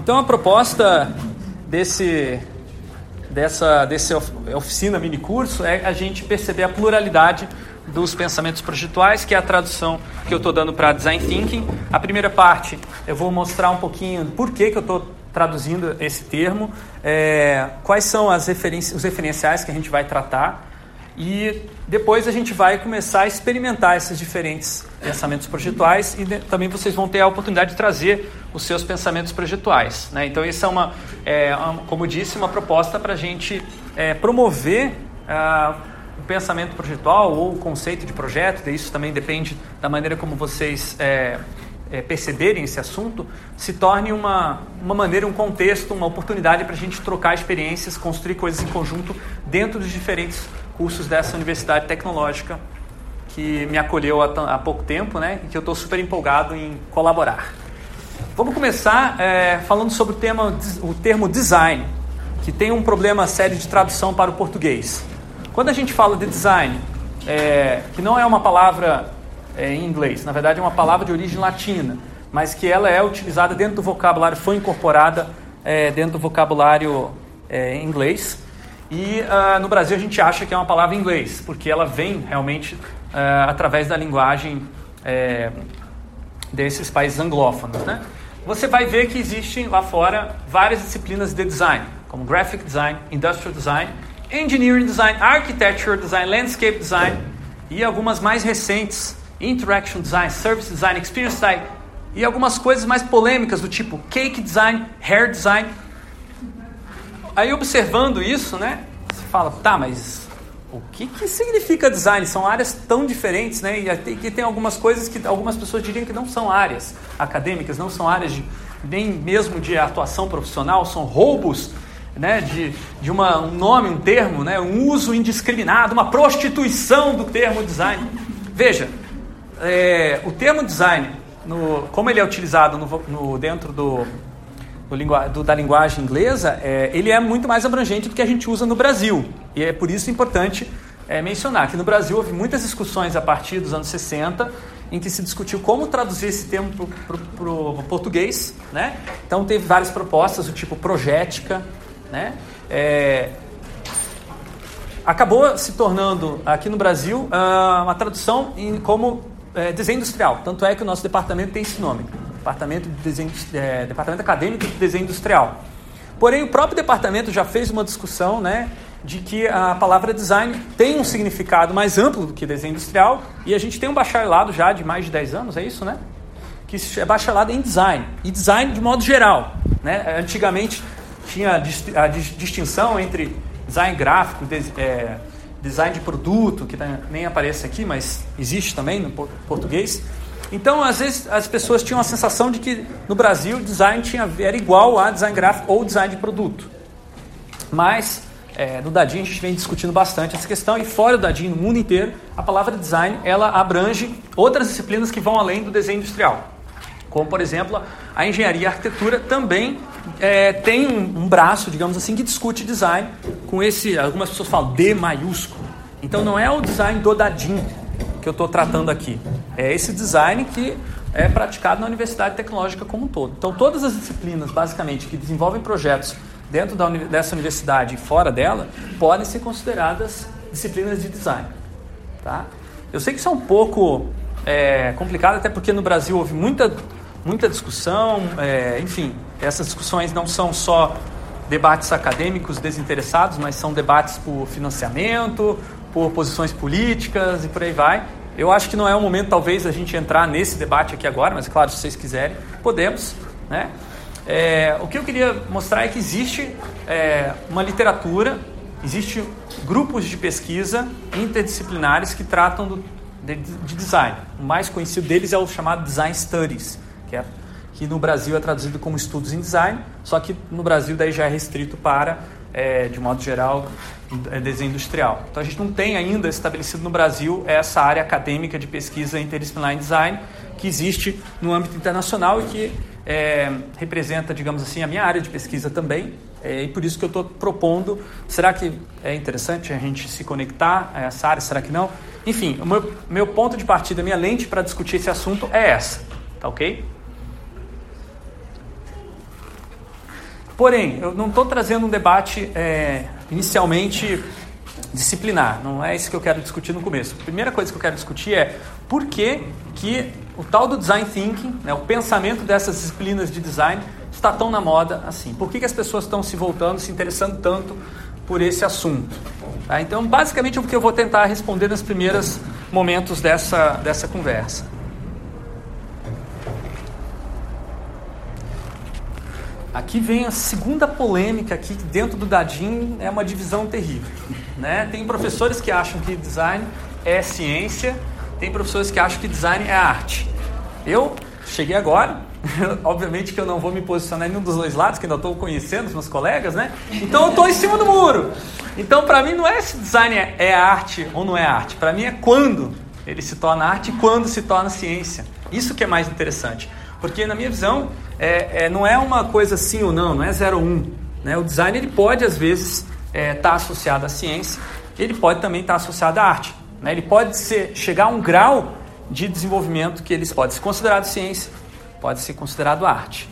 Então a proposta desse dessa desse oficina mini curso é a gente perceber a pluralidade dos pensamentos projetuais, que é a tradução que eu estou dando para Design Thinking. A primeira parte eu vou mostrar um pouquinho por que, que eu estou traduzindo esse termo, é, quais são as referências, os referenciais que a gente vai tratar e depois a gente vai começar a experimentar esses diferentes pensamentos projetuais e também vocês vão ter a oportunidade de trazer os seus pensamentos projetuais. Né? Então, isso é uma, é, como disse, uma proposta para a gente é, promover ah, o pensamento projetual ou o conceito de projeto, isso também depende da maneira como vocês é, é, perceberem esse assunto, se torne uma, uma maneira, um contexto, uma oportunidade para a gente trocar experiências, construir coisas em conjunto dentro dos diferentes cursos dessa universidade tecnológica que me acolheu há, há pouco tempo né, e que eu estou super empolgado em colaborar. Vamos começar é, falando sobre o, tema, o termo design, que tem um problema sério de tradução para o português. Quando a gente fala de design, é, que não é uma palavra é, em inglês, na verdade é uma palavra de origem latina, mas que ela é utilizada dentro do vocabulário, foi incorporada é, dentro do vocabulário é, inglês. E uh, no Brasil a gente acha que é uma palavra em inglês, porque ela vem realmente uh, através da linguagem é, desses países anglófonos. Né? Você vai ver que existem lá fora várias disciplinas de design, como graphic design, industrial design, engineering design, architecture design, landscape design e algumas mais recentes, interaction design, service design, experience design e algumas coisas mais polêmicas do tipo cake design, hair design Aí observando isso, né, você fala, tá, mas o que, que significa design? São áreas tão diferentes, né? E que tem algumas coisas que algumas pessoas diriam que não são áreas acadêmicas, não são áreas de, nem mesmo de atuação profissional, são roubos né, de, de uma, um nome, um termo, né, um uso indiscriminado, uma prostituição do termo design. Veja, é, o termo design, no, como ele é utilizado no, no dentro do, do, da linguagem inglesa, é, ele é muito mais abrangente do que a gente usa no Brasil. E é por isso importante é, mencionar que no Brasil houve muitas discussões a partir dos anos 60 em que se discutiu como traduzir esse termo para o português. Né? Então teve várias propostas do tipo projética. Né? É, acabou se tornando aqui no Brasil uh, uma tradução em, como é, desenho industrial. Tanto é que o nosso departamento tem esse nome. Departamento, de desenho, é, Departamento Acadêmico de Desenho Industrial. Porém, o próprio departamento já fez uma discussão né, de que a palavra design tem um significado mais amplo do que desenho industrial e a gente tem um bacharelado já de mais de 10 anos, é isso, né? Que é bacharelado em design. E design de modo geral. Né? Antigamente tinha a distinção entre design gráfico, é, design de produto, que nem aparece aqui, mas existe também no português. Então, às vezes, as pessoas tinham a sensação de que no Brasil o design tinha, era igual a design gráfico ou design de produto. Mas, é, no Dadin a gente vem discutindo bastante essa questão e fora do Dadin, no mundo inteiro, a palavra design ela abrange outras disciplinas que vão além do desenho industrial. Como, por exemplo, a engenharia e a arquitetura também é, tem um, um braço, digamos assim, que discute design com esse, algumas pessoas falam D maiúsculo. Então não é o design do Dadin, que eu estou tratando aqui. É esse design que é praticado na Universidade Tecnológica como um todo. Então, todas as disciplinas, basicamente, que desenvolvem projetos dentro da, dessa universidade e fora dela, podem ser consideradas disciplinas de design. Tá? Eu sei que isso é um pouco é, complicado, até porque no Brasil houve muita, muita discussão, é, enfim, essas discussões não são só debates acadêmicos desinteressados, mas são debates por financiamento, por posições políticas e por aí vai. Eu acho que não é o momento, talvez, a gente entrar nesse debate aqui agora, mas claro, se vocês quiserem, podemos. Né? É, o que eu queria mostrar é que existe é, uma literatura, existe grupos de pesquisa interdisciplinares que tratam do, de, de, design. O mais conhecido deles é o chamado Design Studies, que, é, que no Brasil é traduzido como estudos em design, só que no Brasil daí já é restrito para é, de modo geral, desenho industrial. Então a gente não tem ainda estabelecido no Brasil essa área acadêmica de pesquisa interdisciplinar em design que existe no âmbito internacional e que é, representa, digamos assim, a minha área de pesquisa também. É, e por isso que eu estou propondo, será que é interessante a gente se conectar a essa área, será que não? Enfim, o meu, meu ponto de partida, minha lente para discutir esse assunto é essa, tá ok? Porém, eu não estou trazendo um debate é, inicialmente disciplinar, não é isso que eu quero discutir no começo. A primeira coisa que eu quero discutir é por que, que o tal do design thinking, né, o pensamento dessas disciplinas de design, está tão na moda assim. Por que, que as pessoas estão se voltando, se interessando tanto por esse assunto? Tá? Então, basicamente, é o que eu vou tentar responder nos primeiros momentos dessa, dessa conversa. Aqui vem a segunda polêmica aqui dentro do Dadim é uma divisão terrível, né? Tem professores que acham que design é ciência, tem professores que acham que design é arte. Eu cheguei agora, obviamente que eu não vou me posicionar em nenhum dos dois lados, que ainda estou conhecendo os meus colegas, né? Então eu estou em cima do muro. Então para mim não é se design é, é arte ou não é arte, para mim é quando ele se torna arte e quando se torna ciência. Isso que é mais interessante. Porque, na minha visão, é, é, não é uma coisa sim ou não, não é 0 ou 1. Um, né? O design ele pode, às vezes, estar é, tá associado à ciência, ele pode também estar tá associado à arte. Né? Ele pode ser, chegar a um grau de desenvolvimento que eles pode ser considerado ciência, pode ser considerado arte.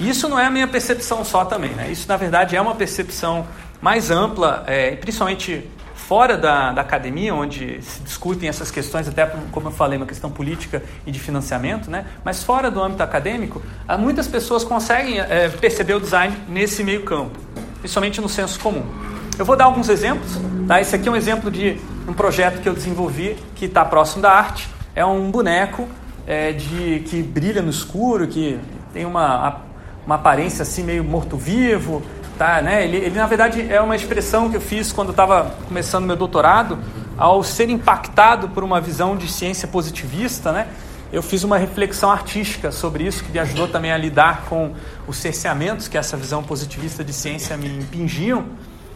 Isso não é a minha percepção só também, né? Isso, na verdade, é uma percepção mais ampla, é, principalmente fora da, da, academia, onde se discutem essas questões, até como eu falei, uma questão política e de financiamento, né? mas fora do âmbito acadêmico, muitas pessoas conseguem é, perceber o design nesse meio campo, principalmente no senso comum. Eu vou dar alguns exemplos. Tá? Esse aqui é um exemplo de um projeto que eu desenvolvi que está próximo da arte. É um boneco é, de, que brilha no escuro, que tem uma, uma aparência assim meio morto-vivo, Tá, né? ele, ele, na verdade, é uma expressão que eu fiz quando estava começando meu doutorado, ao ser impactado por uma visão de ciência positivista, né? eu fiz uma reflexão artística sobre isso, que me ajudou também a lidar com os cerceamentos que essa visão positivista de ciência me impingiam.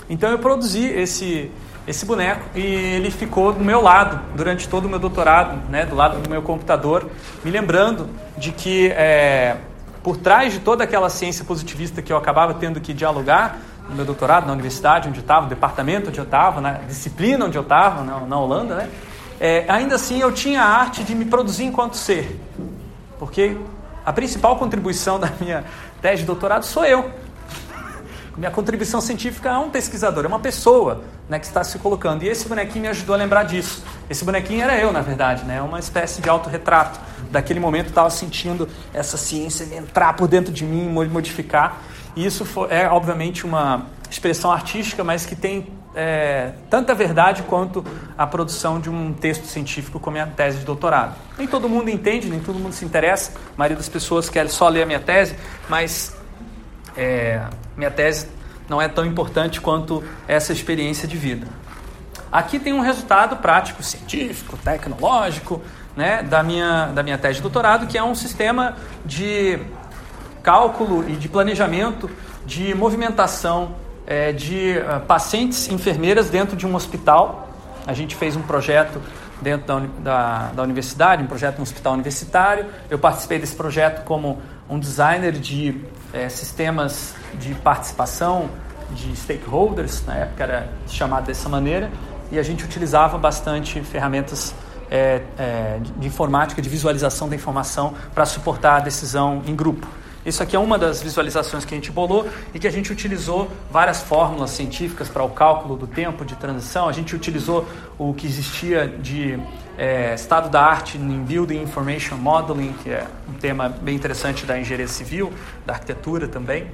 Então eu produzi esse, esse boneco e ele ficou do meu lado durante todo o meu doutorado, né, do lado do meu computador, me lembrando de que é, por trás de toda aquela ciência positivista que eu acabava tendo que dialogar no meu doutorado, na universidade onde eu estava, no departamento onde eu estava, na disciplina onde eu estava, na, na, Holanda, né? É, ainda assim eu tinha a arte de me produzir enquanto ser. Porque a principal contribuição da minha tese de doutorado sou eu. Minha contribuição científica é um pesquisador, é uma pessoa né, que está se colocando. E esse bonequinho me ajudou a lembrar disso. Esse bonequinho era eu, na verdade, né? uma espécie de autorretrato. Daquele momento estava sentindo essa ciência entrar por dentro de mim, modificar. E isso foi, é, obviamente, uma expressão artística, mas que tem é, tanta verdade quanto a produção de um texto científico como a tese de doutorado. Nem todo mundo entende, nem todo mundo se interessa. A maioria das pessoas quer só ler a minha tese, mas é, minha tese não é tão importante quanto essa experiência de vida. Aqui tem um resultado prático, científico, tecnológico, né, da, minha, da minha tese de doutorado, que é um sistema de cálculo e de planejamento de movimentação é, de uh, pacientes enfermeiras dentro de um hospital. A gente fez um projeto dentro da, da, da universidade, um projeto no hospital universitário. Eu participei desse projeto como um designer de é, sistemas de participação de stakeholders, na época era chamado dessa maneira, e a gente utilizava bastante ferramentas é, é, de informática, de visualização da informação para suportar a decisão em grupo. Isso aqui é uma das visualizações que a gente bolou e que a gente utilizou várias fórmulas científicas para o cálculo do tempo de transição. A gente utilizou o que existia de é, estado da arte em Building Information Modeling, que é um tema bem interessante da engenharia civil, da arquitetura também.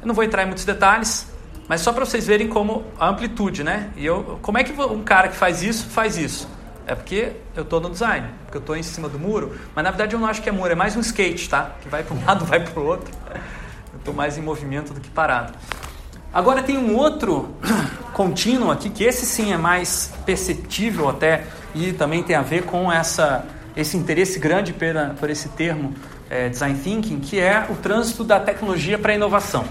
Eu não vou entrar em muitos detalhes, mas só para vocês verem como a amplitude, né? E eu, como é que um cara que faz isso faz isso? É porque eu estou no design, porque eu estou em cima do muro, mas na verdade eu não acho que é muro, é mais um skate, tá? Que vai para um lado, vai para o outro. Eu estou mais em movimento do que parado. Agora tem um outro contínuo aqui, que esse sim é mais perceptível até, e também tem a ver com essa, esse interesse grande pela, por esse termo é, design thinking, que é o trânsito da tecnologia para a inovação.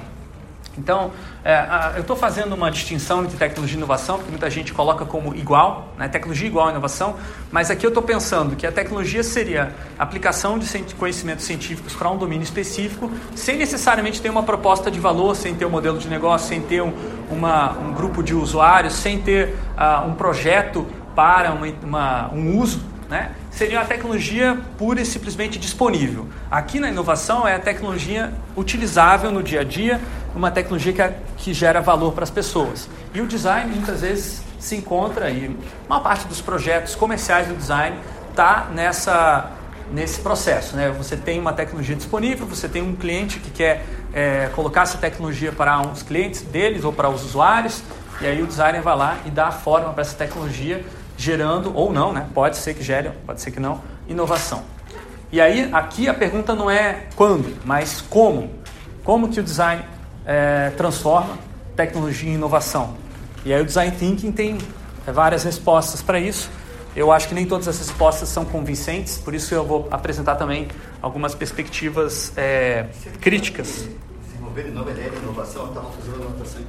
Então, é, a, eu estou fazendo uma distinção entre tecnologia e inovação, porque muita gente coloca como igual, né? tecnologia igual a inovação, mas aqui eu estou pensando que a tecnologia seria aplicação de conhecimentos científicos para um domínio específico, sem necessariamente ter uma proposta de valor, sem ter um modelo de negócio, sem ter um, uma, um grupo de usuários, sem ter uh, um projeto para uma, uma, um uso, né? seria a tecnologia pura e simplesmente disponível. Aqui na inovação é a tecnologia utilizável no dia a dia, uma tecnologia que, é, que gera valor para as pessoas. E o design muitas vezes se encontra e uma parte dos projetos comerciais do design está nessa nesse processo. Né? Você tem uma tecnologia disponível, você tem um cliente que quer é, colocar essa tecnologia para os clientes deles ou para os usuários, e aí o designer vai lá e dá a forma para essa tecnologia, gerando, ou não, né? pode ser que gere, pode ser que não, inovação. E aí, aqui a pergunta não é quando, mas como. Como que o design é, transforma tecnologia em inovação? E aí o design thinking tem é, várias respostas para isso. Eu acho que nem todas as respostas são convincentes, por isso eu vou apresentar também algumas perspectivas é, críticas. Desenvolver inovação, estava fazendo anotação em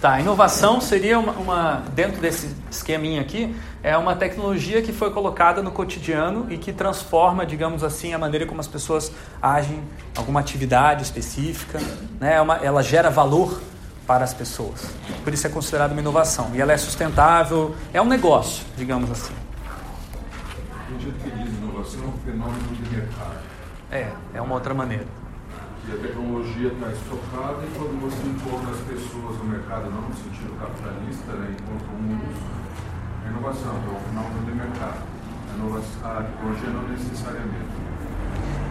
Tá, inovação seria uma, uma, dentro desse esqueminha aqui, é uma tecnologia que foi colocada no cotidiano e que transforma, digamos assim, a maneira como as pessoas agem, alguma atividade específica, né? É uma, ela gera valor para as pessoas. Por isso é considerada uma inovação. E ela é sustentável, é um negócio, digamos assim. Gente que diz inovação é um fenômeno de mercado. É, é uma outra maneira. Que a tecnologia está estocada e quando você encontra as pessoas no mercado, não no sentido capitalista, né, encontra um uso, é inovação, é um fenômeno de mercado. A, inovação, a tecnologia não necessariamente.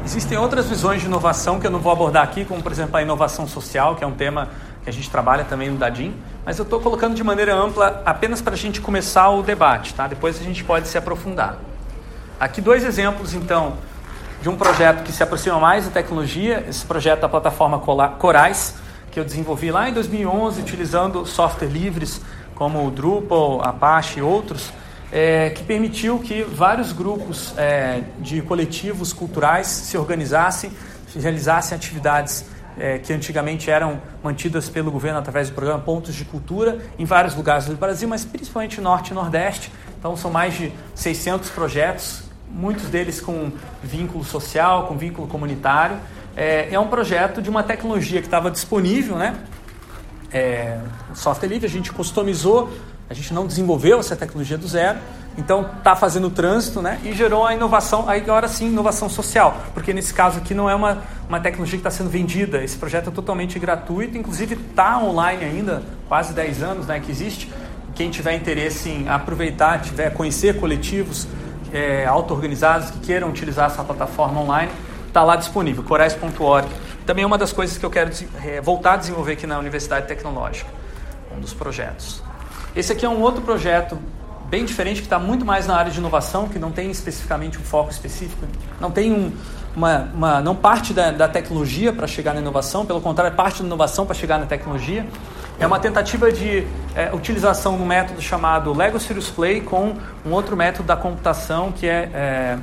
Existem outras visões de inovação que eu não vou abordar aqui, como por exemplo a inovação social, que é um tema que a gente trabalha também no Dadim, mas eu estou colocando de maneira ampla apenas para a gente começar o debate, tá? Depois a gente pode se aprofundar. Aqui dois exemplos, então, de um projeto que se aproxima mais da tecnologia, esse projeto da plataforma Corais, que eu desenvolvi lá em 2011, utilizando software livres como o Drupal, Apache e outros, é, que permitiu que vários grupos é, de coletivos culturais se organizassem, realizassem atividades é, que antigamente eram mantidas pelo governo através do programa Pontos de Cultura em vários lugares do Brasil, mas principalmente Norte e Nordeste. Então são mais de 600 projetos, muitos deles com vínculo social, com vínculo comunitário. É, é um projeto de uma tecnologia que estava disponível, né? É, software livre, a gente customizou, a gente não desenvolveu essa tecnologia do zero, então está fazendo trânsito né, e gerou a inovação, aí agora sim, inovação social, porque nesse caso aqui não é uma, uma tecnologia que está sendo vendida, esse projeto é totalmente gratuito, inclusive está online ainda, quase 10 anos né, que existe. Quem tiver interesse em aproveitar, tiver conhecer coletivos é, auto-organizados que queiram utilizar essa plataforma online, está lá disponível, corais.org. Também é uma das coisas que eu quero é, voltar a desenvolver aqui na Universidade Tecnológica, um dos projetos. Esse aqui é um outro projeto bem diferente, que está muito mais na área de inovação, que não tem especificamente um foco específico, não tem um, uma, uma, não parte da, da tecnologia para chegar na inovação, pelo contrário, parte da inovação para chegar na tecnologia. É uma tentativa de é, utilização de um método chamado Lego Serious Play com um outro método da computação que é, é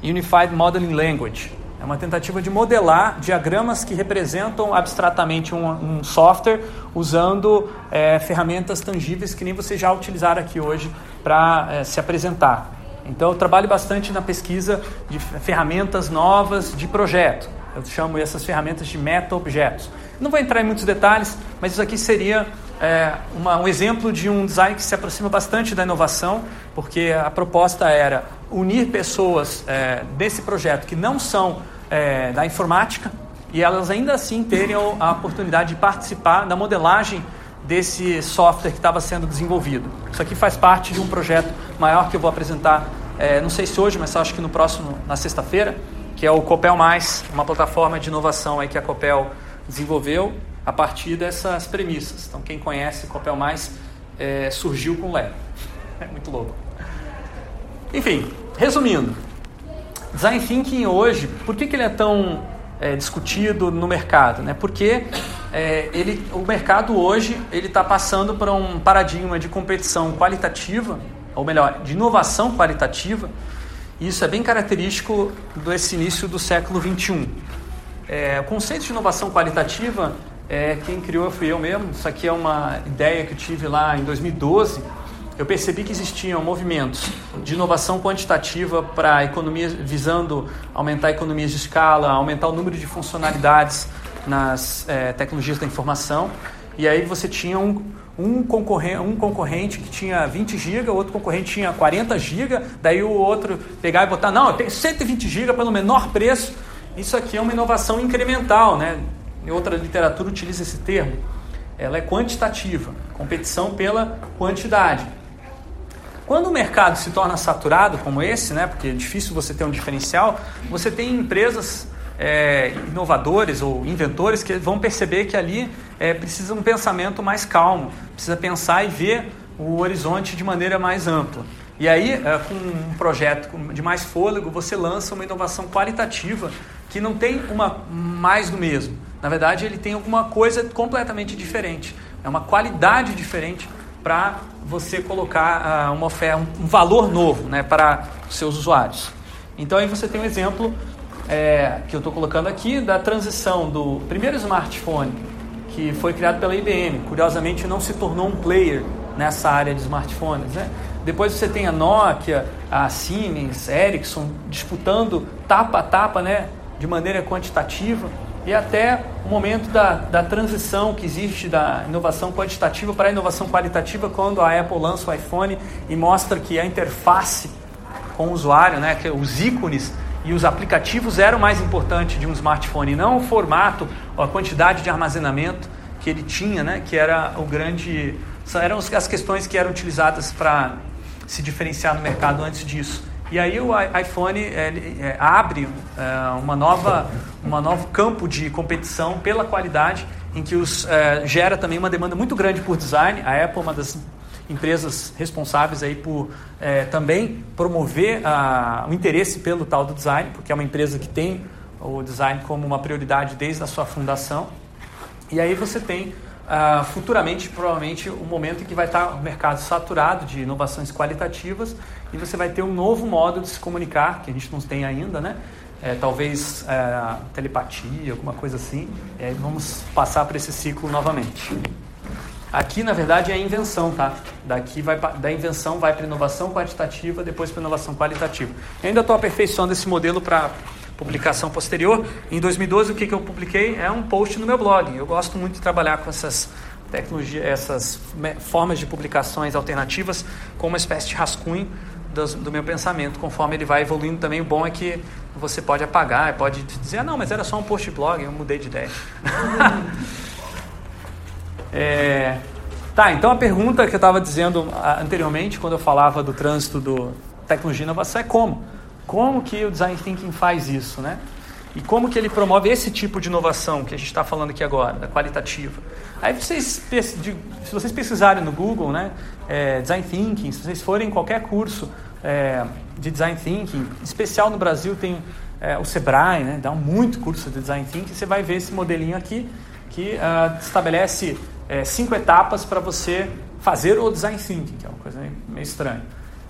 Unified Modeling Language. É uma tentativa de modelar diagramas que representam abstratamente um, um software usando é, ferramentas tangíveis que nem vocês já utilizaram aqui hoje para é, se apresentar. Então, eu trabalho bastante na pesquisa de ferramentas novas de projeto. Eu chamo essas ferramentas de meta-objetos. Não vou entrar em muitos detalhes, mas isso aqui seria é, uma, um exemplo de um design que se aproxima bastante da inovação, porque a proposta era unir pessoas é, desse projeto que não são é, da informática e elas ainda assim terem a oportunidade de participar da modelagem desse software que estava sendo desenvolvido. Isso aqui faz parte de um projeto maior que eu vou apresentar, é, não sei se hoje, mas acho que no próximo, na sexta-feira, que é o Copel Mais, uma plataforma de inovação aí que a Copel desenvolveu a partir dessas premissas. Então, quem conhece Copel Mais é, surgiu com o Lego. É muito louco. Enfim, resumindo, Design Thinking hoje, por que, que ele é tão é, discutido no mercado? Né? Porque é, ele, o mercado hoje ele está passando por um paradigma de competição qualitativa, ou melhor, de inovação qualitativa. Isso é bem característico desse início do século 21. É, o conceito de inovação qualitativa, é, quem criou fui eu mesmo. Isso aqui é uma ideia que eu tive lá em 2012 eu percebi que existiam movimentos de inovação quantitativa para economia visando aumentar economias de escala, aumentar o número de funcionalidades nas é, tecnologias da informação e aí você tinha um, um, concorrente, um concorrente que tinha 20 GB, outro concorrente tinha 40 GB, daí o outro pegar e botar, não, eu tenho 120 GB pelo menor preço. Isso aqui é uma inovação incremental, né? Em outra literatura utiliza esse termo. Ela é quantitativa, competição pela quantidade. Quando o mercado se torna saturado como esse, né, porque é difícil você ter um diferencial, você tem empresas é, inovadores ou inventores que vão perceber que ali é, precisa um pensamento mais calmo, precisa pensar e ver o horizonte de maneira mais ampla. E aí, é, com um projeto de mais fôlego, você lança uma inovação qualitativa que não tem uma mais do mesmo. Na verdade, ele tem alguma coisa completamente diferente. É uma qualidade diferente para você colocar uh, uma oferta, um, valor novo né, para os seus usuários. Então aí você tem um exemplo é, que eu estou colocando aqui da transição do primeiro smartphone que foi criado pela IBM. Curiosamente não se tornou um player nessa área de smartphones. Né? Depois você tem a Nokia, a Siemens, Ericsson disputando tapa a tapa né, de maneira quantitativa e até o momento da, da transição que existe da inovação quantitativa para a inovação qualitativa, quando a Apple lança o iPhone e mostra que a interface com o usuário, né, que os ícones e os aplicativos eram mais importantes de um smartphone, não o formato ou a quantidade de armazenamento que ele tinha, né, que era o grande. eram as questões que eram utilizadas para se diferenciar no mercado antes disso. E aí o iPhone ele, é, abre é, uma nova, uma novo campo de competição pela qualidade, em que os, é, gera também uma demanda muito grande por design. A Apple é uma das empresas responsáveis aí por é, também promover a, o interesse pelo tal do design, porque é uma empresa que tem o design como uma prioridade desde a sua fundação. E aí você tem uh, futuramente, provavelmente, um momento em que vai estar o mercado saturado de inovações qualitativas e você vai ter um novo modo de se comunicar, que a gente não tem ainda, né? É, talvez é, telepatia, alguma coisa assim. É, vamos passar para esse ciclo novamente. Aqui, na verdade, é a invenção, tá? Daqui vai da invenção vai para inovação quantitativa, depois para inovação qualitativa. Eu ainda estou aperfeiçoando esse modelo para publicação posterior. Em 2012, o que, que eu publiquei é um post no meu blog. Eu gosto muito de trabalhar com essas tecnologias, essas formas de publicações alternativas, como uma espécie de rascunho do, meu pensamento. Conforme ele vai evoluindo também, o bom é que você pode apagar, pode dizer, ah, não, mas era só um post blog, eu mudei de ideia. é, tá, então a pergunta que eu estava dizendo anteriormente, quando eu falava do trânsito do tecnologia e inovação, é como? Como que o Design Thinking faz isso, né? E como que ele promove esse tipo de inovação que a gente está falando aqui agora, da qualitativa. Aí vocês, se vocês pesquisarem no Google, né, é, Design Thinking, se vocês forem em qualquer curso é, de Design Thinking, especial no Brasil tem é, o Sebrae, né, dá muito curso de Design Thinking, você vai ver esse modelinho aqui que uh, estabelece é, cinco etapas para você fazer o Design Thinking, que é uma coisa meio estranha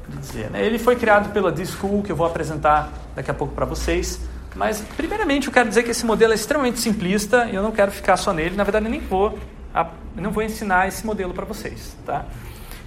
de dizer. Né? Ele foi criado pela D-School, que eu vou apresentar daqui a pouco para vocês. Mas, primeiramente, eu quero dizer que esse modelo é extremamente simplista e eu não quero ficar só nele. Na verdade, eu nem vou, não vou ensinar esse modelo para vocês. Tá?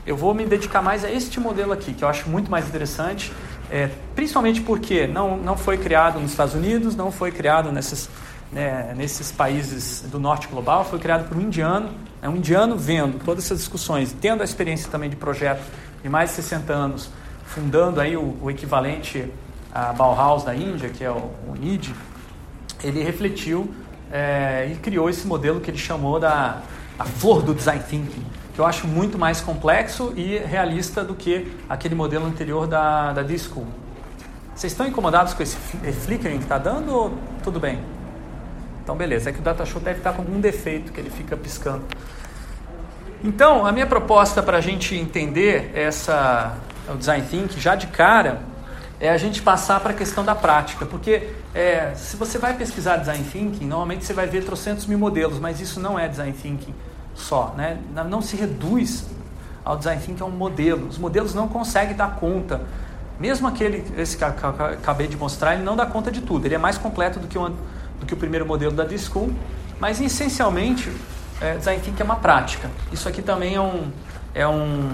Eu vou me dedicar mais a este modelo aqui, que eu acho muito mais interessante, é, principalmente porque não, não foi criado nos Estados Unidos, não foi criado nesses, né, nesses países do norte global, foi criado por um indiano. É um indiano vendo todas essas discussões, tendo a experiência também de projeto de mais de 60 anos, fundando aí o, o equivalente a Bauhaus da Índia, que é o, o NID, ele refletiu é, e criou esse modelo que ele chamou da a flor do design thinking, que eu acho muito mais complexo e realista do que aquele modelo anterior da, da D-School. Vocês estão incomodados com esse flickering que está dando ou tudo bem? Então, beleza. É que o Datashow deve estar com algum defeito que ele fica piscando. Então, a minha proposta para a gente entender essa, o design thinking já de cara é a gente passar para a questão da prática, porque é, se você vai pesquisar design thinking, normalmente você vai ver trocentos mil modelos, mas isso não é design thinking só, né? Não se reduz ao design thinking a um modelo. Os modelos não conseguem dar conta. Mesmo aquele esse que eu acabei de mostrar, ele não dá conta de tudo. Ele é mais completo do que, o, do que o primeiro modelo da D-School, mas essencialmente é, design thinking é uma prática. Isso aqui também é um é um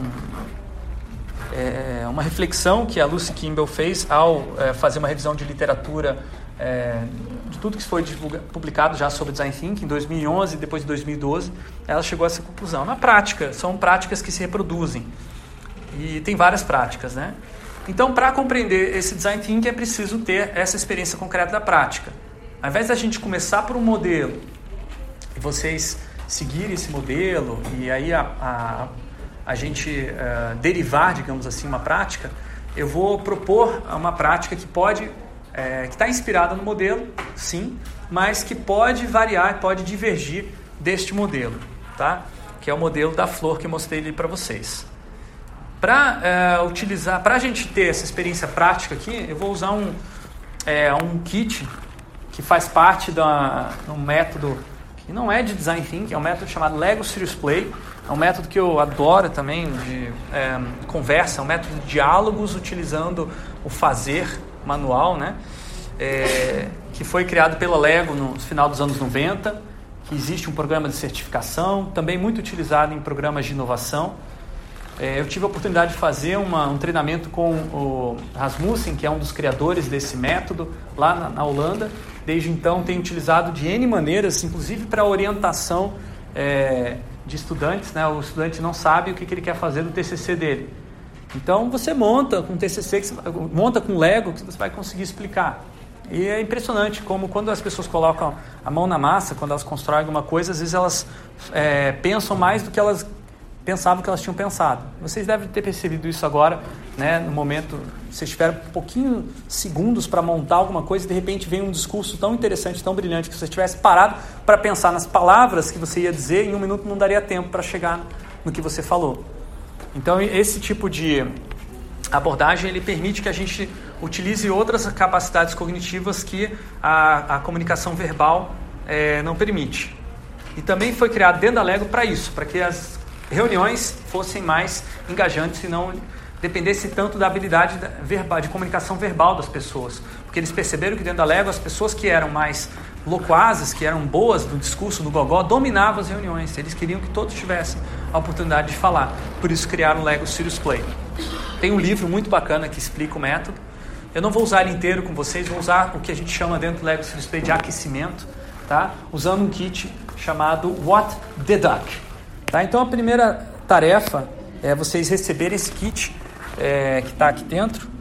é uma reflexão que a Lucy Kimball fez ao é, fazer uma revisão de literatura é, de tudo que foi publicado já sobre Design Thinking, em 2011 e depois de 2012, ela chegou a essa conclusão. Na prática, são práticas que se reproduzem. E tem várias práticas, né? Então, para compreender esse Design Thinking, é preciso ter essa experiência concreta da prática. Ao invés da gente começar por um modelo e vocês seguirem esse modelo e aí a, a, a gente uh, derivar, digamos assim, uma prática, eu vou propor uma prática que pode, é, que está inspirada no modelo, sim, mas que pode variar, pode divergir deste modelo, tá? Que é o modelo da flor que eu mostrei ali para vocês. Para é, utilizar, para a gente ter essa experiência prática aqui, eu vou usar um, é, um kit que faz parte de um método que não é de design thinking, é um método chamado Lego Serious Play. É um método que eu adoro também de é, conversa, é um método de diálogos utilizando o fazer manual, né? É, que foi criado pela Lego no final dos anos 90, que existe um programa de certificação, também muito utilizado em programas de inovação. É, eu tive a oportunidade de fazer uma, um treinamento com o Rasmussen, que é um dos criadores desse método, lá na, na Holanda. Desde então, tenho utilizado de N maneiras, inclusive para orientação é, de estudantes. Né? O estudante não sabe o que, que ele quer fazer no TCC dele. Então, você monta com TCC, você, monta com Lego, que você vai conseguir explicar. E é impressionante como quando as pessoas colocam a mão na massa, quando elas constroem alguma coisa, às vezes elas é, pensam mais do que elas pensavam que elas tinham pensado. Vocês devem ter percebido isso agora, né, no momento, vocês tiveram um pouquinho segundos para montar alguma coisa e de repente vem um discurso tão interessante, tão brilhante, que você tivesse parado para pensar nas palavras que você ia dizer, em um minuto não daria tempo para chegar no que você falou. Então, esse tipo de abordagem ele permite que a gente utilize outras capacidades cognitivas que a, a comunicação verbal é, não permite. E também foi criado dentro da Lego para isso, para que as reuniões fossem mais engajantes e não dependesse tanto da habilidade verbal, de comunicação verbal das pessoas. Porque eles perceberam que dentro da Lego as pessoas que eram mais loquazes, que eram boas no discurso, no gogó, dominavam as reuniões. Eles queriam que todos tivessem a oportunidade de falar. Por isso criaram o Lego Serious Play. Tem um livro muito bacana que explica o método. Eu não vou usar ele inteiro com vocês, vou usar o que a gente chama dentro do Lego Serious Play de aquecimento, tá? Usando um kit chamado What the Duck. Tá? Então a primeira tarefa é vocês receberem esse kit é, que está aqui dentro.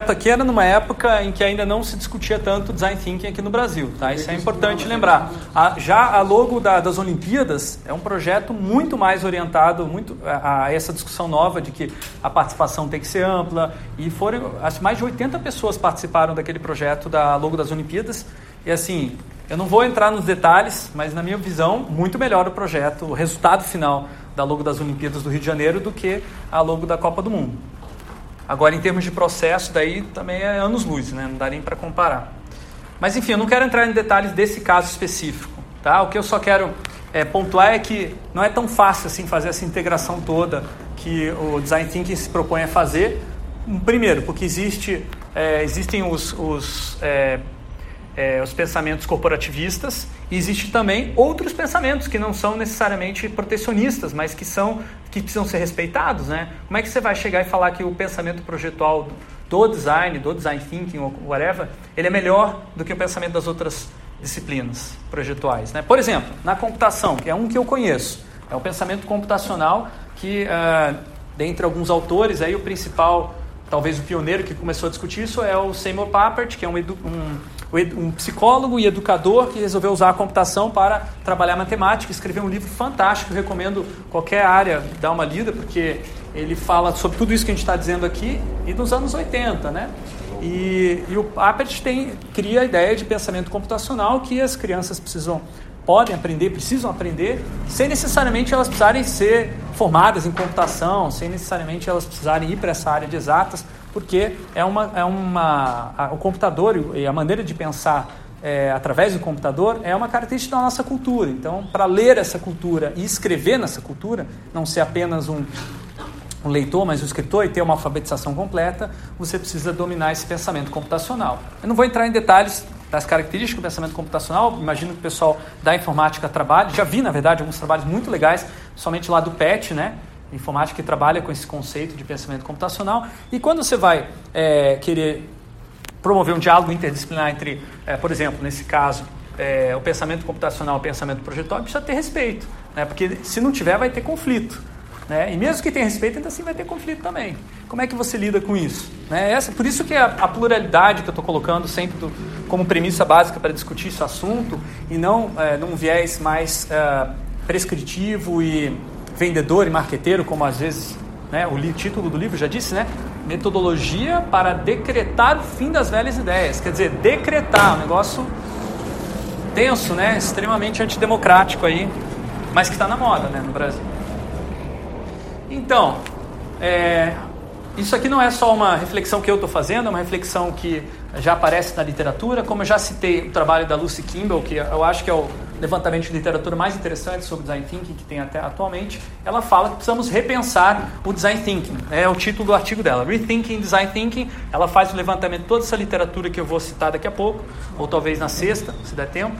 Aqui era numa época em que ainda não se discutia tanto design thinking aqui no Brasil, tá? Isso é importante lembrar. A, já a logo da, das Olimpíadas é um projeto muito mais orientado muito a, a, essa discussão nova de que a participação tem que ser ampla e foram acho, mais de 80 pessoas participaram daquele projeto da logo das Olimpíadas e assim eu não vou entrar nos detalhes, mas na minha visão, muito melhor o projeto, o resultado final da logo das Olimpíadas do Rio de Janeiro do que a logo da Copa do Mundo. Agora, em termos de processo, daí também é anos-luz, né? não dá nem para comparar. Mas enfim, eu não quero entrar em detalhes desse caso específico. Tá? O que eu só quero é, pontuar é que não é tão fácil assim fazer essa integração toda que o Design Thinking se propõe a fazer. Primeiro, porque existe, é, existem os, os é, é, os pensamentos corporativistas e existe também outros pensamentos que não são necessariamente protecionistas, mas que são que precisam ser respeitados, né? Como é que você vai chegar e falar que o pensamento projetual do design, do design thinking ou whatever, ele é melhor do que o pensamento das outras disciplinas projetuais, né? Por exemplo, na computação, que é um que eu conheço, é o pensamento computacional que, uh, dentre alguns autores, aí o principal, talvez o pioneiro que começou a discutir isso é o Seymour Papert, que é um, um um psicólogo e educador que resolveu usar a computação para trabalhar matemática, escreveu um livro fantástico, recomendo qualquer área dar uma lida, porque ele fala sobre tudo isso que a gente está dizendo aqui e nos anos 80, né? E, e o Papert tem, cria a ideia de pensamento computacional que as crianças precisam podem aprender, precisam aprender, sem necessariamente elas precisarem ser formadas em computação, sem necessariamente elas precisarem ir para essa área de exatas, porque é uma, é uma a, o computador e a maneira de pensar é, através do computador é uma característica da nossa cultura. Então, para ler essa cultura e escrever nessa cultura, não ser apenas um, um leitor, mas um escritor e ter uma alfabetização completa, você precisa dominar esse pensamento computacional. Eu não vou entrar em detalhes das características do pensamento computacional, imagino que o pessoal da informática trabalhe, já vi, na verdade, alguns trabalhos muito legais, somente lá do PET, né? Informática que trabalha com esse conceito de pensamento computacional. E quando você vai é, querer promover um diálogo interdisciplinar entre, é, por exemplo, nesse caso, é, o pensamento computacional e o pensamento projetual, precisa ter respeito, né? porque se não tiver, vai ter conflito. Né? E mesmo que tenha respeito, ainda assim vai ter conflito também. Como é que você lida com isso? Né? Essa, por isso que a, a pluralidade que eu estou colocando sempre do, como premissa básica para discutir esse assunto e não é, num viés mais é, prescritivo e vendedor e marqueteiro, como às vezes né, o título do livro já disse, né? Metodologia para decretar o fim das velhas ideias. Quer dizer, decretar, um negócio tenso, né? Extremamente antidemocrático aí, mas que está na moda, né, no Brasil. Então, é, isso aqui não é só uma reflexão que eu estou fazendo, é uma reflexão que já aparece na literatura. Como eu já citei o trabalho da Lucy Kimball, que eu acho que é o levantamento de literatura mais interessante sobre design thinking que tem até atualmente, ela fala que precisamos repensar o design thinking. É o título do artigo dela, Rethinking Design Thinking. Ela faz o levantamento de toda essa literatura que eu vou citar daqui a pouco, ou talvez na sexta, se der tempo.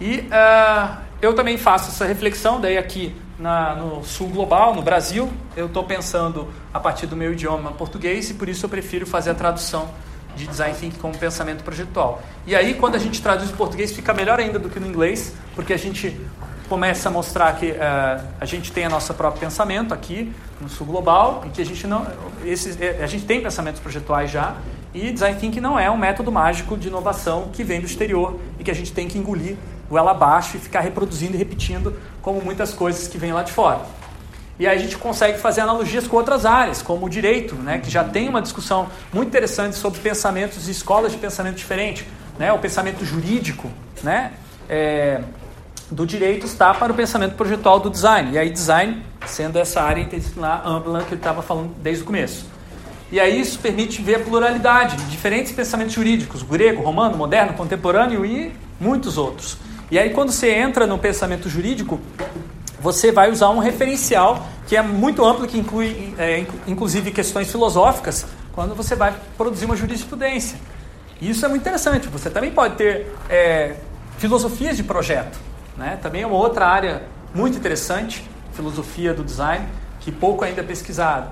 E uh, eu também faço essa reflexão, daí aqui na, no sul global, no Brasil, eu estou pensando a partir do meu idioma português e por isso eu prefiro fazer a tradução de design thinking como pensamento projetual. E aí, quando a gente traduz em português, fica melhor ainda do que no inglês, porque a gente começa a mostrar que uh, a gente tem a nossa próprio pensamento aqui no sul global e que a gente não esses, eh, a gente tem pensamentos projetuais já e design thinking não é um método mágico de inovação que vem do exterior e que a gente tem que engolir goela abaixo e ficar reproduzindo e repetindo como muitas coisas que vêm lá de fora. E aí a gente consegue fazer analogias com outras áreas, como o direito, né, que já tem uma discussão muito interessante sobre pensamentos e escolas de pensamento diferente. Né, o pensamento jurídico né, é, do direito está para o pensamento projetual do design. E aí design sendo essa área interdisciplinar ampla que ele estava falando desde o começo. E aí isso permite ver a pluralidade de diferentes pensamentos jurídicos, grego, romano, moderno, contemporâneo e muitos outros. E aí quando você entra no pensamento jurídico, você vai usar um referencial que é muito amplo, que inclui é, inclusive questões filosóficas, quando você vai produzir uma jurisprudência. Isso é muito interessante. Você também pode ter é, filosofias de projeto. Né? Também é uma outra área muito interessante, filosofia do design, que pouco ainda é pesquisado.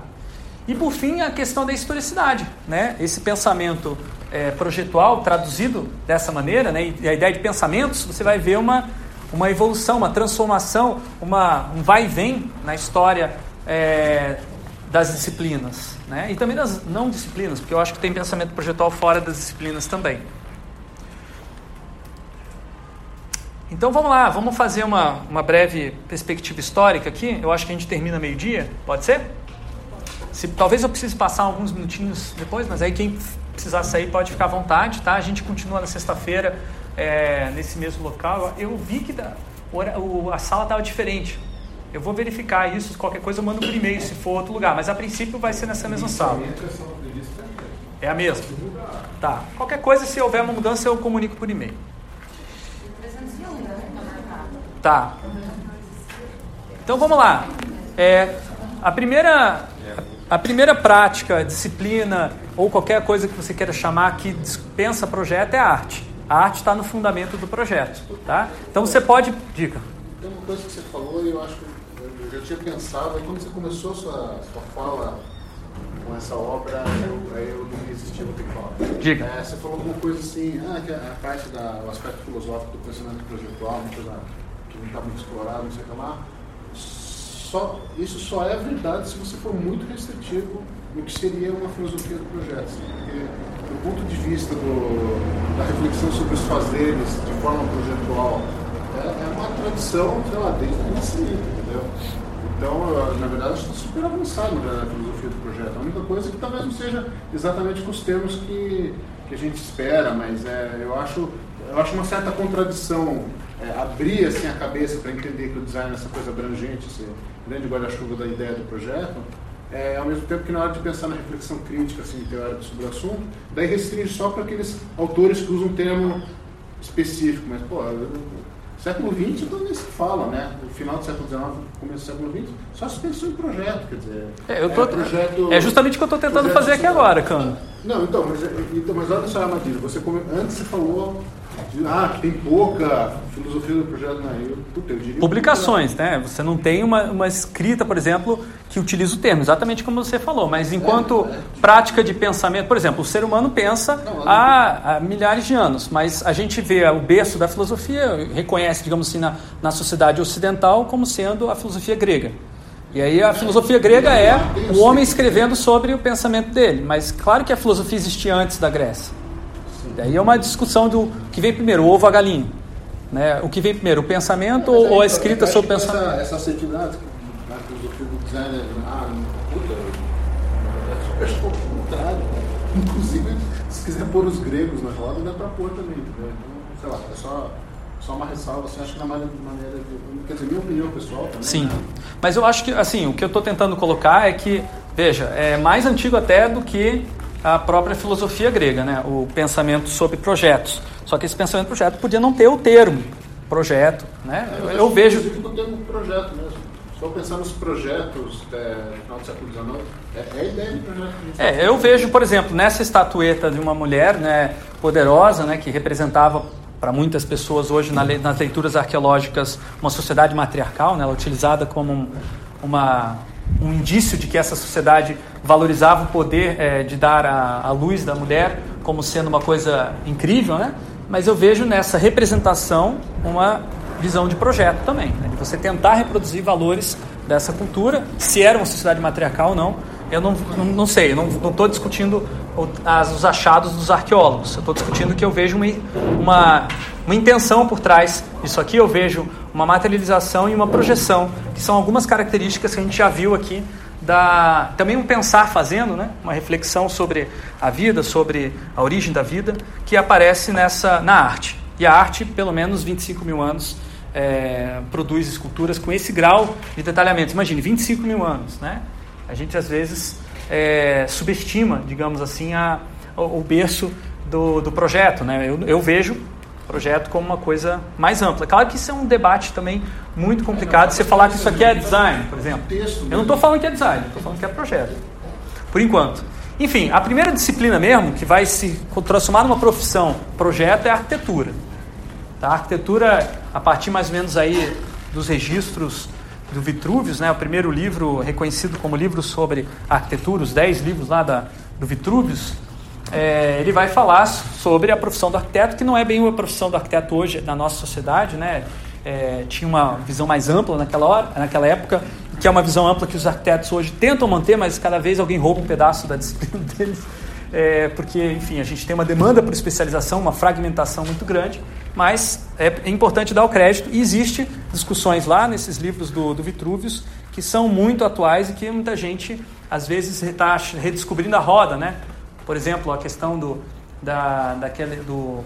E por fim, a questão da historicidade. Né? Esse pensamento é, projetual traduzido dessa maneira, né? e a ideia de pensamentos, você vai ver uma uma evolução, uma transformação, uma, um vai e vem na história é, das disciplinas. Né? E também das não disciplinas, porque eu acho que tem pensamento projetual fora das disciplinas também. Então vamos lá, vamos fazer uma, uma breve perspectiva histórica aqui. Eu acho que a gente termina meio-dia, pode ser? Se, talvez eu precise passar alguns minutinhos depois, mas aí quem precisar sair pode ficar à vontade, tá? A gente continua na sexta-feira é, nesse mesmo local, eu vi que da, o, a sala estava diferente. Eu vou verificar isso, qualquer coisa eu mando por e-mail se for outro lugar, mas a princípio vai ser nessa mesma sala. É a mesma? Tá. Qualquer coisa, se houver uma mudança, eu comunico por e-mail. Tá. Então vamos lá. É, a primeira a primeira prática, disciplina ou qualquer coisa que você queira chamar que dispensa projeto é arte. A arte está no fundamento do projeto, tá? Então você pode... Dica. Tem uma coisa que você falou e eu acho que eu já tinha pensado, aí quando você começou a sua, sua fala com essa obra, eu, aí eu não resisti, vou ter que falar. Diga. É, você falou alguma coisa assim, ah, que a, parte do aspecto filosófico do pensamento projetual, uma coisa que não está muito explorada, não sei o que lá. Só, isso só é verdade se você for muito restritivo no que seria uma filosofia do projeto. Porque do ponto de vista do, da reflexão sobre os fazeres de forma projetual, é, é uma tradição, sei lá, desde o entendeu? Então, na verdade, está super avançado na filosofia do projeto. A única coisa é que talvez não seja exatamente com os termos que, que a gente espera, mas é, eu, acho, eu acho uma certa contradição é, abrir assim, a cabeça para entender que o design é essa coisa abrangente, esse grande guarda-chuva da ideia do projeto, é, ao mesmo tempo que na hora de pensar na reflexão crítica assim, teórica sobre o assunto, daí restringe só para aqueles autores que usam um termo específico. Mas, pô, século XX então nem se fala, né? No final do século XIX, começo do século XX, só se pensou em projeto, quer dizer. É, eu tô, é, projeto, é justamente o que eu estou tentando fazer aqui agora, Cano. Não, então, mas, então, mas olha só a armadilha. Você antes você falou Ah, tem pouca filosofia do projeto na né? eu, eu Publicações, né? Você não tem uma, uma escrita, por exemplo, que utiliza o termo, exatamente como você falou, mas enquanto é, é, prática de pensamento, por exemplo, o ser humano pensa não, há, há, milhares de anos, mas a gente vê o berço da filosofia, reconhece, digamos assim, na, na sociedade ocidental como sendo a filosofia grega. E aí a filosofia grega é o homem escrevendo sobre o pensamento dele, mas claro que a filosofia existia antes da Grécia. Daí é uma discussão do que vem primeiro, o ovo ou a galinha. Né? O que vem primeiro, o pensamento ou, ou a escrita sobre o pensamento? Essa, essa assertividade na filosofia do design é, ah, puta, acho contrário. Inclusive, se quiser pôr os gregos na roda, dá para pôr também, entendeu? Então, sei lá, é só só uma ressalva, assim, acho que na maneira de. Quer dizer, minha opinião pessoal também. Sim. Né? Mas eu acho que, assim, o que eu estou tentando colocar é que, veja, é mais antigo até do que a própria filosofia grega, né? o pensamento sobre projetos. Só que esse pensamento projeto podia não ter o termo projeto. Né? É, eu, eu, eu vejo. o termo projeto mesmo. Estou pensando nos projetos é, no final do século XIX, é, é a ideia de projeto. É, eu vejo, por exemplo, nessa estatueta de uma mulher né, poderosa, né, que representava para muitas pessoas hoje na, nas leituras arqueológicas uma sociedade matriarcal, né, ela é utilizada como uma, um indício de que essa sociedade valorizava o poder é, de dar a, a, luz da mulher como sendo uma coisa incrível, né? Mas eu vejo nessa representação uma visão de projeto também, né? de você tentar reproduzir valores dessa cultura, se era uma sociedade matriarcal ou não. Eu não, não, não sei, não estou discutindo as, os achados dos arqueólogos, eu estou discutindo que eu vejo uma, uma, uma intenção por trás disso aqui, eu vejo uma materialização e uma projeção, que são algumas características que a gente já viu aqui da, também um pensar fazendo, né? uma reflexão sobre a vida, sobre a origem da vida, que aparece nessa na arte. E a arte, pelo menos 25 mil anos, é, produz esculturas com esse grau de detalhamento. Imagine, 25 mil anos. Né? A gente às vezes é, subestima, digamos assim, a, o, o berço do, do projeto. Né? Eu, eu vejo projeto como uma coisa mais ampla. Claro que isso é um debate também muito complicado. Você falar que isso aqui é design, por exemplo. Eu não estou falando que é design, estou falando que é projeto. Por enquanto. Enfim, a primeira disciplina mesmo, que vai se transformar numa profissão, projeto, é a arquitetura. Tá? A arquitetura, a partir mais ou menos aí dos registros do Vitrúvios, né? o primeiro livro reconhecido como livro sobre arquitetura, os dez livros lá da, do Vitrúvios, é, ele vai falar sobre a profissão do arquiteto, que não é bem uma profissão do arquiteto hoje na nossa sociedade, né? É, tinha uma visão mais ampla naquela, hora, naquela época, que é uma visão ampla que os arquitetos hoje tentam manter, mas cada vez alguém rouba um pedaço da disciplina deles, é, porque, enfim, a gente tem uma demanda por especialização, uma fragmentação muito grande, mas é, é importante dar o crédito, e existe discussões lá nesses livros do, do Vitrúvios que são muito atuais e que muita gente, às vezes, está redescobrindo a roda, né? Por exemplo, a questão do, da, daquele, do,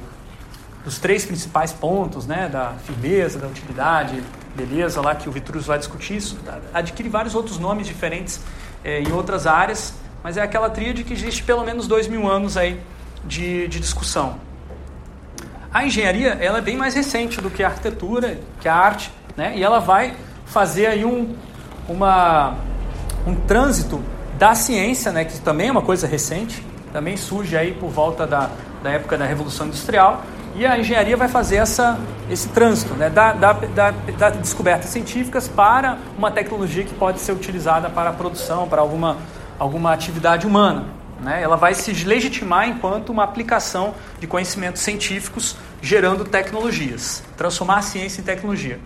dos três principais pontos, né, da firmeza, da utilidade, beleza, lá que o Vitrus vai discutir isso, adquire vários outros nomes diferentes é, em outras áreas, mas é aquela tríade que existe pelo menos dois mil anos aí de, de discussão. A engenharia ela é bem mais recente do que a arquitetura, que a arte, né, e ela vai fazer aí um, uma, um trânsito da ciência, né, que também é uma coisa recente, também surge aí por volta da, da época da Revolução Industrial, e a engenharia vai fazer essa, esse trânsito né, da, da, da, da descobertas científicas para uma tecnologia que pode ser utilizada para a produção, para alguma, alguma atividade humana. Né? Ela vai se legitimar enquanto uma aplicação de conhecimentos científicos gerando tecnologias, transformar a ciência em tecnologia.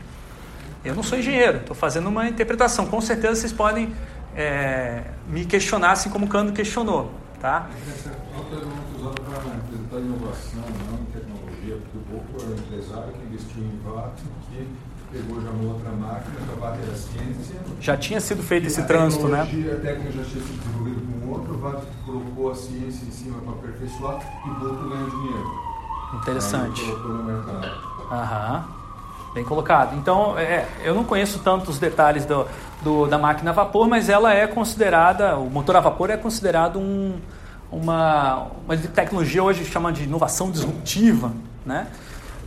Eu não sou engenheiro, estou fazendo uma interpretação. Com certeza vocês podem é, me questionar assim como o Cano questionou. Tá? Essa é para apresentar inovação, não tecnologia, porque o pouco um empresário que investiu em VAT, que pegou já uma outra máquina, a VAT era ciência. Já tinha sido feito esse trânsito, né? A técnica já tinha sido desenvolvida com outro, o VAT colocou a ciência em cima para aperfeiçoar e o outro ganhou dinheiro. Interessante. Aham. Bem colocado. Então, é, eu não conheço tantos detalhes do, do, da máquina a vapor, mas ela é considerada, o motor a vapor é considerado um, uma, uma tecnologia hoje chamada de inovação disruptiva, né?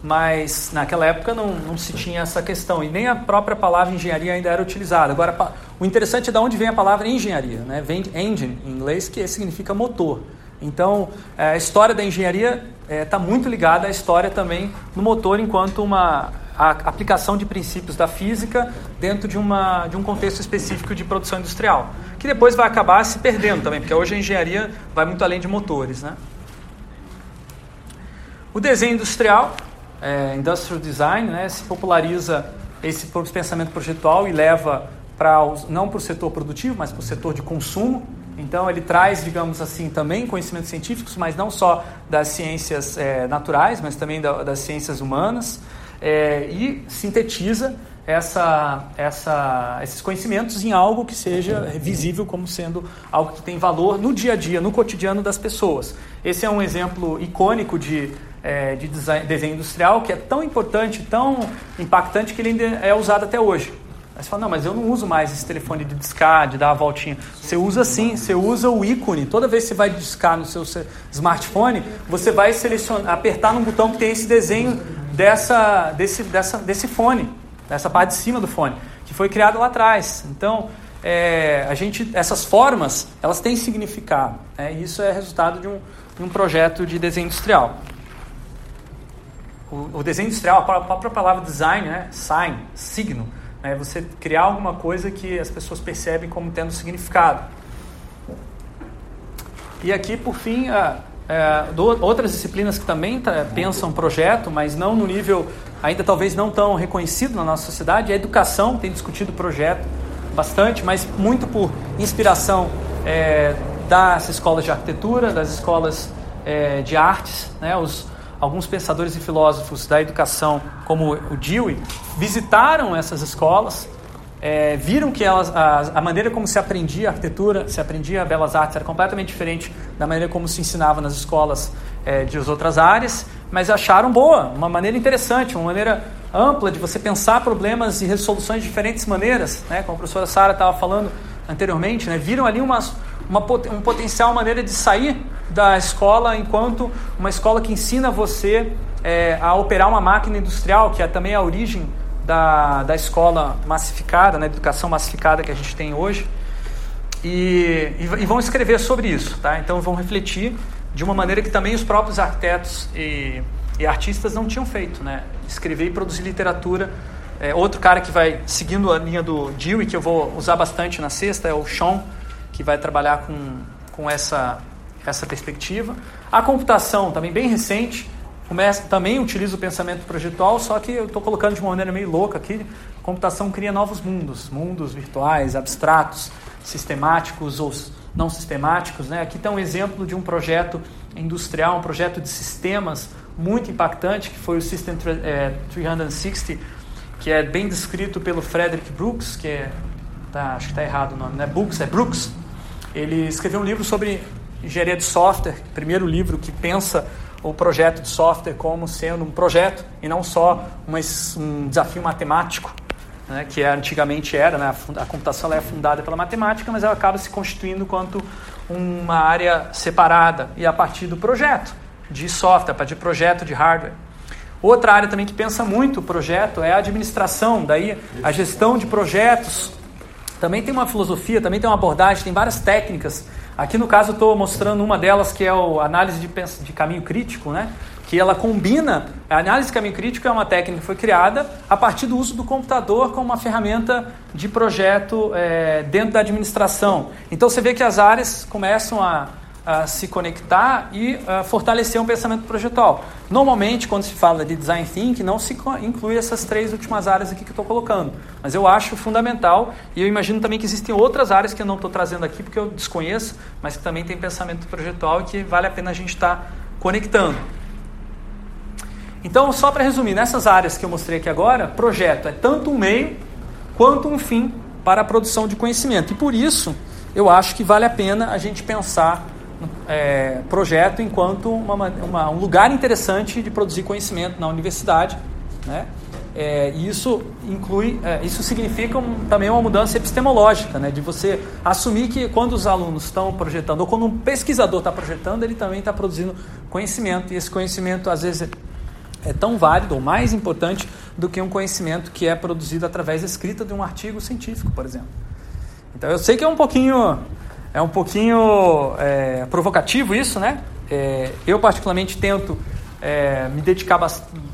Mas naquela época não, não se tinha essa questão e nem a própria palavra engenharia ainda era utilizada. Agora, o interessante é de onde vem a palavra engenharia, né? vem engine em inglês, que significa motor. Então, é, a história da engenharia está é, muito ligada à história também do motor enquanto uma aplicação de princípios da física dentro de, uma, de um contexto específico de produção industrial, que depois vai acabar se perdendo também, porque hoje a engenharia vai muito além de motores. Né? O desenho industrial, é, industrial design, né, se populariza esse pensamento projetual e leva para não para o setor produtivo, mas para o setor de consumo. Então ele traz, digamos assim, também conhecimentos científicos, mas não só das ciências é, naturais, mas também da, das ciências humanas é, e sintetiza essa, essa, esses conhecimentos em algo que seja visível como sendo algo que tem valor no dia a dia, no cotidiano das pessoas. Esse é um exemplo icônico de, é, de design, desenho industrial que é tão importante, tão impactante que ele ainda é usado até hoje. Aí você fala, não, mas eu não uso mais esse telefone de discar, de dar a voltinha. Você usa sim, você usa o ícone. Toda vez que você vai discar no seu smartphone, você vai selecionar, apertar num botão que tem esse desenho dessa, desse, dessa, desse fone, dessa parte de cima do fone, que foi criado lá atrás. Então, é, a gente, essas formas, elas têm significado. Né? E isso é resultado de um, de um projeto de desenho industrial. O, o desenho industrial, a própria palavra design, né? sign, signo, é você criar alguma coisa que as pessoas percebem como tendo significado. E aqui, por fim, a, é, do, outras disciplinas que também tá, pensam projeto, mas não no nível ainda talvez não tão reconhecido na nossa sociedade, a educação tem discutido projeto bastante, mas muito por inspiração é, das escolas de arquitetura, das escolas é, de artes, né, os, alguns pensadores e filósofos da educação, como o Dewey, visitaram essas escolas, é, viram que elas, a, a, maneira como se aprendia arquitetura, se aprendia belas artes era completamente diferente da maneira como se ensinava nas escolas é, de outras áreas, mas acharam boa, uma maneira interessante, uma maneira ampla de você pensar problemas e resoluções de diferentes maneiras, né? como a professora Sara estava falando anteriormente, né? viram ali uma, uma, um potencial maneira de sair da escola enquanto uma escola que ensina você é, a operar uma máquina industrial, que é também a origem da, da escola massificada, né, educação massificada que a gente tem hoje, e, e, e, vão escrever sobre isso. Tá? Então vão refletir de uma maneira que também os próprios arquitetos e, e artistas não tinham feito, né? escrever e produzir literatura. É, outro cara que vai seguindo a linha do Dewey, que eu vou usar bastante na sexta, é o Sean, que vai trabalhar com, com essa essa perspectiva. A computação, também bem recente, começa, também utiliza o pensamento projetual, só que eu estou colocando de uma maneira meio louca aqui. A computação cria novos mundos, mundos virtuais, abstratos, sistemáticos ou não sistemáticos. Né? Aqui está um exemplo de um projeto industrial, um projeto de sistemas muito impactante, que foi o System 360, é, que é bem descrito pelo Frederick Brooks, que é, tá, acho que está errado o nome, não é Brooks, é Brooks. Ele escreveu um livro sobre Engenharia de Software, primeiro livro que pensa o projeto de software como sendo um projeto e não só um desafio matemático, né, que antigamente era, né, a computação é fundada pela matemática, mas ela acaba se constituindo quanto uma área separada e a partir do projeto de software, a partir do projeto de hardware. Outra área também que pensa muito o projeto é a administração, daí a gestão de projetos. Também tem uma filosofia, também tem uma abordagem, tem várias técnicas Aqui no caso eu estou mostrando uma delas que é a análise de, de caminho crítico, né? que ela combina. A análise de caminho crítico é uma técnica que foi criada a partir do uso do computador como uma ferramenta de projeto é, dentro da administração. Então você vê que as áreas começam a a se conectar e uh, fortalecer um pensamento projetual. Normalmente, quando se fala de design thinking, não se inclui essas três últimas áreas aqui que estou colocando. Mas eu acho fundamental e eu imagino também que existem outras áreas que eu não estou trazendo aqui porque eu desconheço, mas que também tem pensamento projetual e que vale a pena a gente estar tá conectando. Então, só para resumir, nessas áreas que eu mostrei aqui agora, projeto é tanto um meio quanto um fim para a produção de conhecimento. E por isso, eu acho que vale a pena a gente pensar é, projeto enquanto uma, uma, um lugar interessante de produzir conhecimento na universidade, né? É, e isso inclui, é, isso significa um, também uma mudança epistemológica, né? de você assumir que quando os alunos estão projetando, ou quando um pesquisador está projetando, ele também está produzindo conhecimento, e esse conhecimento às vezes é, é tão válido ou mais importante do que um conhecimento que é produzido através da escrita de um artigo científico, por exemplo. Então eu sei que é um pouquinho é um pouquinho é, provocativo isso, né? É, eu particularmente tento é, me dedicar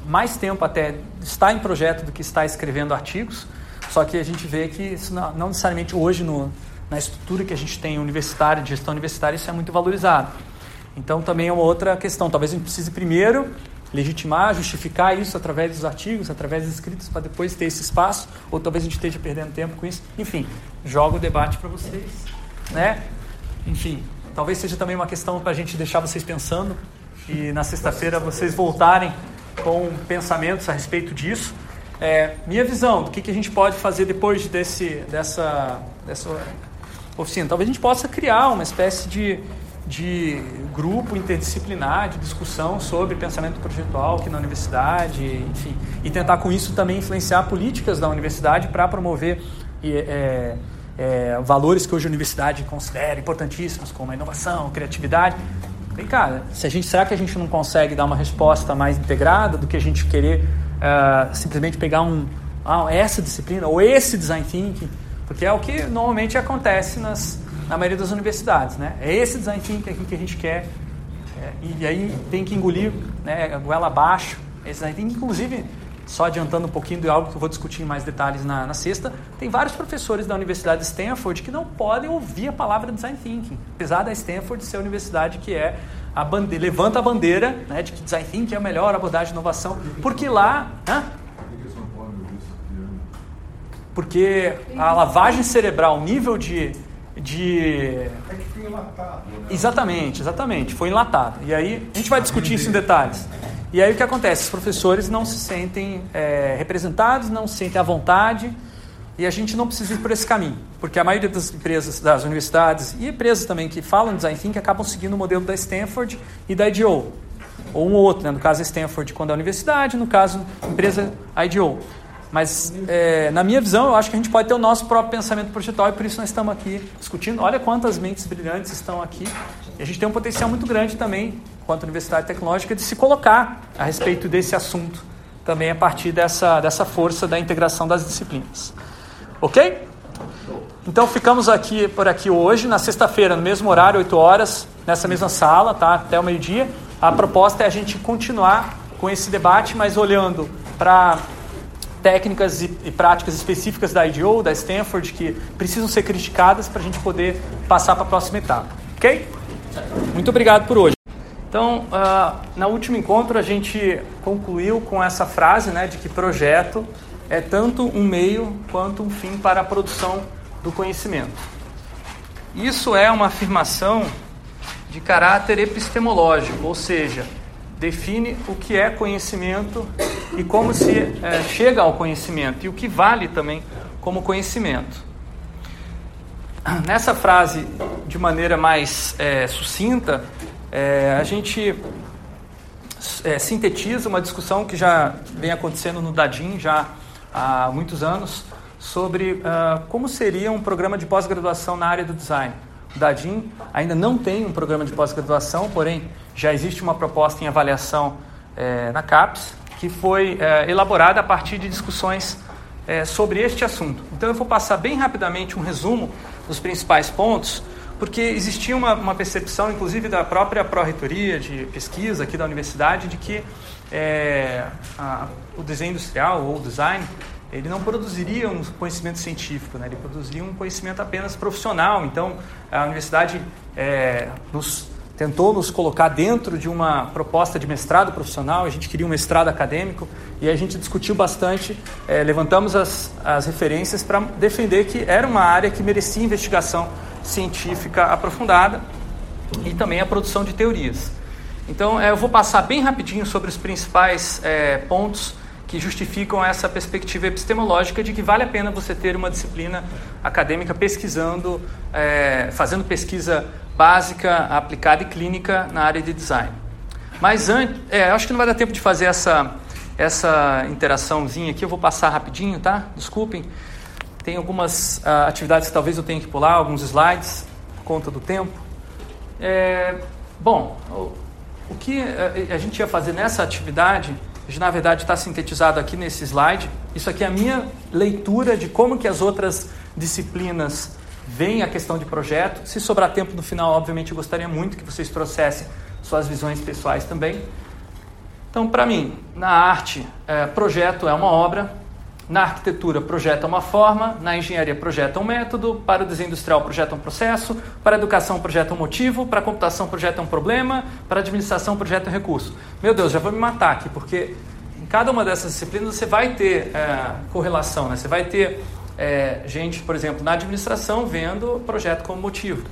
mais tempo até estar em projeto do que estar escrevendo artigos. Só que a gente vê que isso não, não necessariamente hoje no, na estrutura que a gente tem universitária, de gestão universitária, isso é muito valorizado. Então também é uma outra questão. Talvez a gente precise primeiro legitimar, justificar isso através dos artigos, através dos escritos, para depois ter esse espaço, ou talvez a gente esteja perdendo tempo com isso. Enfim, jogo o debate para vocês. Né? Enfim, talvez seja também uma questão para a gente deixar vocês pensando e na sexta-feira vocês voltarem com pensamentos a respeito disso. É, minha visão do que, que a gente pode fazer depois desse, dessa, dessa oficina. Talvez a gente possa criar uma espécie de, de grupo interdisciplinar de discussão sobre pensamento projetual aqui na universidade, enfim, e tentar com isso também influenciar políticas da universidade para promover é, valores que hoje a universidade considera importantíssimos, como a inovação, criatividade. Vem cá, se a gente, será que a gente não consegue dar uma resposta mais integrada do que a gente querer uh, simplesmente pegar um, ah, essa disciplina ou esse design thinking, porque é o que normalmente acontece nas, na maioria das universidades, né? É esse design thinking aqui que a gente quer é, e aí tem que engolir, né, goela abaixo. Esse design thinking, inclusive, só adiantando um pouquinho de algo que eu vou discutir em mais detalhes na, na sexta, tem vários professores da Universidade de Stanford que não podem ouvir a palavra design thinking, apesar da Stanford ser a universidade que é a bandeira, levanta a bandeira né, de que design thinking é a melhor abordagem de inovação, porque lá. Hã? Porque a lavagem cerebral, o nível de. de... É que foi enlatado. Né? Exatamente, exatamente, foi enlatado. E aí a gente vai discutir isso em detalhes. E aí o que acontece? Os professores não se sentem é, representados, não se sentem à vontade e a gente não precisa ir por esse caminho, porque a maioria das empresas, das universidades e empresas também que falam design thinking acabam seguindo o modelo da Stanford e da IDEO, ou um ou outro, né? no caso Stanford quando é a universidade, no caso empresa IDEO. Mas, é, na minha visão, eu acho que a gente pode ter o nosso próprio pensamento projetual e por isso nós estamos aqui discutindo. Olha quantas mentes brilhantes estão aqui. E a gente tem um potencial muito grande também, quanto Universidade Tecnológica, de se colocar a respeito desse assunto também a partir dessa, dessa força da integração das disciplinas. Ok? Então ficamos aqui por aqui hoje, na sexta-feira, no mesmo horário, 8 horas, nessa mesma sala, tá? Até o meio-dia. A proposta é a gente continuar com esse debate, mas olhando para técnicas e, e, práticas específicas da IDEO, da Stanford, que precisam ser criticadas para a gente poder passar para a próxima etapa. Ok? Muito obrigado por hoje. Então, uh, no último encontro, a gente concluiu com essa frase né, de que projeto é tanto um meio quanto um fim para a produção do conhecimento. Isso é uma afirmação de caráter epistemológico, ou seja, define o que é conhecimento e como se é, chega ao conhecimento e o que vale também como conhecimento. Nessa frase, de maneira mais é, sucinta, é, a gente é, sintetiza uma discussão que já vem acontecendo no Dadim já há muitos anos sobre uh, como seria um programa de pós-graduação na área do design. O Dadim ainda não tem um programa de pós-graduação, porém já existe uma proposta em avaliação é, na CAPES, que foi é, elaborada a partir de discussões é, sobre este assunto. Então eu vou passar bem rapidamente um resumo dos principais pontos, porque existia uma, uma percepção, inclusive da própria pró-reitoria de pesquisa aqui da universidade, de que é, a, o desenho industrial ou o design ele não produziria um conhecimento científico, né? ele produziria um conhecimento apenas profissional. Então, a universidade é, nos tentou nos colocar dentro de uma proposta de mestrado profissional, a gente queria um mestrado acadêmico e a gente discutiu bastante, é, levantamos as, as referências para defender que era uma área que merecia investigação científica aprofundada e também a produção de teorias. Então, é, eu vou passar bem rapidinho sobre os principais é, pontos que justificam essa perspectiva epistemológica de que vale a pena você ter uma disciplina acadêmica pesquisando, é, fazendo pesquisa básica, aplicada e clínica na área de design. Mas antes, é, acho que não vai dar tempo de fazer essa, essa interaçãozinha aqui, eu vou passar rapidinho, tá? Desculpem. Tem algumas uh, atividades que talvez eu tenha que pular, alguns slides, por conta do tempo. É, bom, o, o que a, a gente ia fazer nessa atividade na verdade está sintetizado aqui nesse slide. Isso aqui é a minha leitura de como que as outras disciplinas veem a questão de projeto. Se sobrar tempo no final, obviamente, eu gostaria muito que vocês trouxessem suas visões pessoais também. Então, para mim, na arte, é, projeto é uma obra, na arquitetura, projeto é uma forma, na engenharia, projeto é um método, para o desenho industrial, projeto é um processo, para a educação, projeto é um motivo, para a computação, projeto é um problema, para a administração, projeto é um recurso. Meu Deus, já vou me matar aqui, porque em cada uma dessas disciplinas você vai ter é, correlação, né? você vai ter é, gente, por exemplo, na administração vendo projeto como motivo.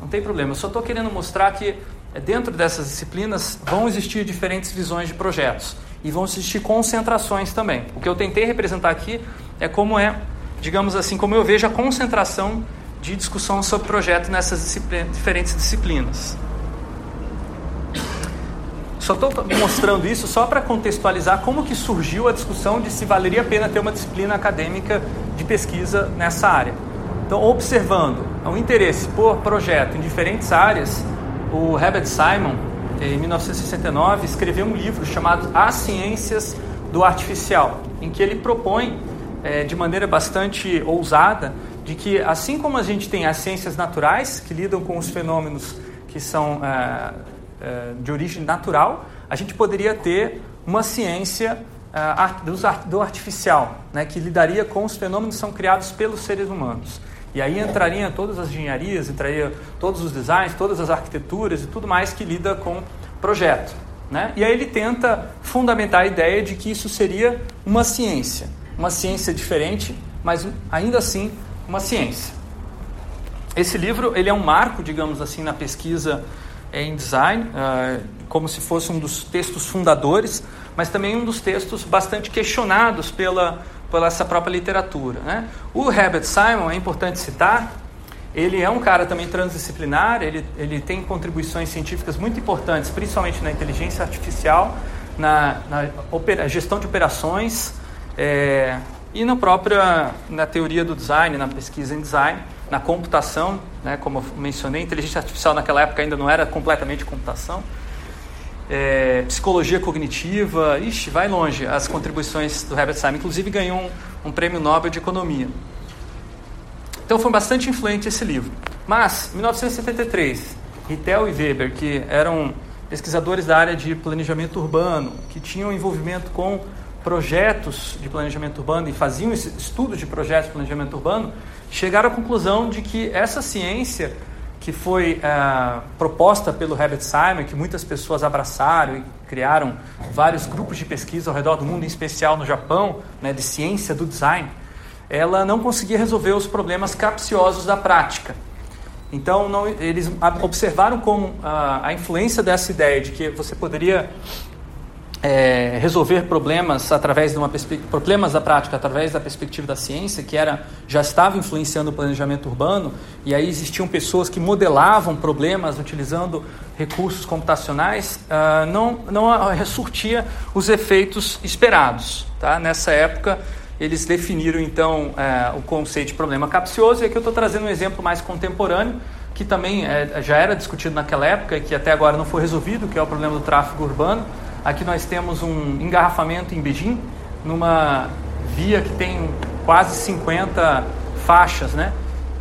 Não tem problema, eu só estou querendo mostrar que é, dentro dessas disciplinas vão existir diferentes visões de projetos e vão existir concentrações também. O que eu tentei representar aqui é como é, digamos assim, como eu vejo a concentração de discussão sobre projeto nessas diferentes disciplinas. Só estou mostrando isso só para contextualizar como que surgiu a discussão de se valeria a pena ter uma disciplina acadêmica de pesquisa nessa área. Então, observando o interesse por projeto em diferentes áreas, o Herbert Simon, em 1969, escreveu um livro chamado As Ciências do Artificial, em que ele propõe, é, de maneira bastante ousada, de que assim como a gente tem as ciências naturais, que lidam com os fenômenos que são é, é, de origem natural, a gente poderia ter uma ciência do artificial, né, que lidaria com os fenômenos que são criados pelos seres humanos. E aí entrariam todas as engenharias, entraria todos os designs, todas as arquiteturas e tudo mais que lida com projeto. Né? E aí ele tenta fundamentar a ideia de que isso seria uma ciência, uma ciência diferente, mas ainda assim uma ciência. Esse livro ele é um marco, digamos assim, na pesquisa em design, uh, como se fosse um dos textos fundadores, mas também um dos textos bastante questionados pela pela essa própria literatura. Né? O Herbert Simon, é importante citar, ele é um cara também transdisciplinar, ele, ele tem contribuições científicas muito importantes, principalmente na inteligência artificial, na, na opera, gestão de operações é, e na própria na teoria do design, na pesquisa em design, na computação, né, como eu mencionei, inteligência artificial naquela época ainda não era completamente computação é, psicologia cognitiva, ixi, vai longe as contribuições do Herbert Simon. Inclusive ganhou um, um prêmio Nobel de Economia. Então foi bastante influente esse livro. Mas, em 1973, Rittel e Weber, que eram pesquisadores da área de planejamento urbano, que tinham envolvimento com projetos de planejamento urbano e faziam estudos de projetos de planejamento urbano, chegaram à conclusão de que essa ciência que foi uh, proposta pelo Herbert Simon, que muitas pessoas abraçaram e criaram vários grupos de pesquisa ao redor do mundo, em especial no Japão, né, de ciência do design, ela não conseguia resolver os problemas capciosos da prática. Então, não, eles observaram como uh, a influência dessa ideia de que você poderia é, resolver problemas através de uma problemas da prática através da perspectiva da ciência que era já estava influenciando o planejamento urbano e aí existiam pessoas que modelavam problemas utilizando recursos computacionais uh, não não ressurtia os efeitos esperados tá? Nessa época eles definiram então uh, o conceito de problema capcioso e aqui eu estou trazendo um exemplo mais contemporâneo que também uh, já era discutido naquela época e que até agora não foi resolvido que é o problema do tráfego urbano Aqui nós temos um engarrafamento em Beijing, numa via que tem quase 50 faixas, né?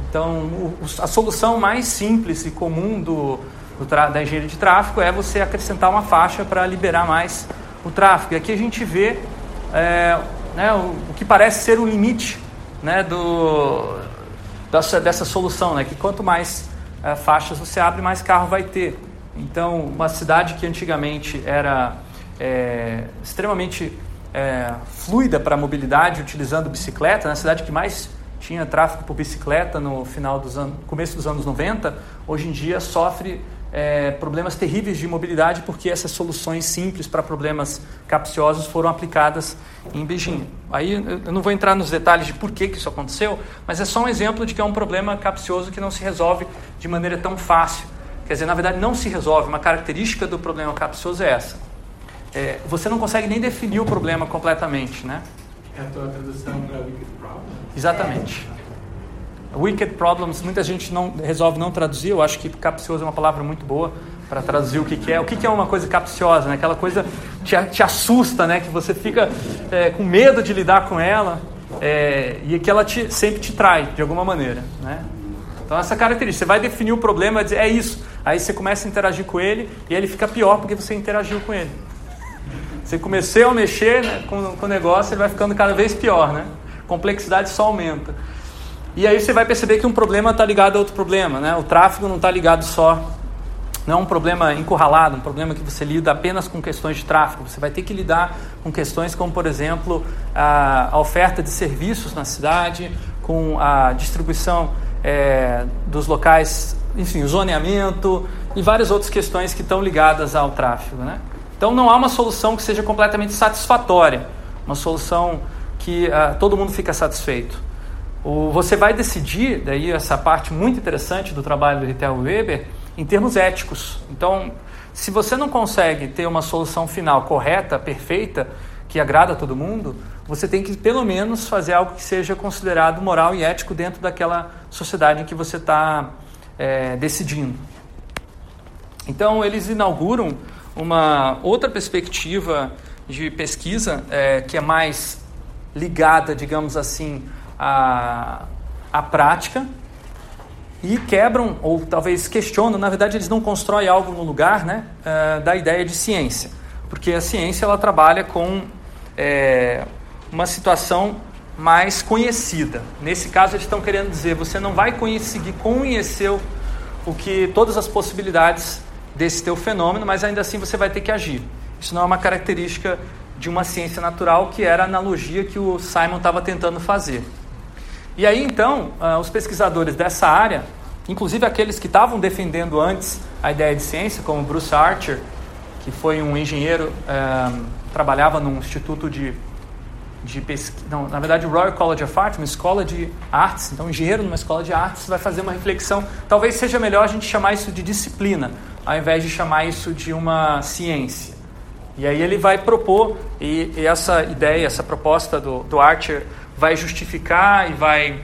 Então, o, a solução mais simples e comum do, do da engenharia de tráfego é você acrescentar uma faixa para liberar mais o tráfego. E aqui a gente vê é, né, o, o, que parece ser o limite né, do, dessa, dessa solução, né? Que quanto mais é, faixas você abre, mais carro vai ter. Então, uma cidade que antigamente era é, extremamente é, fluida para a mobilidade utilizando bicicleta, na cidade que mais tinha tráfego por bicicleta no final dos anos, começo dos anos 90, hoje em dia sofre é, problemas terríveis de mobilidade porque essas soluções simples para problemas capciosos foram aplicadas em Beijing. Aí eu não vou entrar nos detalhes de por que, que isso aconteceu, mas é só um exemplo de que é um problema capcioso que não se resolve de maneira tão fácil. Quer dizer, na verdade não se resolve. Uma característica do problema capcioso é essa é, você não consegue nem definir o problema completamente, né? É a tua tradução para Wicked Problems? Exatamente. Wicked Problems, muita gente não resolve não traduzir, eu acho que capcioso é uma palavra muito boa para traduzir o que, que, é. O que, que, é uma coisa capciosa? Né? Aquela coisa te, te assusta, né? que você fica é, com medo de lidar com ela é, e que ela te, sempre te trai, de alguma maneira. Né? Então, essa característica, você vai definir o problema, vai dizer, é isso. Aí você começa a interagir com ele e ele fica pior porque você interagiu com ele. Você começou a mexer né, com, com o negócio, ele vai ficando cada vez pior, né? Complexidade só aumenta. E aí você vai perceber que um problema está ligado a outro problema, né? O tráfego não está ligado só, não é um problema encurralado, um problema que você lida apenas com questões de tráfego. Você vai ter que lidar com questões como, por exemplo, a, oferta de serviços na cidade, com a distribuição é, dos locais, enfim, o zoneamento e várias outras questões que estão ligadas ao tráfego, né? Então não há uma solução que seja completamente satisfatória, uma solução que uh, todo mundo fica satisfeito. O, você vai decidir, daí essa parte muito interessante do trabalho do Retail Weber, em termos éticos. Então, se você não consegue ter uma solução final correta, perfeita, que agrada a todo mundo, você tem que pelo menos fazer algo que seja considerado moral e ético dentro daquela sociedade em que você está é, decidindo. Então, eles inauguram uma outra perspectiva de pesquisa é, que é mais ligada, digamos assim, à, à prática e quebram ou talvez questionam. Na verdade, eles não constroem algo no lugar, né, uh, da ideia de ciência, porque a ciência ela trabalha com é, uma situação mais conhecida. Nesse caso, eles estão querendo dizer você não vai conseguir conhecer o que todas as possibilidades desse teu fenômeno, mas ainda assim você vai ter que agir. Isso não é uma característica de uma ciência natural, que era a analogia que o Simon estava tentando fazer. E aí então, uh, os pesquisadores dessa área, inclusive aqueles que estavam defendendo antes a ideia de ciência, como Bruce Archer, que foi um engenheiro, uh, trabalhava num instituto de, de pesquisa, não, na verdade Royal College of Art, uma escola de artes, então engenheiro numa escola de artes vai fazer uma reflexão, talvez seja melhor a gente chamar isso de disciplina, ao invés de chamar isso de uma ciência. E aí ele vai propor, e, e essa ideia, essa proposta do, do Archer vai justificar e vai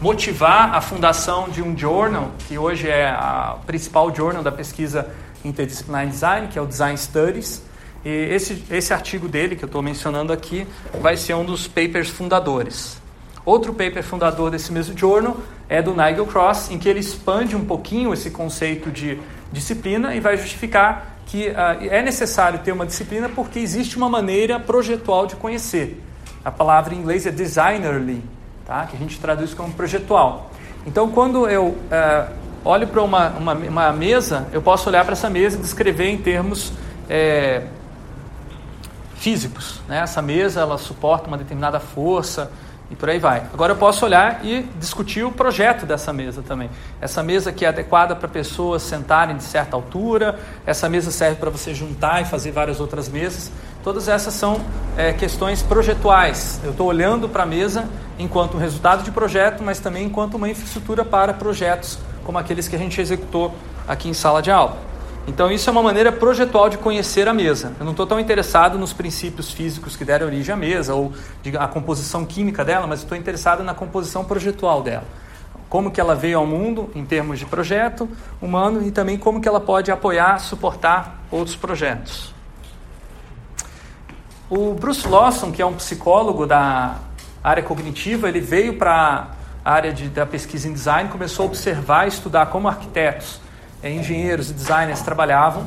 motivar a fundação de um journal, que hoje é a principal journal da pesquisa interdisciplinar design, que é o Design Studies. E esse, esse artigo dele, que eu estou mencionando aqui, vai ser um dos papers fundadores. Outro paper fundador desse mesmo journal é do Nigel Cross, em que ele expande um pouquinho esse conceito de disciplina e vai justificar que uh, é necessário ter uma disciplina porque existe uma maneira projetual de conhecer. A palavra em inglês é designerly, tá? que a gente traduz como projetual. Então, quando eu uh, olho para uma, uma, uma, mesa, eu posso olhar para essa mesa e descrever em termos é, físicos. Né? Essa mesa ela suporta uma determinada força, e por aí vai. Agora eu posso olhar e discutir o projeto dessa mesa também. Essa mesa que é adequada para pessoas sentarem de certa altura, essa mesa serve para você juntar e fazer várias outras mesas. Todas essas são é, questões projetuais. Eu estou olhando para a mesa enquanto um resultado de projeto, mas também enquanto uma infraestrutura para projetos como aqueles que a gente executou aqui em sala de aula. Então, isso é uma maneira projetual de conhecer a mesa. Eu não estou tão interessado nos princípios físicos que deram origem à mesa ou a composição química dela, mas estou interessado na composição projetual dela. Como que ela veio ao mundo em termos de projeto humano e também como que ela pode apoiar, suportar outros projetos. O Bruce Lawson, que é um psicólogo da área cognitiva, ele veio para a área de, da pesquisa em design, começou a observar e estudar como arquitetos é, engenheiros e designers trabalhavam.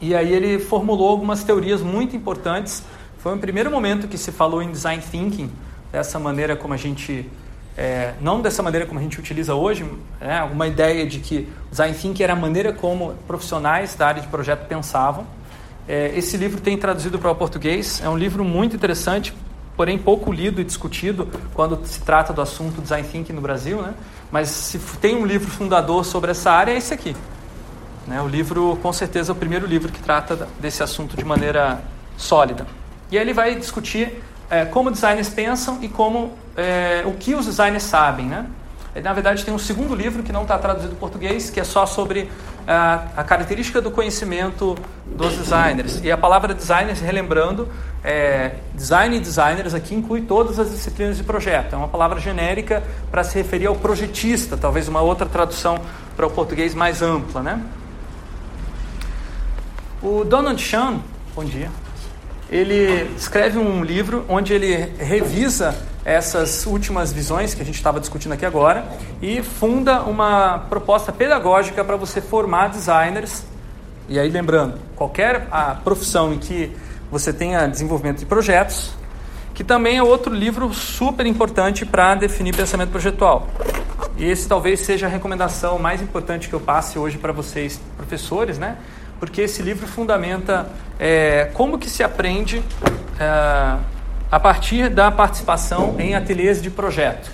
E aí ele formulou algumas teorias muito importantes. Foi o primeiro momento que se falou em design thinking, dessa maneira como a gente é, não dessa maneira como a gente utiliza hoje, é, uma ideia de que design thinking era a maneira como profissionais da área de projeto pensavam. É, esse livro tem traduzido para o português, é um livro muito interessante, porém pouco lido e discutido quando se trata do assunto design thinking no Brasil, né? Mas se tem um livro fundador sobre essa área, é esse aqui. Né? O livro, com certeza, é o primeiro livro que trata desse assunto de maneira sólida. E aí ele vai discutir é, como designers pensam e como é, o que os designers sabem, né? Na verdade, tem um segundo livro que não está traduzido em português, que é só sobre a, a, característica do conhecimento dos designers. E a palavra designers, relembrando, é, design e designers aqui inclui todas as disciplinas de projeto. É uma palavra genérica para se referir ao projetista, talvez uma outra tradução para o português mais ampla. Né? O Donald Chan, bom dia, ele escreve um livro onde ele revisa essas últimas visões que a gente estava discutindo aqui agora e funda uma proposta pedagógica para você formar designers. E aí, lembrando, qualquer a profissão em que você tem a desenvolvimento de projetos, que também é outro livro super importante para definir pensamento projetual. E esse talvez seja a recomendação mais importante que eu passe hoje para vocês, professores, né? Porque esse livro fundamenta é, como que se aprende é, a partir da participação em ateliês de projeto.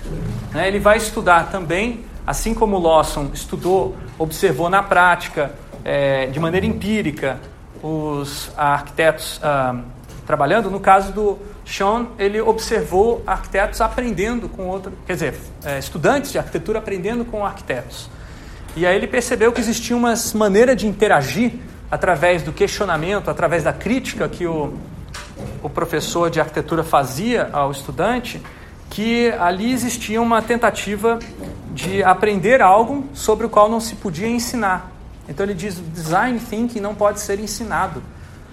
Né? Ele vai estudar também, assim como Lawson estudou, observou na prática, é, de maneira empírica, os arquitetos ah, trabalhando. No caso do Sean, ele observou arquitetos aprendendo com outros, quer dizer, é, estudantes de arquitetura aprendendo com arquitetos. E aí ele percebeu que existia uma maneira de interagir através do questionamento, através da crítica que o, o professor de arquitetura fazia ao estudante, que ali existia uma tentativa de aprender algo sobre o qual não se podia ensinar. Então ele diz: design thinking não pode ser ensinado.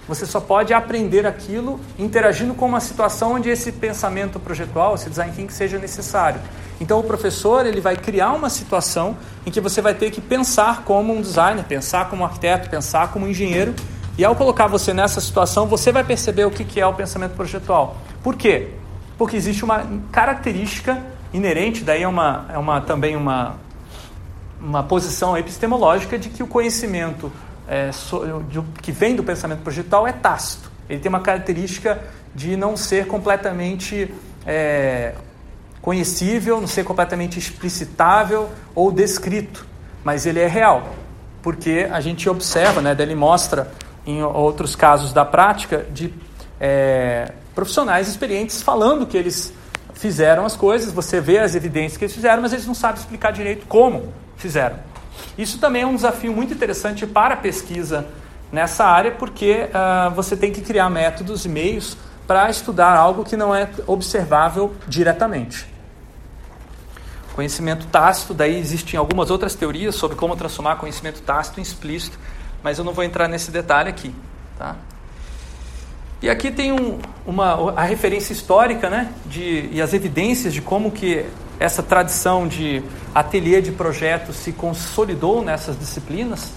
Você só pode aprender aquilo interagindo com uma situação onde esse pensamento projetual, esse design thinking seja necessário. Então o professor ele vai criar uma situação em que você vai ter que pensar como um designer, pensar como um arquiteto, pensar como um engenheiro. E ao colocar você nessa situação, você vai perceber o que é o pensamento projetual. Por quê? Porque existe uma característica inerente, daí é, uma, é uma, também uma, uma posição epistemológica de que o conhecimento é, que vem do pensamento projetual é tácito. Ele tem uma característica de não ser completamente é, conhecível, não ser completamente explicitável ou descrito, mas ele é real, porque a gente observa, né, ele mostra em outros casos da prática de é, profissionais experientes falando que eles fizeram as coisas, você vê as evidências que eles fizeram, mas eles não sabem explicar direito como fizeram. Isso também é um desafio muito interessante para a pesquisa nessa área, porque uh, você tem que criar métodos e meios para estudar algo que não é observável diretamente. Conhecimento tácito, daí existem algumas outras teorias sobre como transformar conhecimento tácito em explícito, mas eu não vou entrar nesse detalhe aqui. Tá? E aqui tem um, uma, a referência histórica né, de, e as evidências de como que essa tradição de ateliê de projetos se consolidou nessas disciplinas.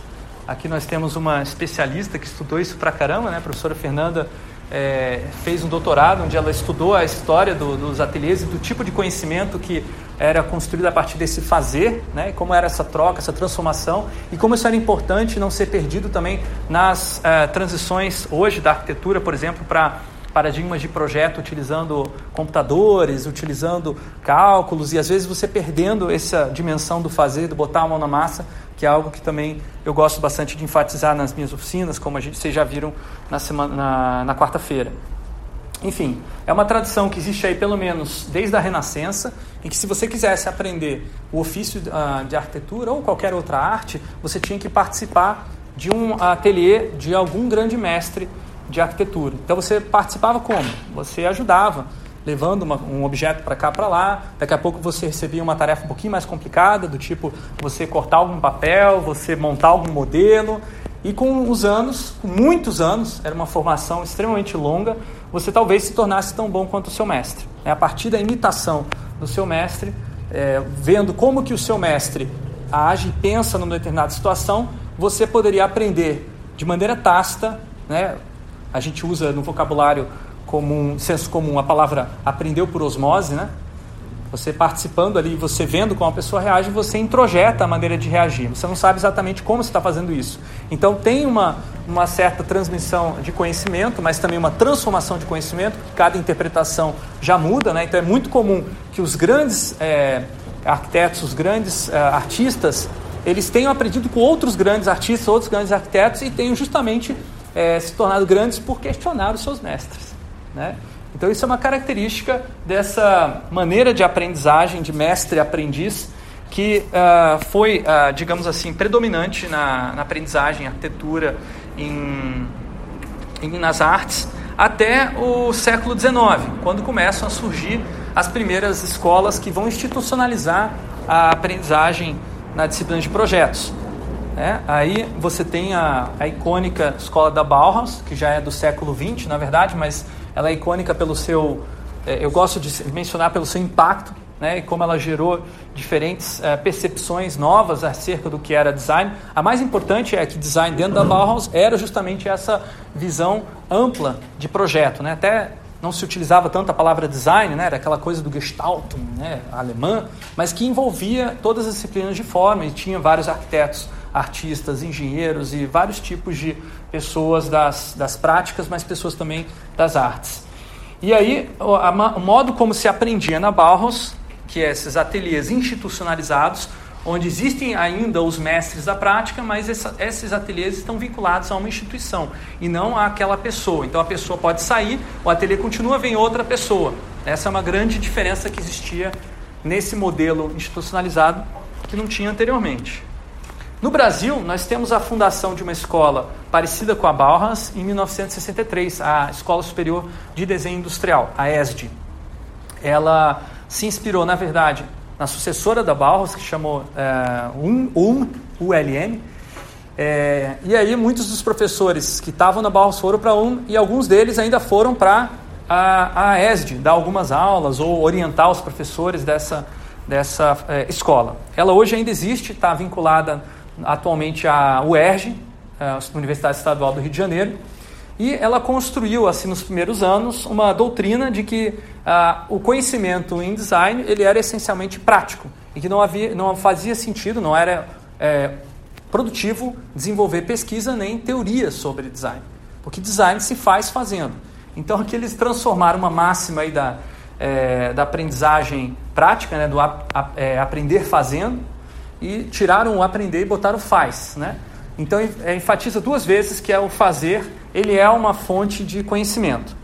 Aqui nós temos uma especialista que estudou isso pra caramba, né? A professora Fernanda é, fez um doutorado onde ela estudou a história do, dos ateliês e do tipo de conhecimento que era construído a partir desse fazer, né? como era essa troca, essa transformação e como isso era importante não ser perdido também nas uh, transições hoje da arquitetura, por exemplo, para paradigmas de projeto utilizando computadores, utilizando cálculos e às vezes você perdendo essa dimensão do fazer, do botar a mão na massa, que é algo que também eu gosto bastante de enfatizar nas minhas oficinas, como a gente, vocês já viram na, na, na quarta-feira. Enfim, é uma tradição que existe aí pelo menos desde a Renascença, em que se você quisesse aprender o ofício uh, de arquitetura ou qualquer outra arte, você tinha que participar de um ateliê de algum grande mestre de arquitetura. Então você participava como? Você ajudava, levando uma, um objeto para cá para lá. Daqui a pouco você recebia uma tarefa um pouquinho mais complicada, do tipo você cortar algum papel, você montar algum modelo. E com os anos, com muitos anos, era uma formação extremamente longa, você talvez se tornasse tão bom quanto o seu mestre. É a partir da imitação do seu mestre, é, vendo como que o seu mestre age e pensa numa determinada situação, você poderia aprender de maneira tácita, né, a gente usa no vocabulário comum, senso comum, a palavra aprendeu por osmose, né? Você participando ali, você vendo como a pessoa reage, você introjeta a maneira de reagir. Você não sabe exatamente como você está fazendo isso. Então tem uma, uma certa transmissão de conhecimento, mas também uma transformação de conhecimento, porque cada interpretação já muda, né? Então é muito comum que os grandes é, arquitetos, os grandes é, artistas, eles tenham aprendido com outros grandes artistas, outros grandes arquitetos e tenham justamente é, se tornado grandes por questionar os seus mestres. Né? Então, isso é uma característica dessa maneira de aprendizagem, de mestre-aprendiz, que uh, foi, uh, digamos assim, predominante na, na aprendizagem, arquitetura, em, em, nas artes, até o século XIX, quando começam a surgir as primeiras escolas que vão institucionalizar a aprendizagem na disciplina de projetos. É, aí você tem a, a icônica escola da Bauhaus, que já é do século XX, na verdade, mas ela é icônica pelo seu, é, eu gosto de mencionar pelo seu impacto né, e como ela gerou diferentes é, percepções novas acerca do que era design. A mais importante é que design dentro da Bauhaus era justamente essa visão ampla de projeto. Né? Até não se utilizava tanto a palavra design, né? era aquela coisa do Gestaltung né? alemã, mas que envolvia todas as disciplinas de forma e tinha vários arquitetos, artistas, engenheiros e vários tipos de pessoas das, das práticas, mas pessoas também das artes. E aí, o, modo como se aprendia na Bauhaus que é esses ateliês institucionalizados, onde existem ainda os mestres da prática, mas essa, esses ateliês estão vinculados a uma instituição e não àquela pessoa. Então a pessoa pode sair, o ateliê continua, vem outra pessoa. Essa é uma grande diferença que existia nesse modelo institucionalizado que não tinha anteriormente. No Brasil, nós temos a fundação de uma escola parecida com a Bauhaus em 1963, a Escola Superior de Desenho Industrial, a ESD. Ela se inspirou, na verdade, na sucessora da Bauhaus, que chamou é, um, um, ULM. É, e aí muitos dos professores que estavam na Bauhaus foram para um e alguns deles ainda foram para a, a ESD, dar algumas aulas ou orientar os professores dessa, dessa é, escola. Ela hoje ainda existe, está vinculada atualmente à UERJ, a Universidade Estadual do Rio de Janeiro, e ela construiu, assim, nos primeiros anos, uma doutrina de que ah, o conhecimento em design ele era essencialmente prático e que não, havia, não fazia sentido, não era é, produtivo desenvolver pesquisa nem teoria sobre design, porque design se faz fazendo. Então aqui eles transformaram uma máxima aí da, é, da aprendizagem prática, né, do a, a, é, aprender fazendo, e tiraram o aprender e botaram o faz. Né? Então é, enfatiza duas vezes que é o fazer ele é uma fonte de conhecimento.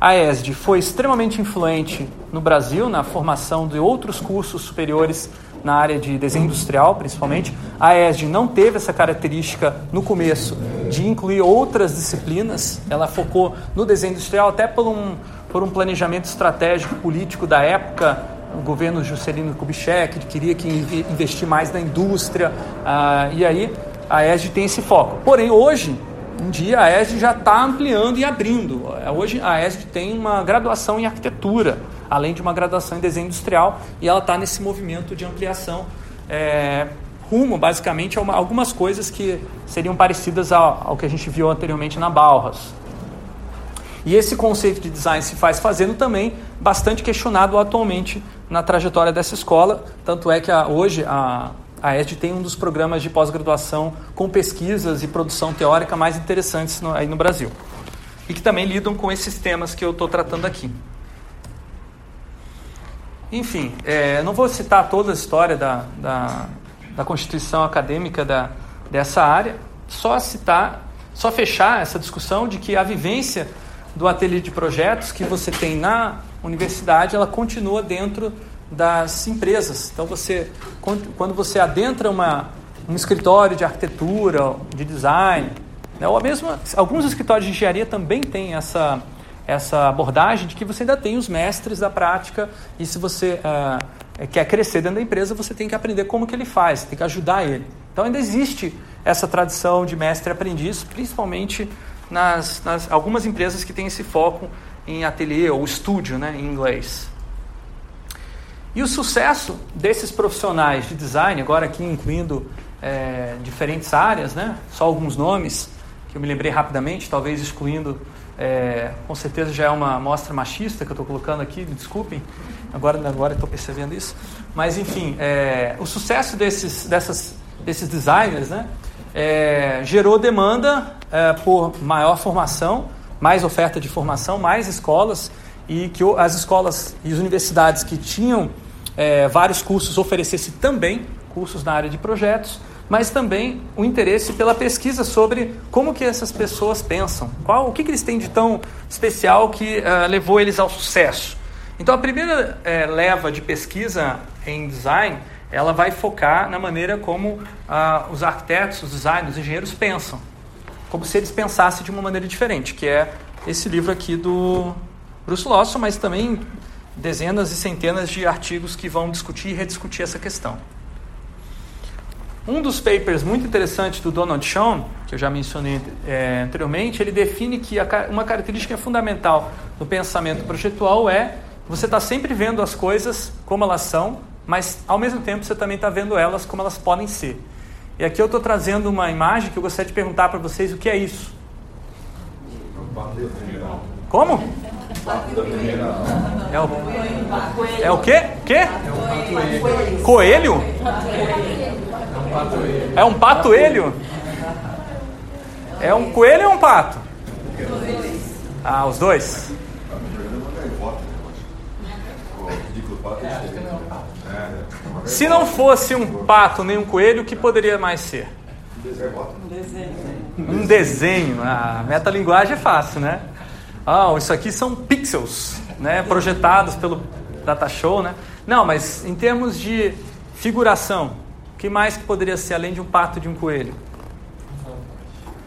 A ESD foi extremamente influente no Brasil na formação de outros cursos superiores na área de desenho industrial, principalmente. A ESD não teve essa característica no começo de incluir outras disciplinas. Ela focou no desenho industrial até por um, por um planejamento estratégico político da época. O governo Juscelino Kubitschek queria que investir mais na indústria. Ah, e aí a ESD tem esse foco. Porém, hoje um dia a ESD já está ampliando e abrindo. Hoje a ESD tem uma graduação em arquitetura, além de uma graduação em desenho industrial, e ela está nesse movimento de ampliação é, rumo, basicamente, a uma, algumas coisas que seriam parecidas ao, ao, que a gente viu anteriormente na Bauhaus. E esse conceito de design se faz fazendo também bastante questionado atualmente na trajetória dessa escola, tanto é que a, hoje a, a ESD tem um dos programas de pós-graduação com pesquisas e produção teórica mais interessantes no, aí no Brasil. E que também lidam com esses temas que eu estou tratando aqui. Enfim, é, não vou citar toda a história da, da, da constituição acadêmica da, dessa área, só citar, só fechar essa discussão de que a vivência do ateliê de projetos que você tem na universidade, ela continua dentro das empresas. Então, você, quando você adentra uma, um escritório de arquitetura, de design, né, ou mesmo alguns escritórios de engenharia também têm essa, essa abordagem de que você ainda tem os mestres da prática e se você uh, quer crescer dentro da empresa, você tem que aprender como que ele faz, tem que ajudar ele. Então, ainda existe essa tradição de mestre-aprendiz, principalmente nas, nas algumas empresas que têm esse foco em ateliê ou estúdio, né, em inglês. E o sucesso desses profissionais de design, agora aqui incluindo é, diferentes áreas, né? só alguns nomes que eu me lembrei rapidamente, talvez excluindo, é, com certeza já é uma amostra machista que eu estou colocando aqui, desculpem, agora agora estou percebendo isso. Mas enfim, é, o sucesso desses, dessas, desses designers né? É, gerou demanda é, por maior formação, mais oferta de formação, mais escolas e que as escolas e as universidades que tinham é, vários cursos oferecesse também cursos na área de projetos, mas também o interesse pela pesquisa sobre como que essas pessoas pensam, qual o que, que eles têm de tão especial que uh, levou eles ao sucesso. Então a primeira leva de pesquisa em design ela vai focar na maneira como uh, os arquitetos, os designers, os engenheiros pensam, como se eles pensassem de uma maneira diferente, que é esse livro aqui do Bruce Lawson, mas também dezenas e centenas de artigos que vão discutir e rediscutir essa questão. Um dos papers muito interessantes do Donald Schoen, que eu já mencionei é, anteriormente, ele define que a, uma característica fundamental do pensamento projetual é você está sempre vendo as coisas como elas são, mas ao mesmo tempo você também está vendo elas como elas podem ser. E aqui eu estou trazendo uma imagem que eu gostaria de perguntar para vocês o que é isso. Como? É o, é o quê? Quê? Coelho? É um patoelho? É um coelho ou um pato? Ah, os dois? Se não fosse um pato nem um coelho, o que poderia mais ser? Um desenho. Ah, metalinguagem é fácil, né? Ah, isso aqui são pixels, né? Projetados pelo data show, né? Não, mas em termos de figuração, o que mais que poderia ser além de um pato e de um coelho?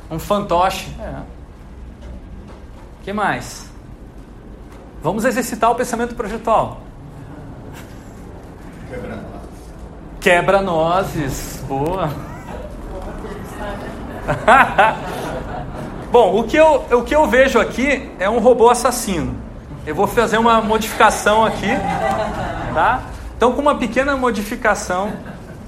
Um fantoche. É. O que mais? Vamos exercitar o pensamento projetual. Quebra-nozes. Boa. Bom, o que, eu, o que eu vejo aqui é um robô assassino. Eu vou fazer uma modificação aqui, tá? Então, com uma pequena modificação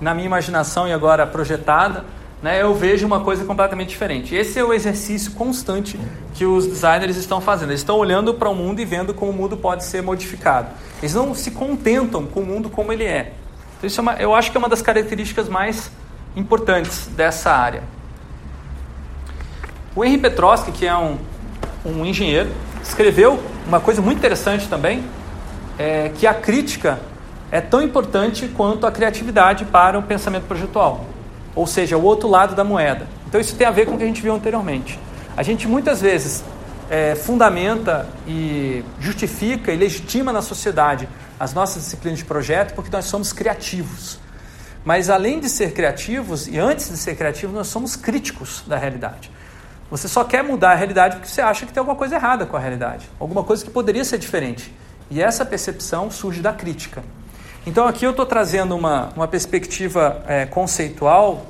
na minha imaginação e agora projetada, né, eu vejo uma coisa completamente diferente. Esse é o exercício constante que os designers estão fazendo. Eles estão olhando para o mundo e vendo como o mundo pode ser modificado. Eles não se contentam com o mundo como ele é. Então, isso é uma, eu acho que é uma das características mais importantes dessa área. O Henry Petrosky, que é um, um engenheiro, escreveu uma coisa muito interessante também, é que a crítica é tão importante quanto a criatividade para o pensamento projetual, ou seja, o outro lado da moeda. Então isso tem a ver com o que a gente viu anteriormente. A gente muitas vezes é, fundamenta e justifica e legitima na sociedade as nossas disciplinas de projeto porque nós somos criativos. Mas além de ser criativos e antes de ser criativos, nós somos críticos da realidade. Você só quer mudar a realidade porque você acha que tem alguma coisa errada com a realidade, alguma coisa que poderia ser diferente. E essa percepção surge da crítica. Então aqui eu estou trazendo uma, uma perspectiva é, conceitual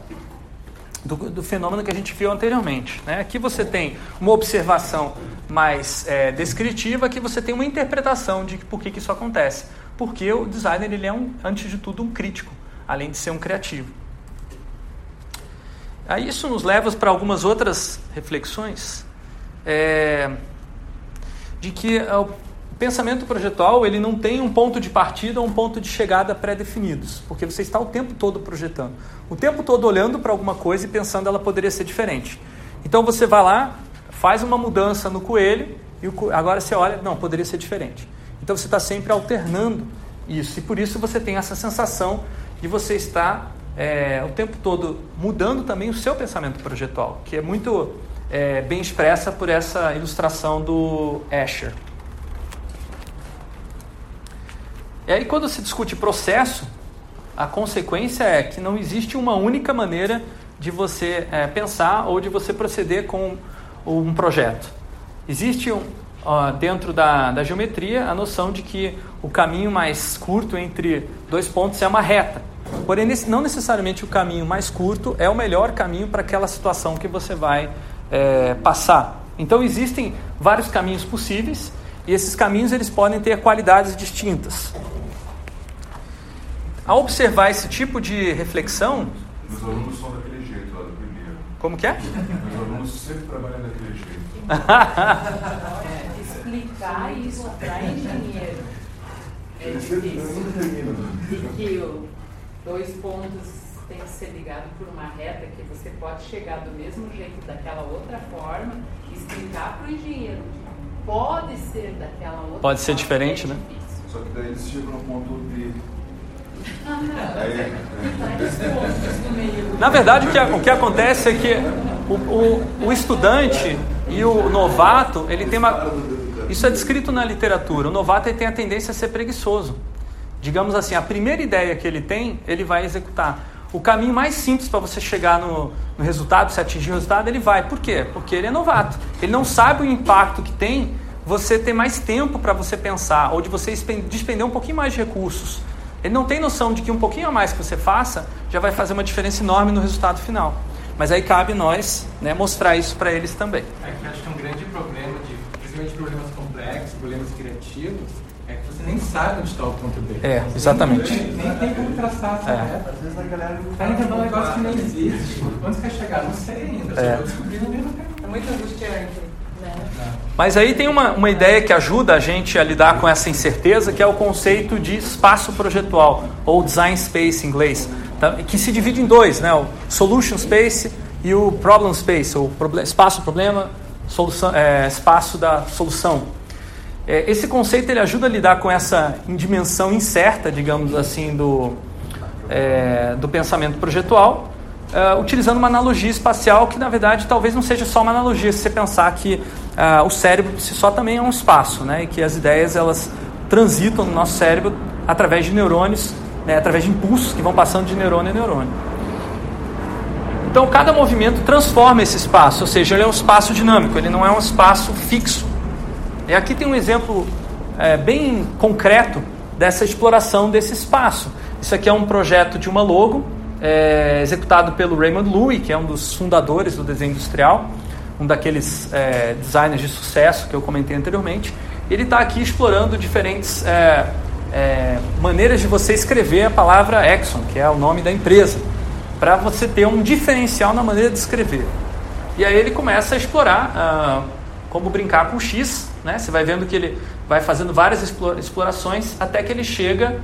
do, do, fenômeno que a gente viu anteriormente. Né? Aqui você tem uma observação mais é, descritiva, aqui você tem uma interpretação de por que, que isso acontece. Porque o designer ele é, um, antes de tudo, um crítico, além de ser um criativo. Aí isso nos leva para algumas outras reflexões é, de que o pensamento projetual ele não tem um ponto de partida ou um ponto de chegada pré-definidos, porque você está o tempo todo projetando, o tempo todo olhando para alguma coisa e pensando ela poderia ser diferente. Então você vai lá, faz uma mudança no coelho e o, agora você olha, não, poderia ser diferente. Então você está sempre alternando isso e por isso você tem essa sensação de você estar é, o tempo todo mudando também o seu pensamento projetual, que é muito é, bem expressa por essa ilustração do Escher. E aí, quando se discute processo, a consequência é que não existe uma única maneira de você é, pensar ou de você proceder com um projeto. Existe um, ó, dentro da, da geometria a noção de que o caminho mais curto entre dois pontos é uma reta. Porém, não necessariamente o caminho mais curto é o melhor caminho para aquela situação que você vai é, passar. Então, existem vários caminhos possíveis e esses caminhos eles podem ter qualidades distintas. Ao observar esse tipo de reflexão. Meus alunos são daquele jeito lá do primeiro. Como que é? Meus alunos sempre trabalham daquele jeito. é, explicar isso para engenheiro é difícil. E que o dois pontos têm que ser ligados por uma reta que você pode chegar do mesmo jeito daquela outra forma e explicar para o engenheiro pode ser daquela outra Pode ser diferente, é né? Só que daí eles chegam no ponto de. Na verdade, o que, o que acontece é que o, o, o estudante e o novato, ele tem uma. Isso é descrito na literatura. O novato tem a tendência a ser preguiçoso digamos assim, a primeira ideia que ele tem, ele vai executar. O caminho mais simples para você chegar no, no, resultado, se atingir o resultado, ele vai. Por quê? Porque ele é novato. Ele não sabe o impacto que tem você ter mais tempo para você pensar, ou de você despender um pouquinho mais de recursos. Ele não tem noção de que um pouquinho a mais que você faça já vai fazer uma diferença enorme no resultado final. Mas aí cabe nós né, mostrar isso para eles também. Aqui acho que é um grande problema, de, principalmente problemas complexos, problemas criativos, É que você nem sabe onde está o ponto B. É, exatamente. Nem, nem tem como traçar essa É. Às vezes a galera não Tá inventando um negócio que não existe. Onde você quer chegar? Não sei ainda. É. No mesmo tempo. É muito angustiante, né? Mas aí tem uma, uma ideia que ajuda a gente a lidar com essa incerteza, que é o conceito de espaço projetual, ou design space em inglês, tá? que se divide em dois, né? o solution space e o problem space, ou espaço problema, é, espaço da solução. É, esse conceito ele ajuda a lidar com essa dimensão incerta, digamos assim, do, é, do pensamento projetual, é, utilizando uma analogia espacial que, na verdade, talvez não seja só uma analogia, se você pensar que ah, o cérebro por si só também é um espaço, né, e que as ideias elas transitam no nosso cérebro através de neurônios, né, através de impulsos que vão passando de neurônio a neurônio. Então, cada movimento transforma esse espaço, ou seja, ele é um espaço dinâmico, ele não é um espaço fixo. E aqui tem um exemplo é, bem concreto dessa exploração desse espaço. Isso aqui é um projeto de uma logo, é, executado pelo Raymond Loewy, que é um dos fundadores do desenho industrial, um daqueles é, designers de sucesso que eu comentei anteriormente. Ele está aqui explorando diferentes é, é, maneiras de você escrever a palavra Exxon, que é o nome da empresa, para você ter um diferencial na maneira de escrever. E aí ele começa a explorar ah, como brincar com o X, né? Você vai vendo que ele vai fazendo várias explora- explorações até que ele chega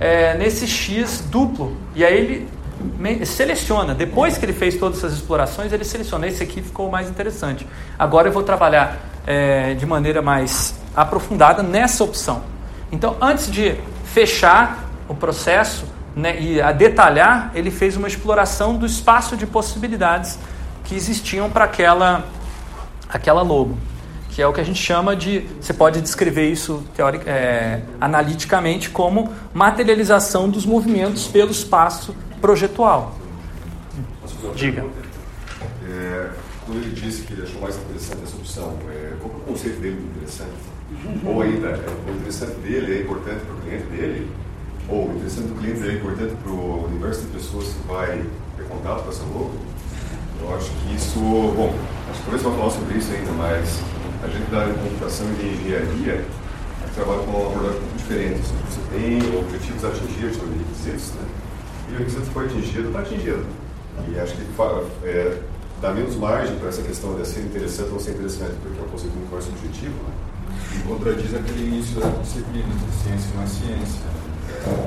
é, nesse X duplo. E aí ele seleciona. Depois que ele fez todas essas explorações, ele seleciona. Esse aqui ficou mais interessante. Agora eu vou trabalhar é, de maneira mais aprofundada nessa opção. Então, antes de fechar o processo né, e a detalhar, ele fez uma exploração do espaço de possibilidades que existiam para aquela, aquela logo, que é o que a gente chama de, você pode descrever isso teoric, é, analiticamente como materialização dos movimentos pelo espaço projetual. Diga. É, quando ele disse que ele achou mais interessante essa opção, é, qual que é o conceito dele de interessante? Ou ainda, é, o interessante dele é importante para o cliente dele? Ou o interessante do cliente dele é importante para o universo de pessoas que vai ter contato com essa logo? Eu acho que isso, bom, acho que talvez vamos falar sobre isso ainda, mas a gente da área de computação e de engenharia trabalha com uma abordagem diferente. Você tem objetivos a atingir sobre requisitos, né? E o requisito foi atingido, está atingido. E acho que é, dá menos margem para essa questão de ser interessante ou não ser interessante, porque é um conceito muito mais subjetivo. Né? E contradiz aquele início das disciplinas de ciência não é ciência.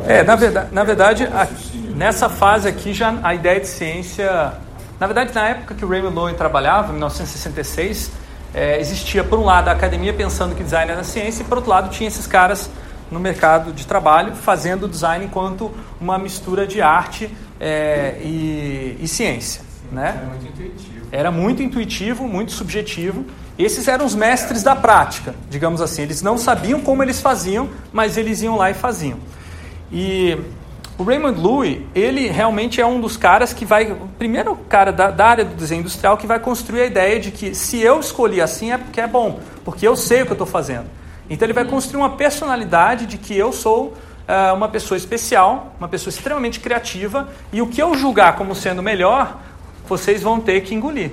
É, na verdade, na verdade a- nessa fase aqui já a ideia de ciência. Na verdade, na época que o Raymond Loewy trabalhava, em 1966, é, existia, por um lado, a academia pensando que design era ciência, e por outro lado, tinha esses caras no mercado de trabalho fazendo design enquanto uma mistura de arte é, e, e ciência. Né? É muito intuitivo. Era muito intuitivo, muito subjetivo. Esses eram os mestres da prática, digamos assim. Eles não sabiam como eles faziam, mas eles iam lá e faziam. E o Raymond Loewy, ele realmente é um dos caras que vai, o primeiro cara da, da área do desenho industrial que vai construir a ideia de que se eu escolhi assim é porque é bom, porque eu sei o que eu estou fazendo. Então ele vai construir uma personalidade de que eu sou ah, uma pessoa especial, uma pessoa extremamente criativa, e o que eu julgar como sendo melhor, vocês vão ter que engolir.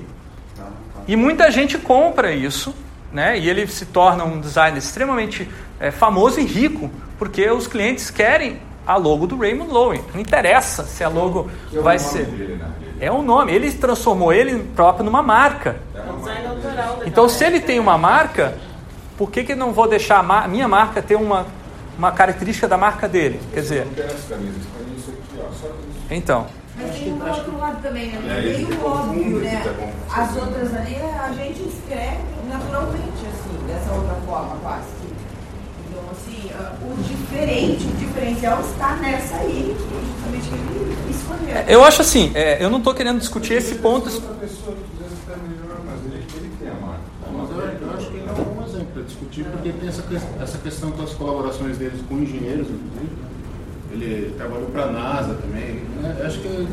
E muita gente compra isso, né? E ele se torna um designer extremamente eh, famoso e rico, porque os clientes querem a logo do Raymond Loewy. Não interessa se a logo vai ser. É um nome. Ele transformou ele próprio numa marca. É da Então, se ele tem uma marca, por que, que eu não vou deixar a ma- minha marca ter uma, uma característica da marca dele? Quer dizer, Não quero essa camisa, escolhi isso aqui, ó. Só isso. então. Mas tem um outro lado também, né? É, Meio ele óbvio, confunde né? tá bom. As outras ali, a gente escreve naturalmente, assim, dessa outra forma, quase. Então, assim, ah, o diferente, o diferencial está nessa aí, que justamente que ele escolheu. Eu acho assim, é, eu não estou querendo discutir esse ponto. Outra pessoa que quisesse estar melhor, mas ele, ele tem a marca. Mas eu, eu acho que ele é um bom exemplo para discutir, porque tem essa, essa questão das colaborações deles com engenheiros, inclusive. né? Ele trabalhou para a NASA também. né? Acho que,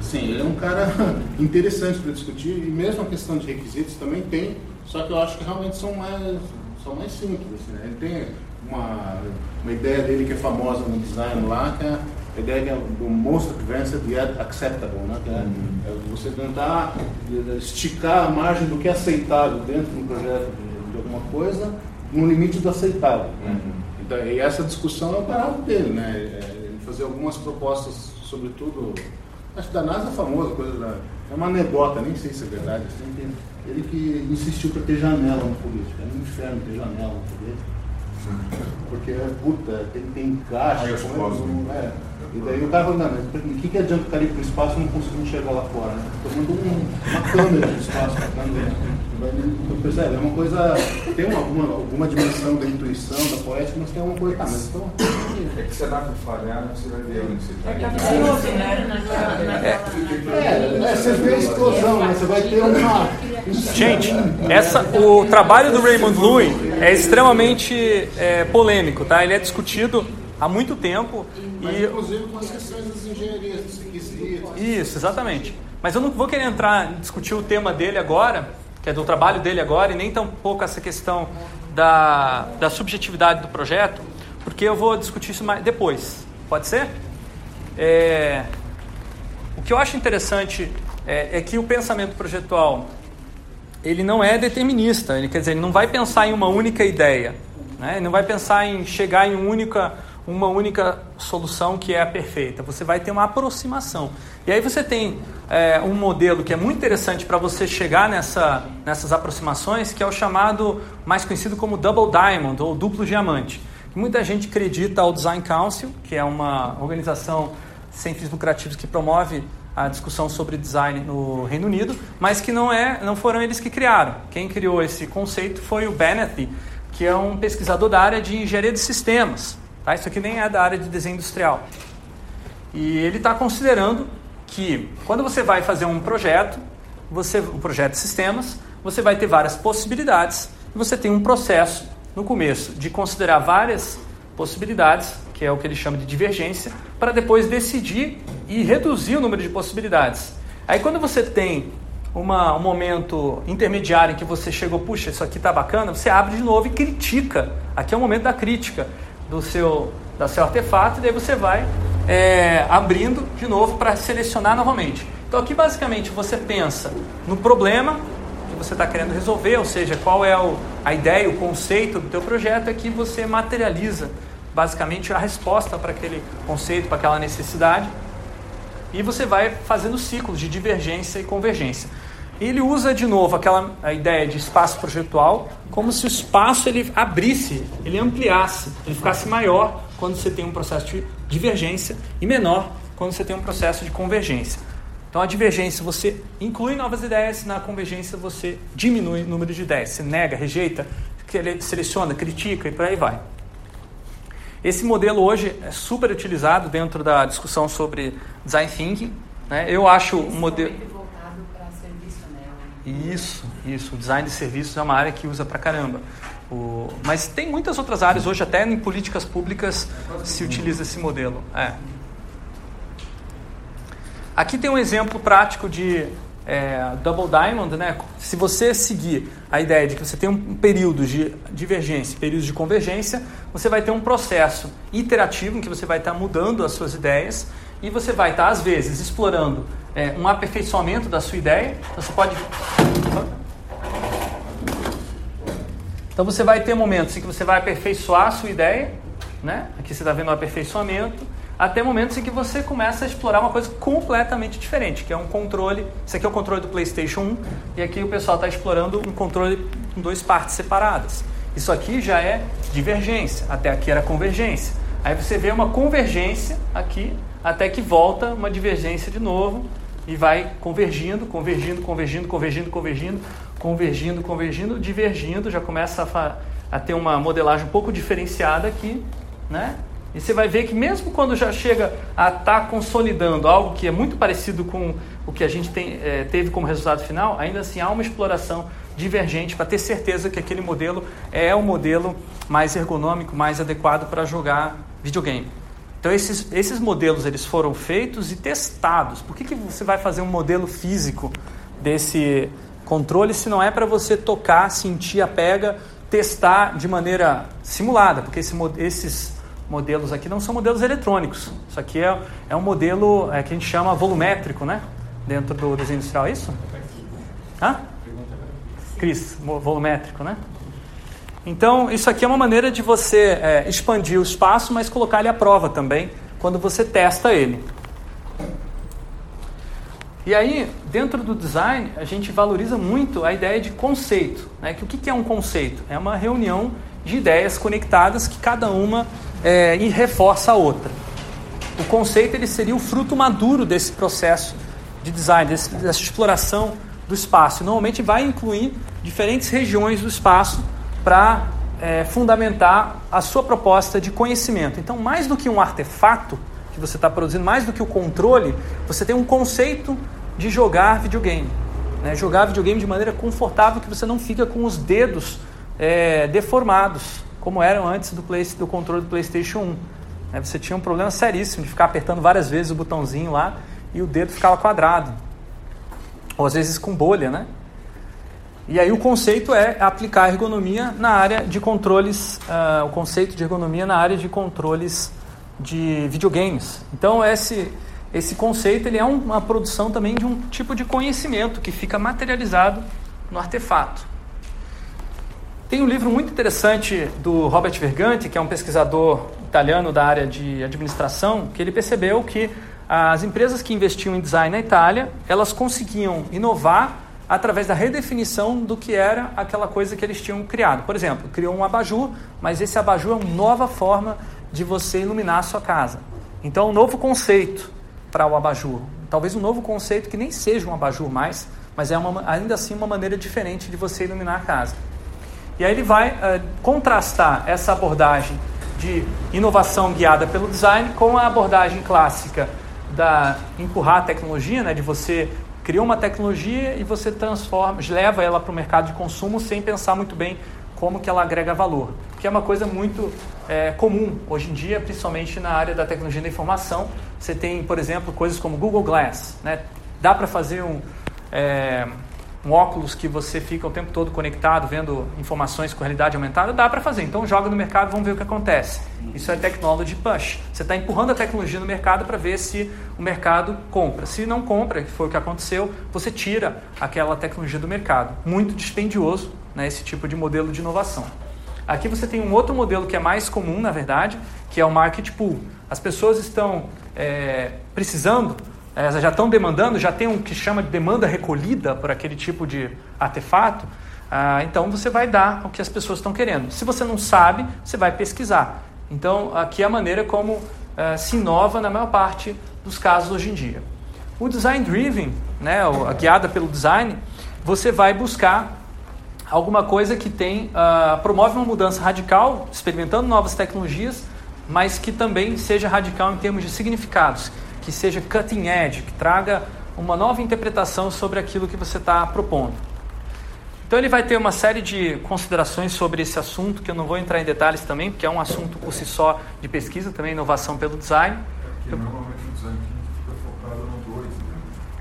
sim, ele é um cara interessante para discutir, e mesmo a questão de requisitos também tem, só que eu acho que realmente são mais, são mais simples. Assim, né? Ele tem uma, uma ideia dele que é famosa no design lá, que é a ideia é do most advanced yet acceptable, né? que é, é você tentar esticar a margem do que é aceitável dentro de um projeto de alguma coisa no limite do aceitável. né? Então, e essa discussão é o barato dele, né? É, Ele fazer algumas propostas, sobretudo, acho que da NASA é famosa, coisa da, é uma anedota, nem sei se é verdade. Assim, ele que insistiu para ter janela no político. É um inferno ter janela no político. Porque, puta, tem, tem caixa, é, costas. não- é. E daí o cara falou, não, mas o que, que adianta o cara ir para o espaço e não conseguir enxergar lá fora, né? Tomando um, uma câmera no espaço, pra câmera. Então, percebe? É uma coisa. Tem uma, alguma, alguma dimensão da intuição, da poética, mas tem alguma coisa. Tá, mas então. É que você dá para falhar, você vai ver onde você está. É capcioso, né? Naquela, naquela, É, é, você vê a explosão, né? Você vai ter uma. Gente, essa, o trabalho do Raymond Loewy é extremamente é, polêmico, tá? Ele é discutido há muito tempo Mas e inclusive com as questões das engenharias, dos requisitos. Isso, exatamente. Mas eu não vou querer entrar discutir o tema dele agora, que é do trabalho dele agora, e nem tampouco essa questão da, da subjetividade do projeto, porque eu vou discutir isso mais depois. Pode ser? É, o que eu acho interessante é, é que o pensamento projetual ele não é determinista, ele quer dizer, ele não vai pensar em uma única ideia, né? ele não vai pensar em chegar em única, uma única solução que é a perfeita. Você vai ter uma aproximação. E aí você tem é, um modelo que é muito interessante para você chegar nessa, nessas aproximações, que é o chamado, mais conhecido como Double Diamond, ou duplo diamante. Muita gente acredita ao Design Council, que é uma organização sem fins lucrativos que promove a discussão sobre design no Reino Unido, mas que não é, não foram eles que criaram. Quem criou esse conceito foi o Bennett, que é um pesquisador da área de engenharia de sistemas. Tá? Isso aqui nem é da área de desenho industrial. E ele está considerando que quando você vai fazer um projeto, você, um projeto de sistemas, você vai ter várias possibilidades e você tem um processo no começo de considerar várias possibilidades, que é o que ele chama de divergência, para depois decidir e reduzir o número de possibilidades. Aí quando você tem uma, um momento intermediário em que você chegou, puxa, isso aqui está bacana, você abre de novo e critica. Aqui é o momento da crítica do seu, da seu artefato, e daí você vai é, abrindo de novo para selecionar novamente. Então aqui basicamente você pensa no problema que você está querendo resolver, ou seja, qual é o, a ideia, o conceito do teu projeto, é que você materializa basicamente a resposta para aquele conceito, para aquela necessidade, e você vai fazendo ciclos de divergência e convergência. Ele usa de novo aquela a ideia de espaço projetual, como se o espaço ele abrisse, ele ampliasse, ele ficasse maior quando você tem um processo de divergência e menor quando você tem um processo de convergência. Então a divergência você inclui novas ideias, na convergência você diminui o número de ideias, você nega, rejeita, seleciona, critica e por aí vai. Esse modelo hoje é super utilizado dentro da discussão sobre design thinking. Né? Eu acho um modelo. voltado para serviço, né? Isso, isso. O design de serviços é uma área que usa pra caramba. O... Mas tem muitas outras áreas hoje, até em políticas públicas se utiliza esse modelo. É. Aqui tem um exemplo prático de é, Double Diamond, né? Se você seguir a ideia de que você tem um período de divergência, período de convergência, você vai ter um processo iterativo em que você vai estar mudando as suas ideias e você vai estar às vezes explorando é, um aperfeiçoamento da sua ideia. Você pode então você vai ter momentos em que você vai aperfeiçoar a sua ideia, né? Aqui você está vendo o aperfeiçoamento, até momentos em que você começa a explorar uma coisa completamente diferente, que é um controle. Isso aqui é o controle do PlayStation 1 e aqui o pessoal está explorando um controle com duas partes separadas. Isso aqui já é divergência, até aqui era convergência. Aí você vê uma convergência aqui, até que volta uma divergência de novo e vai convergindo, convergindo, convergindo, convergindo, convergindo, convergindo, convergindo, divergindo, já começa a, a ter uma modelagem um pouco diferenciada aqui, né? E você vai ver que mesmo quando já chega a estar tá consolidando algo que é muito parecido com o que a gente tem, é, teve como resultado final, ainda assim há uma exploração divergente para ter certeza que aquele modelo é o modelo mais ergonômico, mais adequado para jogar videogame. Então esses, esses modelos eles foram feitos e testados. Por que, que você vai fazer um modelo físico desse controle se não é para você tocar, sentir a pega, testar de maneira simulada? Porque esse, esses modelos aqui não são modelos eletrônicos. Isso aqui é, é um modelo é, que a gente chama volumétrico, né? Dentro do desenho industrial, é isso? Hã? Cris, volumétrico, né? Então, isso aqui é uma maneira de você é, expandir o espaço, mas colocar ele à prova também, quando você testa ele. E aí, dentro do design, a gente valoriza muito a ideia de conceito. Né? Que o que é um conceito? É uma reunião de ideias conectadas que cada uma é, reforça a outra. O conceito ele seria o fruto maduro desse processo de design, desse, dessa exploração do espaço. Normalmente vai incluir diferentes regiões do espaço para é, fundamentar a sua proposta de conhecimento. Então, mais do que um artefato que você está produzindo, mais do que o controle, você tem um conceito de jogar videogame. Né? Jogar videogame de maneira confortável, que você não fica com os dedos é, deformados, como eram antes do, play, do controle do PlayStation 1. Né? Você tinha um problema seríssimo de ficar apertando várias vezes o botãozinho lá e o dedo ficava quadrado. Ou às vezes com bolha, né? E aí o conceito é aplicar ergonomia na área de controles, uh, o conceito de ergonomia na área de controles de videogames. Então esse esse conceito ele é uma produção também de um tipo de conhecimento que fica materializado no artefato. Tem um livro muito interessante do Robert Verganti, que é um pesquisador italiano da área de administração, que ele percebeu que as empresas que investiam em design na Itália, elas conseguiam inovar através da redefinição do que era aquela coisa que eles tinham criado. Por exemplo, criou um abajur, mas esse abajur é uma nova forma de você iluminar a sua casa. Então, um novo conceito para o abajur. Talvez um novo conceito que nem seja um abajur mais, mas é uma, ainda assim uma maneira diferente de você iluminar a casa. E aí ele vai uh, contrastar essa abordagem de inovação guiada pelo design com a abordagem clássica da empurrar a tecnologia, né, de você criar uma tecnologia e você transforma, leva ela para o mercado de consumo sem pensar muito bem como que ela agrega valor, que é uma coisa muito é, comum hoje em dia, principalmente na área da tecnologia da informação. Você tem, por exemplo, coisas como Google Glass. Né? Dá para fazer um, é, um óculos que você fica o tempo todo conectado, vendo informações com realidade aumentada? Dá para fazer. Então joga no mercado, vamos ver o que acontece. Isso é technology push. Você está empurrando a tecnologia no mercado para ver se o mercado compra. Se não compra, que foi o que aconteceu, você tira aquela tecnologia do mercado. Muito dispendioso né, esse tipo de modelo de inovação. Aqui você tem um outro modelo que é mais comum, na verdade, que é o market pool. As pessoas estão é, precisando, é, já estão demandando, já tem um que chama de demanda recolhida por aquele tipo de artefato. Ah, então você vai dar o que as pessoas estão querendo. Se você não sabe, você vai pesquisar. Então aqui é a maneira como é, se inova na maior parte dos casos hoje em dia. O design driven, né, a guiada pelo design, você vai buscar alguma coisa que tem uh, promove uma mudança radical, experimentando novas tecnologias, mas que também seja radical em termos de significados, que seja cutting edge, que traga uma nova interpretação sobre aquilo que você está propondo. Então ele vai ter uma série de considerações sobre esse assunto, que eu não vou entrar em detalhes também, porque é um assunto por si só de pesquisa, também inovação pelo design. É normalmente o design fica focado no dois, né?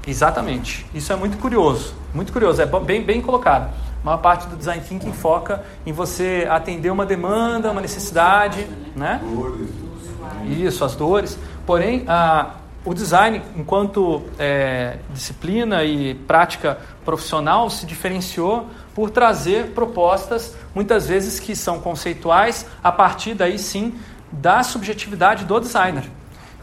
Exatamente. Isso é muito curioso, muito curioso, é bem, bem colocado. A maior parte do design thinking foca em você atender uma demanda, uma necessidade, né? Isso, as dores. Porém, a, o design, enquanto é, disciplina e prática profissional, se diferenciou por trazer propostas, muitas vezes que são conceituais, a partir daí sim da subjetividade do designer.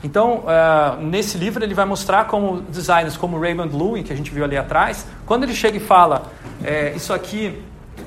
Então, uh, nesse livro ele vai mostrar como designers como Raymond Loewy, que a gente viu ali atrás, quando ele chega e fala é, isso aqui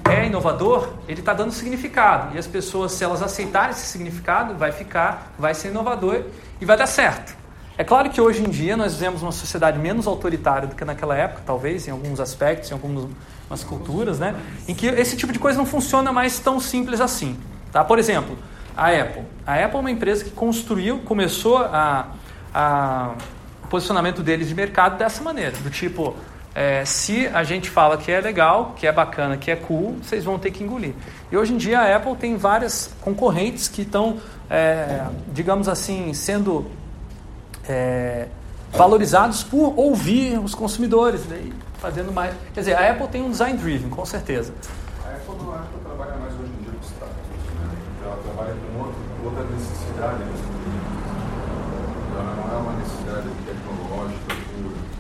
é inovador, ele está dando significado. E as pessoas, se elas aceitarem esse significado, vai ficar, vai ser inovador e vai dar certo. É claro que hoje em dia nós vivemos uma sociedade menos autoritária do que naquela época, talvez, em alguns aspectos, em algumas culturas, né? Em que esse tipo de coisa não funciona mais tão simples assim. Tá? Por exemplo, a Apple. A Apple é uma empresa que construiu, começou a, a o posicionamento deles de mercado dessa maneira, do tipo, é, se a gente fala que é legal, que é bacana, que é cool, vocês vão ter que engolir. E hoje em dia a Apple tem várias concorrentes que estão, é, digamos assim, sendo é, valorizados por ouvir os consumidores, daí, fazendo mais. Quer dizer, a Apple tem um design driven, com certeza. A Apple não acha que trabalha mais hoje em dia com status, né? Ela trabalha com outra, outra necessidade dos clientes. Ela não é uma necessidade tecnológica pura,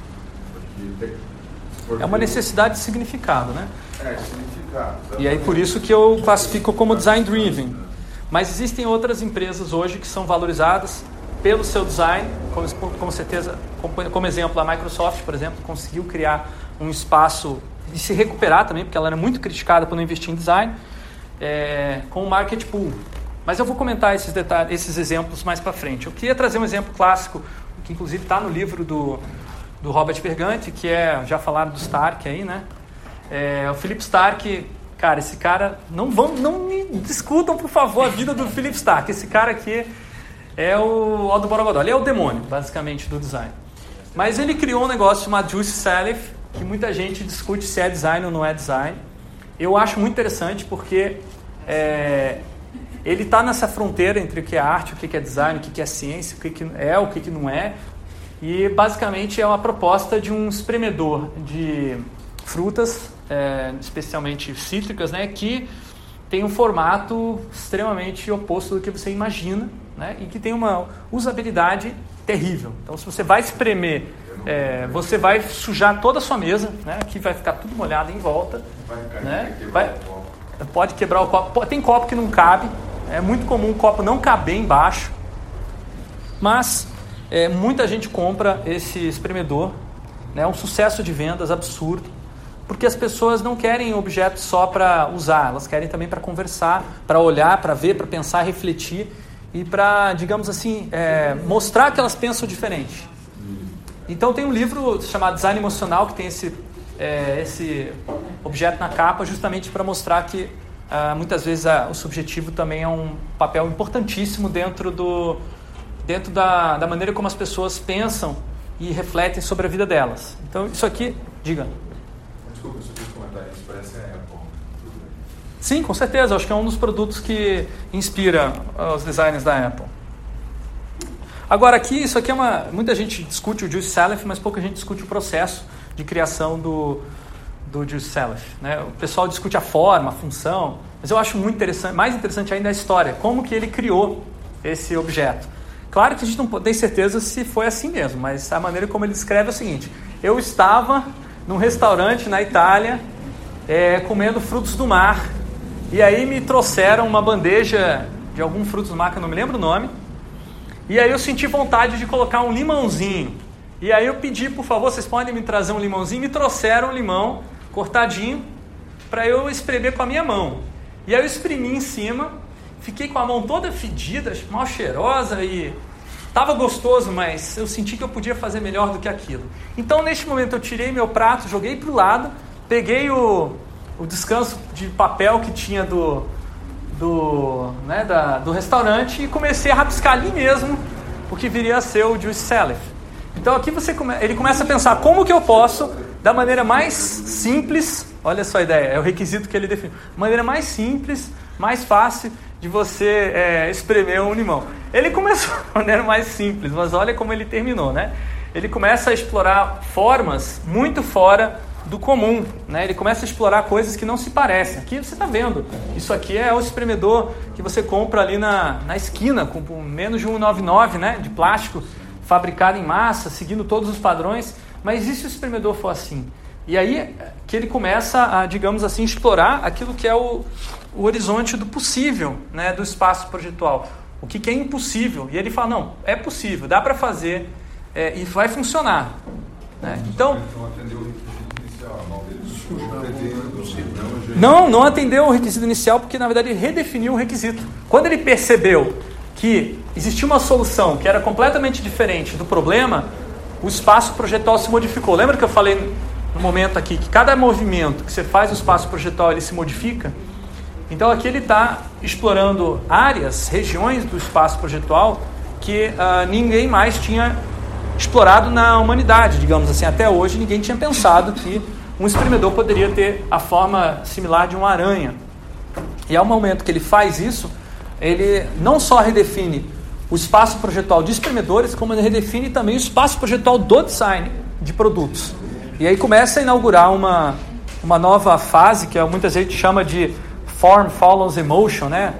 porque é uma necessidade de significado, né? É, significado. E aí por isso que eu classifico como design driven. Mas existem outras empresas hoje que são valorizadas pelo seu design, como, com certeza, como, como exemplo, a Microsoft, por exemplo, conseguiu criar um espaço e se recuperar também, porque ela era muito criticada por não investir em design, é, com o Market Pool. Mas eu vou comentar esses, detalhes, esses exemplos mais para frente. Eu queria trazer um exemplo clássico, que inclusive está no livro do, do Robert Bergante, que é, já falaram do Stark aí, né? É, o Philip Stark, cara, esse cara, não vão, não me discutam, por favor, a vida do Philip Stark. Esse cara aqui é o Aldo Borogodó, ele é o demônio, basicamente, do design. Mas ele criou um negócio chamado Juice Salif, que muita gente discute se é design ou não é design. Eu acho muito interessante porque é, ele está nessa fronteira entre o que é arte, o que é design, o que é ciência, o que é, o que não é. E basicamente é uma proposta de um espremedor de frutas, é, especialmente cítricas, né, que tem um formato extremamente oposto do que você imagina né, e que tem uma usabilidade terrível. Então, se você vai espremer, é, você vai sujar toda a sua mesa, né, aqui vai ficar tudo molhado em volta. Né, vai, pode quebrar o copo. Tem copo que não cabe, é muito comum o copo não caber embaixo, mas é, muita gente compra esse espremedor, é né, um sucesso de vendas absurdo, porque as pessoas não querem objetos só para usar, elas querem também para conversar, para olhar, para ver, para pensar, refletir e para, digamos assim, é, mostrar que elas pensam diferente. Então tem um livro chamado Design Emocional que tem esse, é, esse objeto na capa justamente para mostrar que ah, muitas vezes ah, o subjetivo também é um papel importantíssimo dentro, do, dentro da, da maneira como as pessoas pensam e refletem sobre a vida delas. Então, isso aqui, diga. Desculpa, se eu comentar isso, parece a Apple. Sim, com certeza. Acho que é um dos produtos que inspira os designers da Apple. Agora aqui, isso aqui é uma... Muita gente discute o Juice Salif, mas pouca gente discute o processo de criação do, do Juice Salif. Né? O pessoal discute a forma, a função, mas eu acho muito interessante, mais interessante ainda a história, como que ele criou esse objeto. Claro que a gente não tem certeza se foi assim mesmo, mas a maneira como ele descreve é o seguinte: eu estava num restaurante na Itália é, comendo frutos do mar e aí me trouxeram uma bandeja de algum frutos do eu não me lembro o nome e aí eu senti vontade de colocar um limãozinho e aí eu pedi, por favor, vocês podem me trazer um limãozinho? Me trouxeram um limão cortadinho para eu espremer com a minha mão. E aí eu espremi em cima, fiquei com a mão toda fedida, mal cheirosa e estava gostoso, mas eu senti que eu podia fazer melhor do que aquilo. Então, neste momento, eu tirei meu prato, joguei para o lado, peguei o, o descanso de papel que tinha do, do, né, da, do restaurante e comecei a rabiscar ali mesmo o que viria a ser o Juice Salif. Então aqui você come, ele começa a pensar como que eu posso da maneira mais simples, olha só a ideia, é o requisito que ele define, maneira mais simples, mais fácil de você é, espremer um limão. Ele começou da maneira mais simples, mas olha como ele terminou, né? Ele começa a explorar formas muito fora do comum, né? Ele começa a explorar coisas que não se parecem. Aqui você está vendo, isso aqui é o espremedor que você compra ali na, na esquina, com menos de 1,99, né? De plástico, fabricado em massa, seguindo todos os padrões. Mas e se o espremedor for assim? E aí que ele começa a, digamos assim, explorar aquilo que é o, o horizonte do possível, né, do espaço projetual. O que, que é impossível. E ele fala, não, é possível, dá para fazer é, e vai funcionar. Né? Então... Não, não atendeu o requisito inicial porque na verdade ele redefiniu o requisito. Quando ele percebeu que existia uma solução que era completamente diferente do problema, o espaço projetual se modificou. Lembra que eu falei no momento aqui que cada movimento que você faz no espaço projetual ele se modifica? Então aqui ele está explorando áreas, regiões do espaço projetual que uh, ninguém mais tinha explorado na humanidade, digamos assim. Até hoje ninguém tinha pensado que um espremedor poderia ter a forma similar de uma aranha. E ao momento que ele faz isso, ele não só redefine o espaço projetual de espremedores, como ele redefine também o espaço projetual do design de produtos. E aí começa a inaugurar uma, uma nova fase, que muita gente chama de Form Follows Emotion, né?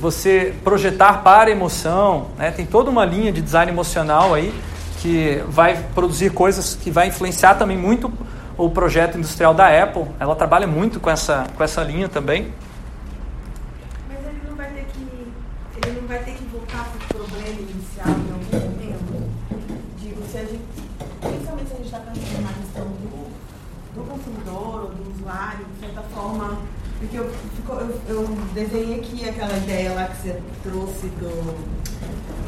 Você projetar para emoção, né? Tem toda uma linha de design emocional aí que vai produzir coisas que vai influenciar também muito o projeto industrial da Apple. Ela trabalha muito com essa, com essa linha também. Mas ele não vai ter que. Ele não vai ter que voltar para o problema inicial em algum momento. Digo, se a gente. Principalmente se a gente está pensando na questão do, do consumidor ou do usuário, de certa forma. Porque eu, eu, eu desenhei aqui aquela ideia lá que você trouxe do,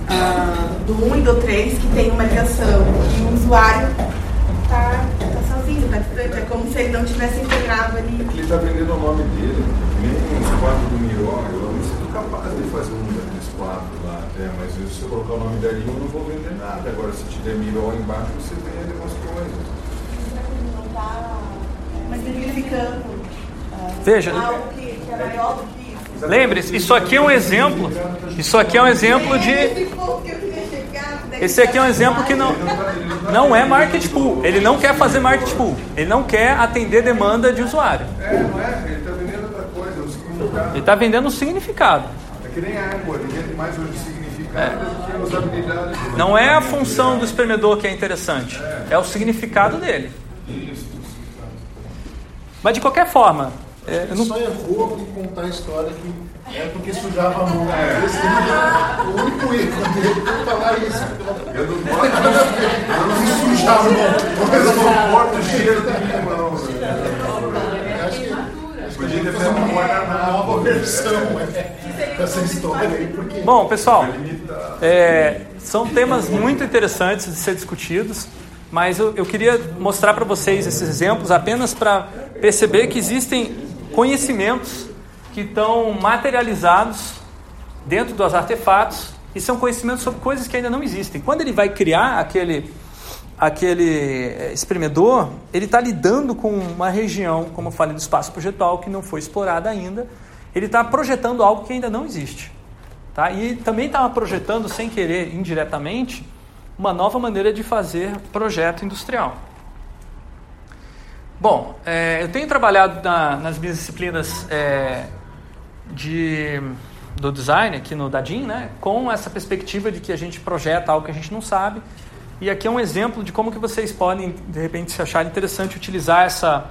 ah, do 1 e do 3, que tem uma ligação, e o usuário está tá sozinho, está distante. É como se ele não tivesse integrado ali. Ele está vendendo o nome dele. Nem os quadros do Miró, eu não sinto capaz de fazer um daqueles quadros lá. até, mas se você colocar o nome dali, eu não vou vender nada. Agora, se tiver Miró embaixo, você vende umas coisas. Mas significando ah, Veja. algo que, que é maior do que. Lembre-se, isso aqui é um exemplo. Isso aqui é um exemplo de. Esse aqui é um exemplo que não, não é market pool. Ele não quer fazer market pool. Ele não quer atender demanda de usuário. É, não é? Ele está vendendo outra coisa, o significado. Ele está vendendo um significado. É que nem água, ele vende mais hoje significado do que usabilidade. Não é a função do espremedor que é interessante, é o significado dele. Mas de qualquer forma, é, eu não- Só errou em contar a história que é porque sujava a mão. Esse é o único erro dele foi falar isso. Eu não gosto, Eu não sujava a mão. eu não suporto o cheiro da minha mão. Podia ter feito um uma nova versão é, dessa história aí, porque Bom, pessoal, é, são temas muito interessantes de ser discutidos, mas eu, eu queria mostrar para vocês esses exemplos apenas para perceber que existem conhecimentos que estão materializados dentro dos artefatos e são conhecimentos sobre coisas que ainda não existem. Quando ele vai criar aquele aquele eh, espremedor, ele está lidando com uma região, como eu falei, do espaço projetual que não foi explorada ainda. Ele está projetando algo que ainda não existe. Tá? E também estava projetando, sem querer, indiretamente, uma nova maneira de fazer projeto industrial. Bom, eh, eu tenho trabalhado na- nas minhas disciplinas eh, de, do design aqui no Dadin, né, com essa perspectiva de que a gente projeta algo que a gente não sabe. E aqui é um exemplo de como que vocês podem, de repente, se achar interessante utilizar essa,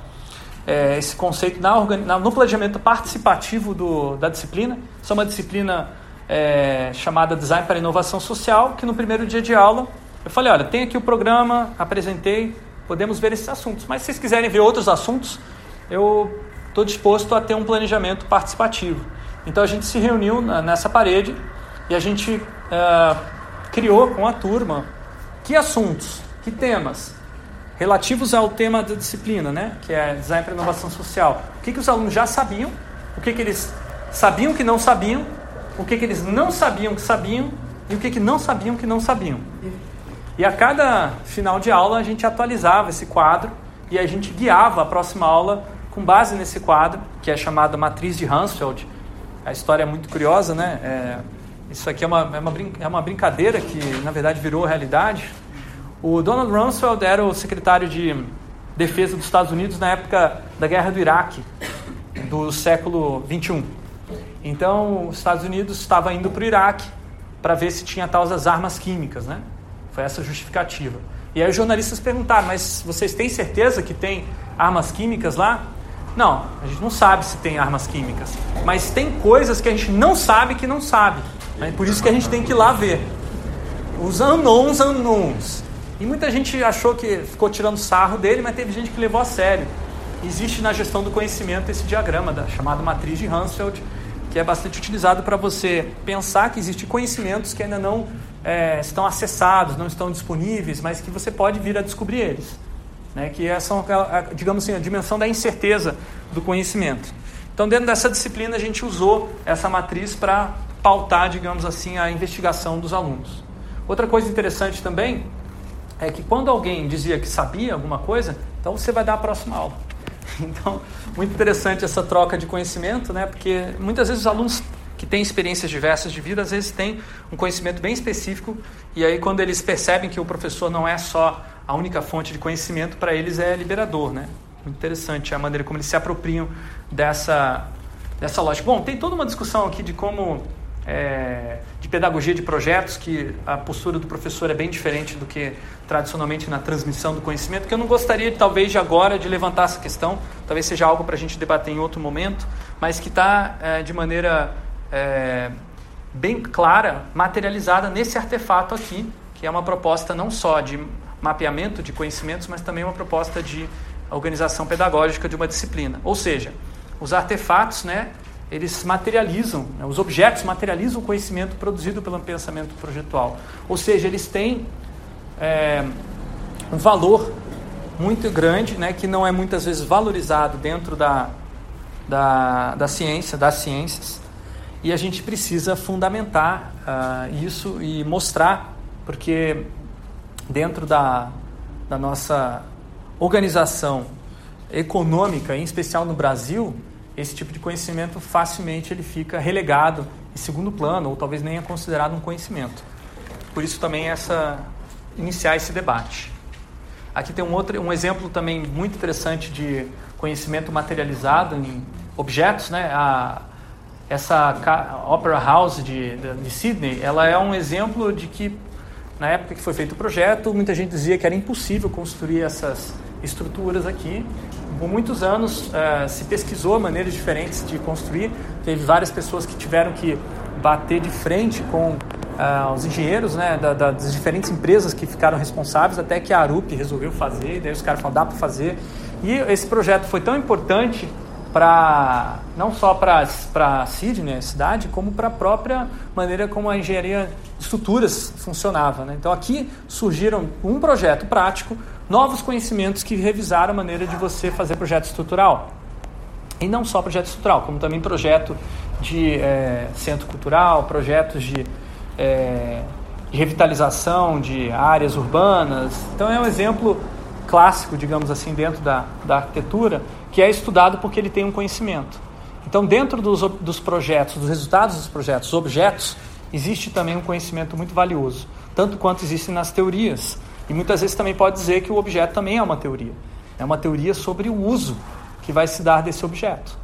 eh, esse conceito na na- no planejamento participativo do, da disciplina. Isso é uma disciplina eh, chamada Design para Inovação Social, que no primeiro dia de aula eu falei, olha, tem aqui o programa, apresentei, podemos ver esses assuntos. Mas se vocês quiserem ver outros assuntos, eu estou disposto a ter um planejamento participativo. Então a gente se reuniu na- nessa parede e a gente eh, criou com a turma que assuntos, que temas relativos ao tema da disciplina, né? que é Design para Inovação Social. O que, que os alunos já sabiam, o que, que eles sabiam que não sabiam, o que, que eles não sabiam que sabiam e o que, que não sabiam que não sabiam. E a cada final de aula a gente atualizava esse quadro e a gente guiava a próxima aula com base nesse quadro, que é chamado Matriz de Hansfeld. A história é muito curiosa, né? É, isso aqui é uma, é, uma é uma brincadeira que, na verdade, virou realidade. O Donald Rumsfeld era o secretário de Defesa dos Estados Unidos na época da Guerra do Iraque, do século 21. Então, os Estados Unidos estava indo para o Iraque para ver se tinha tal das armas químicas, né? Foi essa a justificativa. E aí os jornalistas perguntaram, mas vocês têm certeza que tem armas químicas lá? Não, a gente não sabe se tem armas químicas. Mas tem coisas que a gente não sabe que não sabe. Né? Por isso que a gente tem que ir lá ver. Os unknowns unknowns. E muita gente achou que ficou tirando sarro dele, mas teve gente que levou a sério. Existe na gestão do conhecimento esse diagrama da chamada matriz de Hansfeld, que é bastante utilizado para você pensar que existem conhecimentos que ainda não é, estão acessados, não estão disponíveis, mas que você pode vir a descobrir eles. Né? Que é, são, a- a- digamos assim, a dimensão da incerteza do conhecimento. Então, dentro dessa disciplina, a gente usou essa matriz para pautar, digamos assim, a investigação dos alunos. Outra coisa interessante também é que quando alguém dizia que sabia alguma coisa, então você vai dar a próxima aula. Então, muito interessante essa troca de conhecimento, né? Porque muitas vezes os alunos que têm experiências diversas de vida, às vezes têm um conhecimento bem específico, e aí quando eles percebem que o professor não é só a única fonte de conhecimento, para eles é liberador, né? Muito interessante a maneira como eles se apropriam dessa, dessa lógica. Bom, tem toda uma discussão aqui de como é, de pedagogia de projetos, que a postura do professor é bem diferente do que tradicionalmente na transmissão do conhecimento, que eu não gostaria, talvez, de agora, de levantar essa questão, talvez seja algo para a gente debater em outro momento, mas que está é, de maneira é, bem clara, materializada nesse artefato aqui, que é uma proposta não só de mapeamento de conhecimentos, mas também uma proposta de organização pedagógica de uma disciplina. Ou seja, os artefatos, né, eles materializam, né, os objetos materializam o conhecimento produzido pelo pensamento projetual. Ou seja, eles têm é, um valor muito grande, né, que não é muitas vezes valorizado dentro da, da, da ciência, das ciências, e a gente precisa fundamentar uh, isso e mostrar, porque dentro da, da nossa organização econômica, em especial no Brasil, esse tipo de conhecimento facilmente ele fica relegado em segundo plano ou talvez nem é considerado um conhecimento. Por isso também essa iniciar esse debate. Aqui tem um outro um exemplo também muito interessante de conhecimento materializado em objetos, né? A, essa Opera House de, de, Sydney, ela é um exemplo de que na época que foi feito o projeto, muita gente dizia que era impossível construir essas estruturas aqui. Por muitos anos uh, se pesquisou maneiras diferentes de construir. Teve várias pessoas que tiveram que bater de frente com uh, os engenheiros né, da, das diferentes empresas que ficaram responsáveis, até que a Arup resolveu fazer, e daí os caras falaram, dá para fazer. E esse projeto foi tão importante para não só para Sydney, a cidade, como para a própria maneira como a engenharia de estruturas funcionava. Né? Então aqui surgiram um projeto prático, novos conhecimentos que revisaram a maneira de você fazer projeto estrutural. E não só projeto estrutural, como também projeto de é, centro cultural, projetos de, é, de revitalização de áreas urbanas. Então é um exemplo clássico, digamos assim, dentro da, da arquitetura, que é estudado porque ele tem um conhecimento. Então, dentro dos, dos projetos, dos resultados dos projetos, objetos, existe também um conhecimento muito valioso, tanto quanto existe nas teorias. E muitas vezes também pode dizer que o objeto também é uma teoria. É uma teoria sobre o uso que vai se dar desse objeto.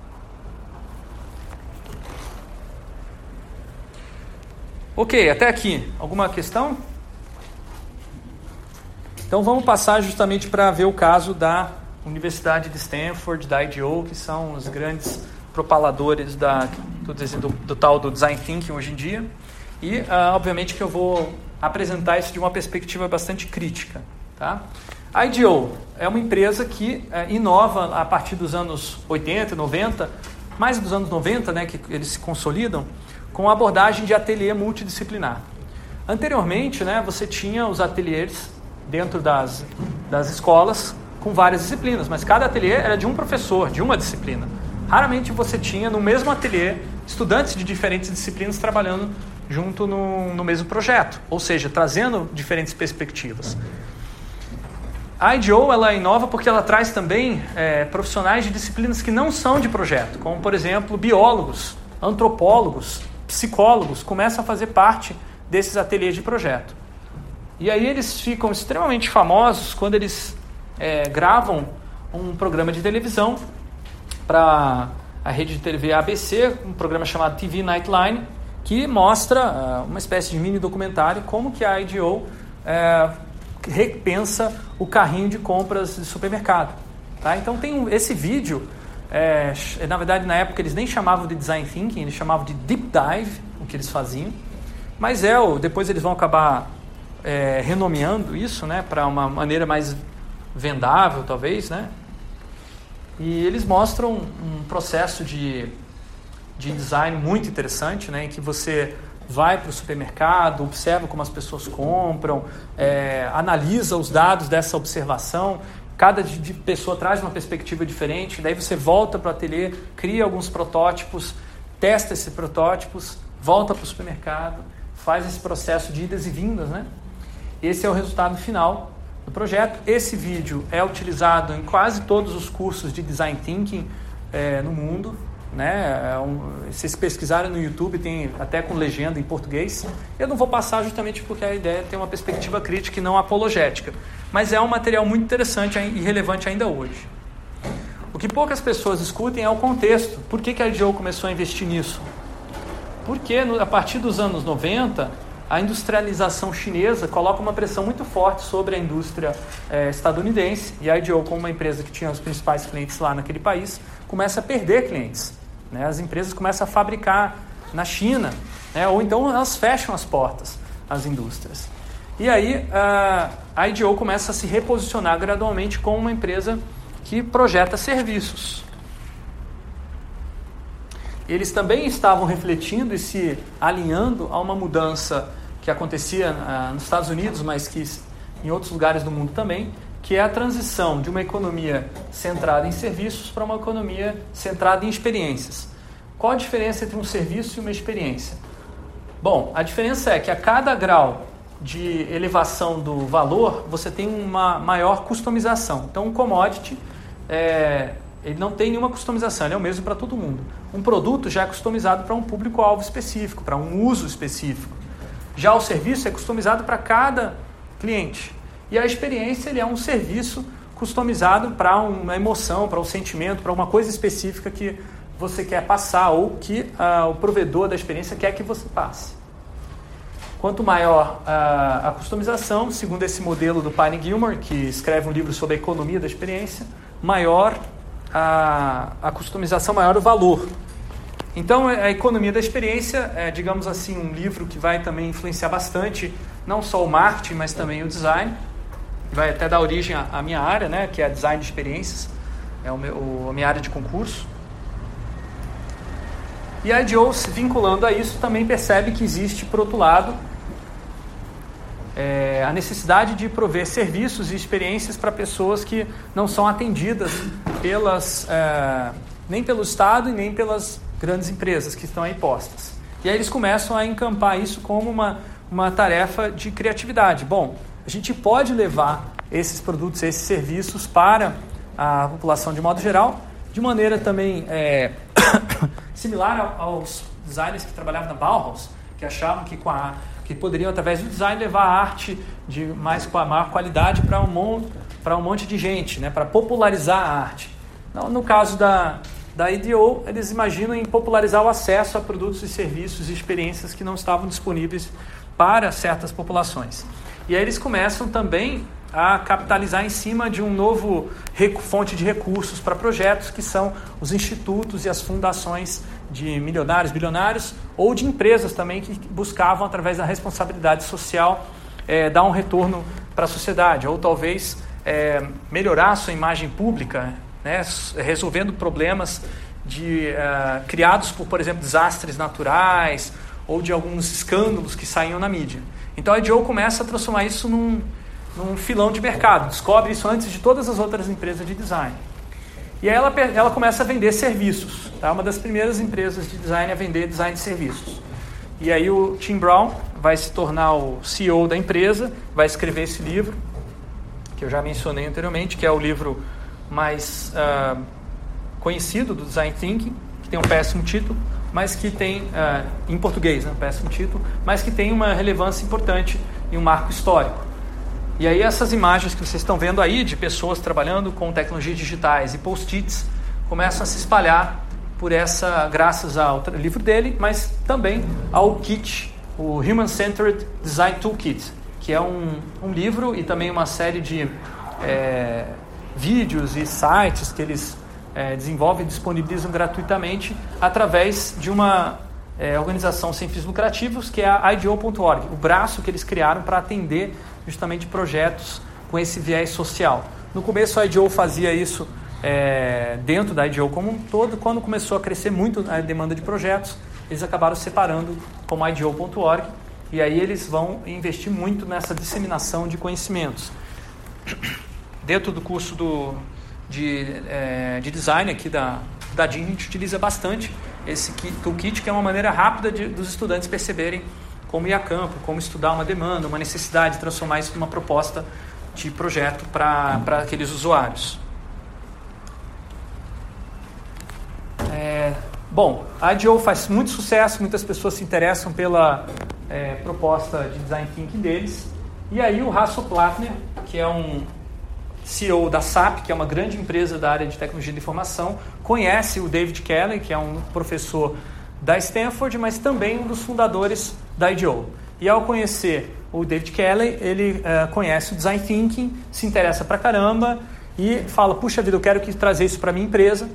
Ok, até aqui. Alguma questão? Então vamos passar justamente para ver o caso da Universidade de Stanford, da IDEO, que são os grandes propaladores da, do, do, tal do design thinking hoje em dia. E, uh, obviamente, que eu vou apresentar isso de uma perspectiva bastante crítica. Tá? A IDEO é uma empresa que uh, inova a partir dos anos 80, 90, mais dos anos 90, né, que eles se consolidam, com a abordagem de ateliê multidisciplinar. Anteriormente, né, você tinha os ateliês dentro das, das escolas com várias disciplinas, mas cada ateliê era de um professor, de uma disciplina. Raramente você tinha no mesmo ateliê estudantes de diferentes disciplinas trabalhando junto no, no mesmo projeto, ou seja, trazendo diferentes perspectivas. A IDO ela inova porque ela traz também é, profissionais de disciplinas que não são de projeto, como por exemplo biólogos, antropólogos, psicólogos, começam a fazer parte desses ateliês de projeto. E aí eles ficam extremamente famosos quando eles é, gravam um programa de televisão para a rede de TV ABC, um programa chamado TV Nightline, que mostra uh, uma espécie de mini documentário como que a IDO é, repensa o carrinho de compras de supermercado. Tá? Então tem um, esse vídeo, é, na verdade na época eles nem chamavam de design thinking, eles chamavam de deep dive, o que eles faziam. Mas é, depois eles vão acabar é, renomeando isso né, para uma maneira mais vendável, talvez. Né? E eles mostram um processo de, de design muito interessante, né, em que você vai para o supermercado, observa como as pessoas compram, é, analisa os dados dessa observação. Cada pessoa traz uma perspectiva diferente, daí você volta para o ateliê, cria alguns protótipos, testa esses protótipos, volta para o supermercado, faz esse processo de idas e vindas, né? Esse é o resultado final do projeto. Esse vídeo é utilizado em quase todos os cursos de Design Thinking é, no mundo. Né? É um, se pesquisarem no YouTube, tem até com legenda em português. Eu não vou passar justamente porque a ideia é ter uma perspectiva crítica e não apologética. Mas é um material muito interessante e relevante ainda hoje. O que poucas pessoas discutem é o contexto. Por que, que a IDEO começou a investir nisso? Porque a partir dos anos 90, a industrialização chinesa coloca uma pressão muito forte sobre a indústria é, estadunidense e a IDEO, como uma empresa que tinha os principais clientes lá naquele país, começa a perder clientes. Né? As empresas começam a fabricar na China, né? ou então elas fecham as portas às indústrias. E aí a IDEO começa a se reposicionar gradualmente como uma empresa que projeta serviços. Eles também estavam refletindo e se alinhando a uma mudança que acontecia uh, nos Estados Unidos, mas que em outros lugares do mundo também, que é a transição de uma economia centrada em serviços para uma economia centrada em experiências. Qual a diferença entre um serviço e uma experiência? Bom, a diferença é que a cada grau de elevação do valor, você tem uma maior customização. Então, um commodity é, ele não tem nenhuma customização, ele é o mesmo para todo mundo. Um produto já é customizado para um público-alvo específico, para um uso específico. Já o serviço é customizado para cada cliente. E a experiência ele é um serviço customizado para uma emoção, para um sentimento, para uma coisa específica que você quer passar ou que uh, o provedor da experiência quer que você passe. Quanto maior uh, a customização, segundo esse modelo do Pine Gilmore, que escreve um livro sobre a economia da experiência, maior a, a customização, maior o valor. Então, a economia da experiência é, digamos assim, um livro que vai também influenciar bastante não só o marketing, mas também o design. Vai até dar origem à, minha área, né, que é design de experiências, é o meu, a minha área de concurso. E a IDEO, se vinculando a isso, também percebe que existe, por outro lado, é, a necessidade de prover serviços e experiências para pessoas que não são atendidas pelas, é, nem pelo Estado e nem pelas grandes empresas que estão aí postas. E aí eles começam a encampar isso como uma, uma tarefa de criatividade. Bom, a gente pode levar esses produtos, esses serviços para a população de modo geral, de maneira também é, similar aos designers que trabalhavam na Bauhaus, que achavam que com a que poderiam, através do design, levar a arte de mais com a maior qualidade para um, monte, um monte de gente, né? para popularizar a arte. No, no caso da, da IDO, eles imaginam em popularizar o acesso a produtos e serviços e experiências que não estavam disponíveis para certas populações. E aí eles começam também a capitalizar em cima de um novo fonte de recursos para projetos, que são os institutos e as fundações de milionários, bilionários, ou de empresas também que buscavam, através da responsabilidade social, é, dar um retorno para a sociedade, ou talvez é, melhorar sua imagem pública, né, resolvendo problemas de, uh, criados por, por exemplo, desastres naturais ou de alguns escândalos que saíam na mídia. Então a Joe começa a transformar isso num, num filão de mercado, descobre isso antes de todas as outras empresas de design. E aí ela, ela começa a vender serviços. Tá? Uma das primeiras empresas de design a vender design de serviços. E aí o Tim Brown vai se tornar o CEO da empresa, vai escrever esse livro, que eu já mencionei anteriormente, que é o livro mais uh, conhecido do Design Thinking, que tem um péssimo título, mas que tem, uh, em português, né, um péssimo título, mas que tem uma relevância importante e um marco histórico. E aí essas imagens que vocês estão vendo aí de pessoas trabalhando com tecnologias digitais e post-its começam a se espalhar por essa, graças ao livro dele, mas também ao kit, o Human Centered Design Toolkit, que é um, um livro e também uma série de é, vídeos e sites que eles é, desenvolvem e disponibilizam gratuitamente através de uma é, organização sem fins lucrativos, que é a IDO.org, o braço que eles criaram para atender justamente projetos com esse viés social. No começo a IDO fazia isso é, dentro da IDO como um todo, quando começou a crescer muito a demanda de projetos, eles acabaram separando como IDO.org e aí eles vão investir muito nessa disseminação de conhecimentos. Dentro do curso do, de, é, de design aqui da, da DIN, a gente utiliza bastante esse toolkit, que é uma maneira rápida de, dos estudantes perceberem como ir a campo, como estudar uma demanda, uma necessidade, transformar isso numa proposta de projeto para aqueles usuários. É, bom, a IDEO faz muito sucesso, muitas pessoas se interessam pela é, proposta de design thinking deles. E aí o Rasso Platner, que é um CEO da SAP, que é uma grande empresa da área de tecnologia de informação, conhece o David Kelly, que é um professor da Stanford, mas também um dos fundadores da IDEO. E ao conhecer o David Kelly, ele uh, conhece o Design Thinking, se interessa pra caramba e fala, puxa vida, eu quero que trazer isso para minha empresa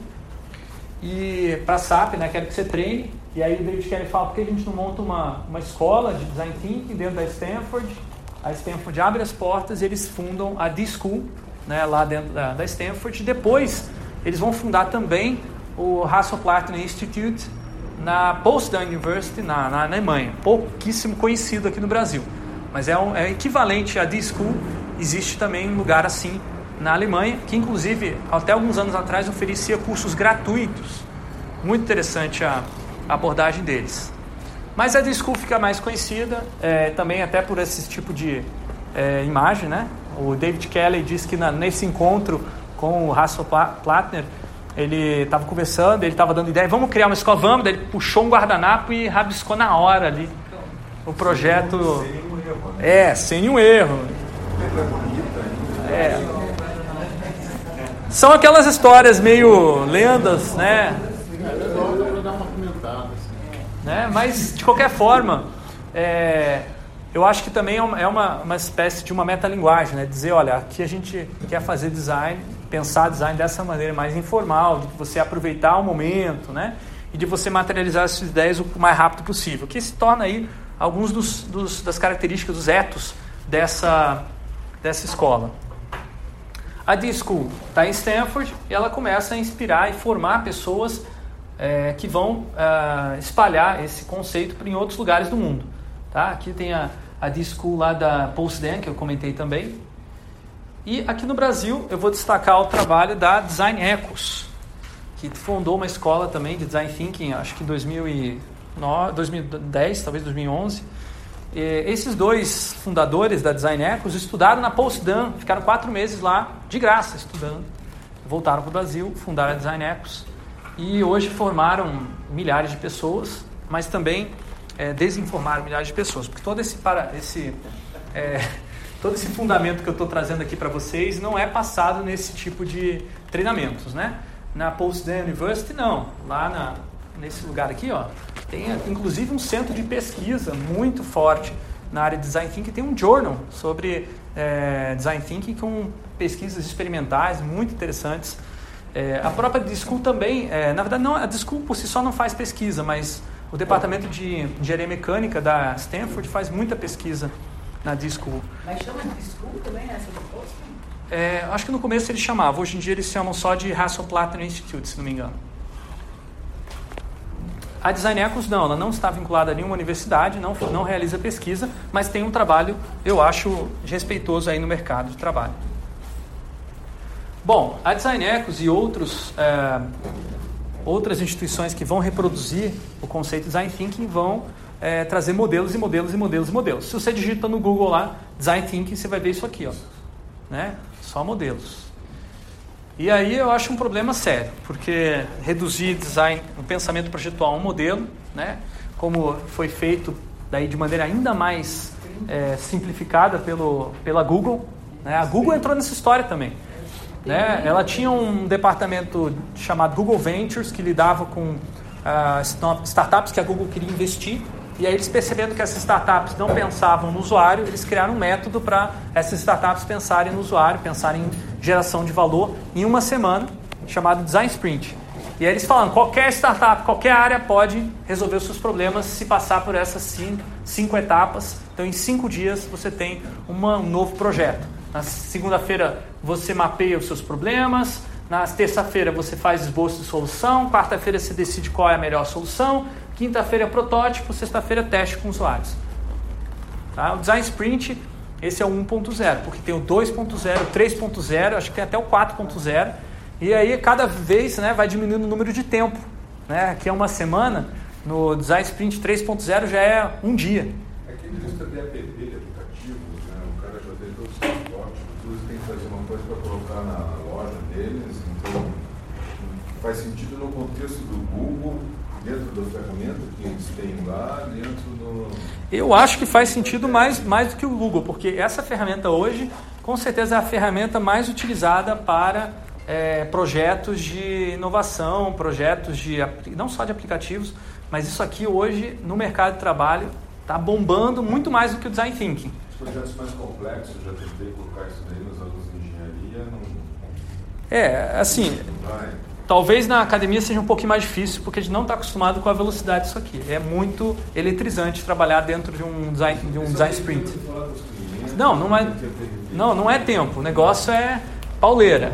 e para a SAP, né, quero que você treine. E aí o David Kelly fala, por que a gente não monta uma, uma escola de Design Thinking dentro da Stanford? A Stanford abre as portas e eles fundam a D-School, né, lá dentro da, da Stanford. E depois eles vão fundar também o Hasso-Plattner Institute na Potsdam University, na, na Alemanha. Pouquíssimo conhecido aqui no Brasil. Mas é, um, é equivalente a D-School. Existe também um lugar assim na Alemanha, que inclusive até alguns anos atrás oferecia cursos gratuitos. Muito interessante a, a abordagem deles. Mas a D-School fica mais conhecida é, também até por esse tipo de é, imagem, né? O David Kelly disse que na, nesse encontro com o Hasso Plattner, ele estava conversando, ele estava dando ideia, vamos criar uma escola, vamos, daí ele puxou um guardanapo e rabiscou na hora ali o projeto. Sem nenhum erro. Né? É, sem nenhum erro. É. São aquelas histórias meio lendas, né? né? Mas, de qualquer forma, é, eu acho que também é uma, é uma espécie de uma metalinguagem, né? Dizer, olha, aqui a gente quer fazer design, pensar design dessa maneira mais informal, de você aproveitar o momento, né? E de você materializar as suas ideias o mais rápido possível, que se torna aí alguns dos, dos das características, dos etos dessa, dessa escola. A D-School está em Stanford e ela começa a inspirar e formar pessoas é, que vão uh, espalhar esse conceito em outros lugares do mundo. Tá? Aqui tem a, a D-School lá da Postden, que eu comentei também. E aqui no Brasil eu vou destacar o trabalho da Design Ecos, que fundou uma escola também de Design Thinking, acho que em 2010, talvez 2011. E esses dois fundadores da Design Ecos estudaram na Postdan, ficaram quatro meses lá de graça estudando. Voltaram para o Brasil, fundaram a Design Ecos e hoje formaram milhares de pessoas, mas também é, desinformaram milhares de pessoas, porque todo esse, para, esse, é, todo esse fundamento que eu estou trazendo aqui para vocês não é passado nesse tipo de treinamentos, né? Na Postdan University, não. Lá na, nesse lugar aqui, ó, tem inclusive um centro de pesquisa muito forte na área de Design Thinking, tem um journal sobre é, Design Thinking com pesquisas experimentais muito interessantes é, a própria Discool também, é, na verdade, não, a Discool por si só não faz pesquisa, mas o departamento de engenharia mecânica da Stanford faz muita pesquisa na Discool. Mas chama de Discool também essa do posto? É, acho que no começo eles chamavam, hoje em dia eles chamam só de Hassel-Plattner Institute, se não me engano. A Design Ecos não, ela não está vinculada a nenhuma universidade, não, não realiza pesquisa, mas tem um trabalho, eu acho, respeitoso aí no mercado de trabalho. Bom, a Design Ecos e outros, é, outras instituições que vão reproduzir o conceito Design Thinking vão é, trazer modelos e modelos e modelos e modelos. Se você digita no Google lá, Design Thinking, você vai ver isso aqui, ó, né? só modelos. E aí eu acho um problema sério, porque reduzir design, o pensamento projetual a um modelo, né, como foi feito daí de maneira ainda mais é, simplificada pelo, pela Google. Né? A Google entrou nessa história também. Né? Ela tinha um departamento chamado Google Ventures que lidava com uh, startups que a Google queria investir. E aí eles percebendo que essas startups não pensavam no usuário, eles criaram um método para essas startups pensarem no usuário, pensarem em geração de valor em uma semana, chamado Design Sprint. E aí eles falam, qualquer startup, qualquer área pode resolver os seus problemas se passar por essas cinco, cinco etapas. Então, em cinco dias, você tem uma, um novo projeto. Na segunda-feira você mapeia os seus problemas, na terça-feira você faz esboço de solução, quarta-feira você decide qual é a melhor solução, quinta-feira é protótipo, sexta-feira teste com usuários. Tá? O Design Sprint, esse é o 1.0, porque tem o 2.0, 3.0, acho que tem até o 4.0, e aí cada vez né, vai diminuindo o número de tempo. Né? Aqui é uma semana, no Design Sprint 3.0 já é um dia. Aqui é lista de app de aplicativos, né? o cara já tem todos os protótipos, tudo tem que fazer uma coisa para colocar na loja deles, então faz sentido no contexto do Google, dentro da ferramenta que eles têm lá, dentro do... Eu acho que faz sentido mais, mais do que o Google, porque essa ferramenta hoje, com certeza, é a ferramenta mais utilizada para é, projetos de inovação, projetos de não só de aplicativos, Mas isso aqui hoje no mercado de trabalho está bombando muito mais do que o design thinking. Os projetos mais complexos, eu já tentei colocar isso daí nos alunos de engenharia, não, É, assim, não vai. Talvez na academia seja um pouquinho mais difícil, porque a gente não está acostumado com a velocidade disso aqui. É muito eletrizante trabalhar dentro de um design, de um design sprint. Não, não é, não, não é tempo. O negócio é pauleira.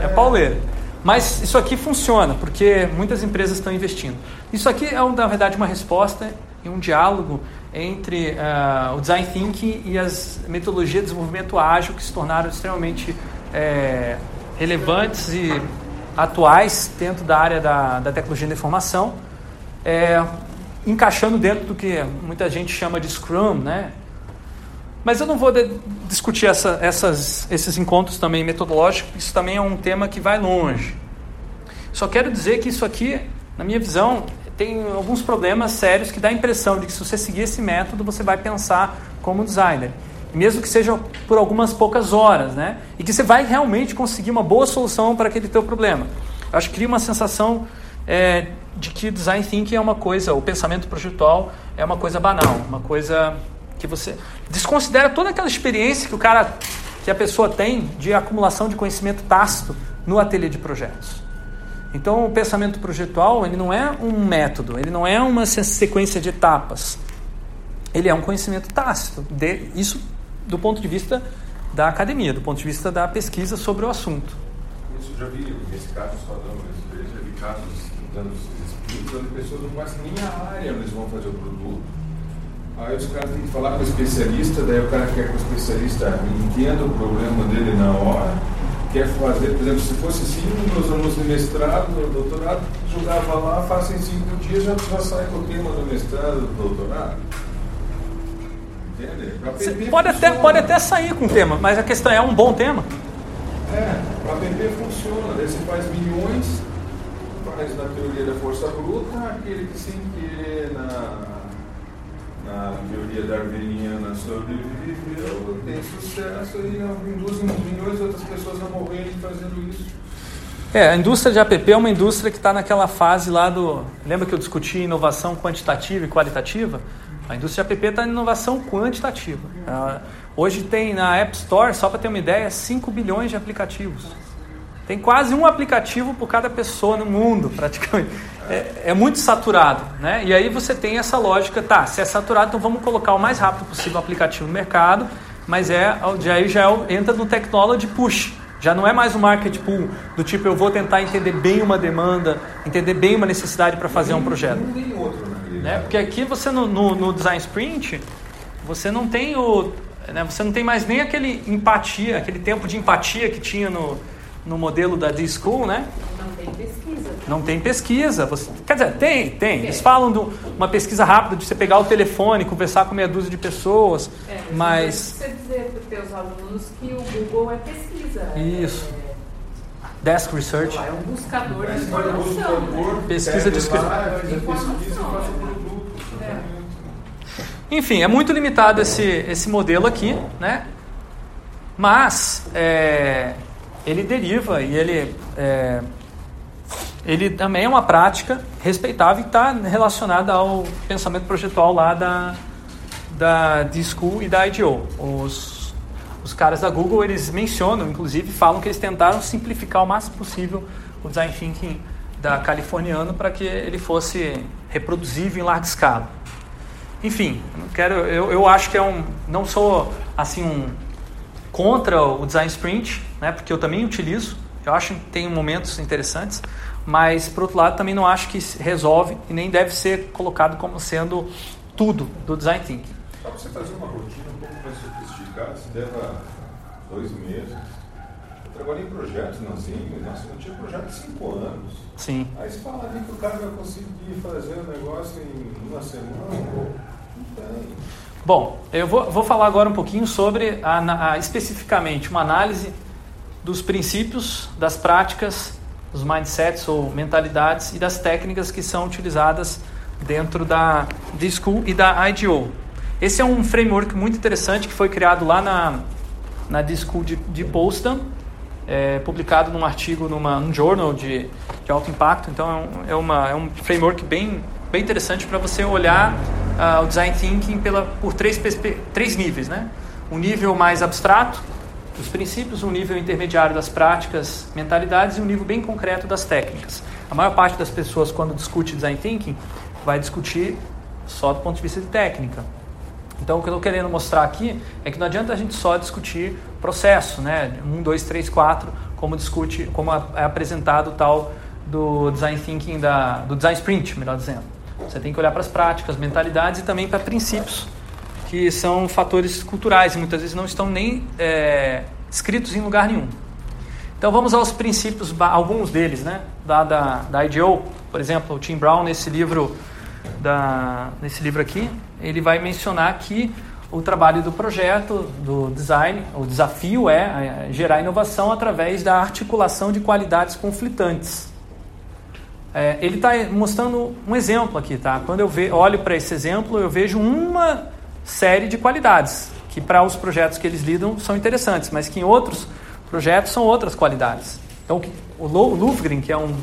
É pauleira. Mas isso aqui funciona, porque muitas empresas estão investindo. Isso aqui é, na verdade, uma resposta e um diálogo entre ah, o design thinking e as metodologias de desenvolvimento ágil que se tornaram extremamente eh, relevantes e atuais dentro da área da, da tecnologia da informação, eh, encaixando dentro do que muita gente chama de Scrum, né? Mas eu não vou de- discutir essa- essas- esses encontros também metodológicos, isso também é um tema que vai longe. Só quero dizer que isso aqui, na minha visão, tem alguns problemas sérios que dá a impressão de que se você seguir esse método, você vai pensar como designer. Mesmo que seja por algumas poucas horas, né? E que você vai realmente conseguir uma boa solução para aquele teu problema. Eu acho que cria uma sensação é, de que design thinking é uma coisa, o pensamento projetual é uma coisa banal, uma coisa que você desconsidera toda aquela experiência que o cara, que a pessoa tem de acumulação de conhecimento tácito no ateliê de projetos. Então, o pensamento projetual ele não é um método, ele não é uma se- sequência de etapas. Ele é um conhecimento tácito. De, isso do ponto de vista da academia, do ponto de vista da pesquisa sobre o assunto. Isso já vi, nesse caso, só esse daí, já vi casos dando espíritos onde pessoas não conhecem nem a área onde eles vão fazer o produto. Aí os caras têm que falar com o especialista, daí o cara quer que o especialista entenda o problema dele na hora, quer fazer, por exemplo, se fosse assim, meus alunos de mestrado, do doutorado, jogava lá, faça em cinco dias, já, já sai com o tema do mestrado, do doutorado. Entende? Pode até, pode até sair com o tema, mas a questão é um bom tema. É, para PP funciona, daí você faz milhões, faz na teoria da força bruta, aquele que sem querer na, na teoria darwiniana sobreviveu, tem sucesso e induz milhões de outras pessoas a morrerem fazendo isso. É, a indústria de app é uma indústria que está naquela fase lá do. Lembra que eu discuti inovação quantitativa e qualitativa? A indústria app está em inovação quantitativa. Ah, hoje tem na App Store, só para ter uma ideia, 5 bilhões de aplicativos. Tem quase um aplicativo por cada pessoa no mundo, praticamente. É, é muito saturado, né? E aí você tem essa lógica, tá, se é saturado, então vamos colocar o mais rápido possível o aplicativo no mercado, mas é, aí já é- entra no technology push. Já não é mais um market pool do tipo eu vou tentar entender bem uma demanda, entender bem uma necessidade para fazer um projeto. Um nem outro. Né? Porque aqui você no, no, no design sprint você não tem o né? você não tem mais nem aquele empatia, aquele tempo de empatia que tinha no, no modelo da D-School, né? Não tem pesquisa. Não tem pesquisa. Você, quer dizer, tem, tem. Eles falam de uma pesquisa rápida de você pegar o telefone, conversar com meia dúzia de pessoas, É, mas Você dizer para os teus alunos que o Google é pesquisa. Isso. É, desk research. é um buscador de no informação. né? Pesquisa de né? É. Enfim, é muito limitado esse, esse modelo aqui, né? Mas é, ele deriva e ele, é, ele também é uma prática respeitável e está relacionada ao pensamento projetual lá da, da D-School e da IDEO. Os, os caras da Google, eles mencionam, inclusive, falam que eles tentaram simplificar o máximo possível o design thinking da californiano para que ele fosse reproduzível em larga escala. Enfim, eu quero, eu, eu acho que é um, não sou assim um contra o design sprint, né, porque eu também utilizo, eu acho que tem momentos interessantes, mas por outro lado também não acho que resolve e nem deve ser colocado como sendo tudo do design thinking. Para você fazer uma rotina sofisticada, você leva dois meses. Eu trabalhei em projetos na Zinho, nossa, eu tinha projeto de cinco anos. Sim. Aí você fala ali que o cara vai conseguir fazer o negócio em uma semana, não tem. Bom, eu vou, vou falar agora um pouquinho sobre a, a, especificamente uma análise dos princípios, das práticas, dos mindsets ou mentalidades e das técnicas que são utilizadas dentro da D-School e da IDO. Esse é um framework muito interessante que foi criado lá na, na D-School de, de é, publicado num artigo numa, num journal de, de alto impacto. Então é um, é, uma, é um framework bem bem interessante para você olhar uh, o design thinking pela, por três, três níveis, né? Um nível mais abstrato dos princípios, um nível intermediário das práticas, mentalidades e um nível bem concreto das técnicas. A maior parte das pessoas quando discute design thinking vai discutir só do ponto de vista de técnica. Então, o que eu estou querendo mostrar aqui é que não adianta a gente só discutir processo, né? Um, dois, três, quatro, como discute, como é apresentado tal do design thinking da, do design sprint, melhor dizendo. Você tem que olhar para as práticas, mentalidades e também para princípios, que são fatores culturais e muitas vezes não estão nem é, escritos em lugar nenhum. Então vamos aos princípios, alguns deles, né? Da, da, da IDEO, por exemplo, o Tim Brown nesse livro, da, nesse livro aqui, ele vai mencionar que o trabalho do projeto, do design, o desafio é, é gerar inovação através da articulação de qualidades conflitantes. É, ele está mostrando um exemplo aqui, tá? Quando eu ve, olho para esse exemplo, eu vejo uma série de qualidades que para os projetos que eles lidam são interessantes, mas que em outros projetos são outras qualidades. Então, o Lufgren, que é um,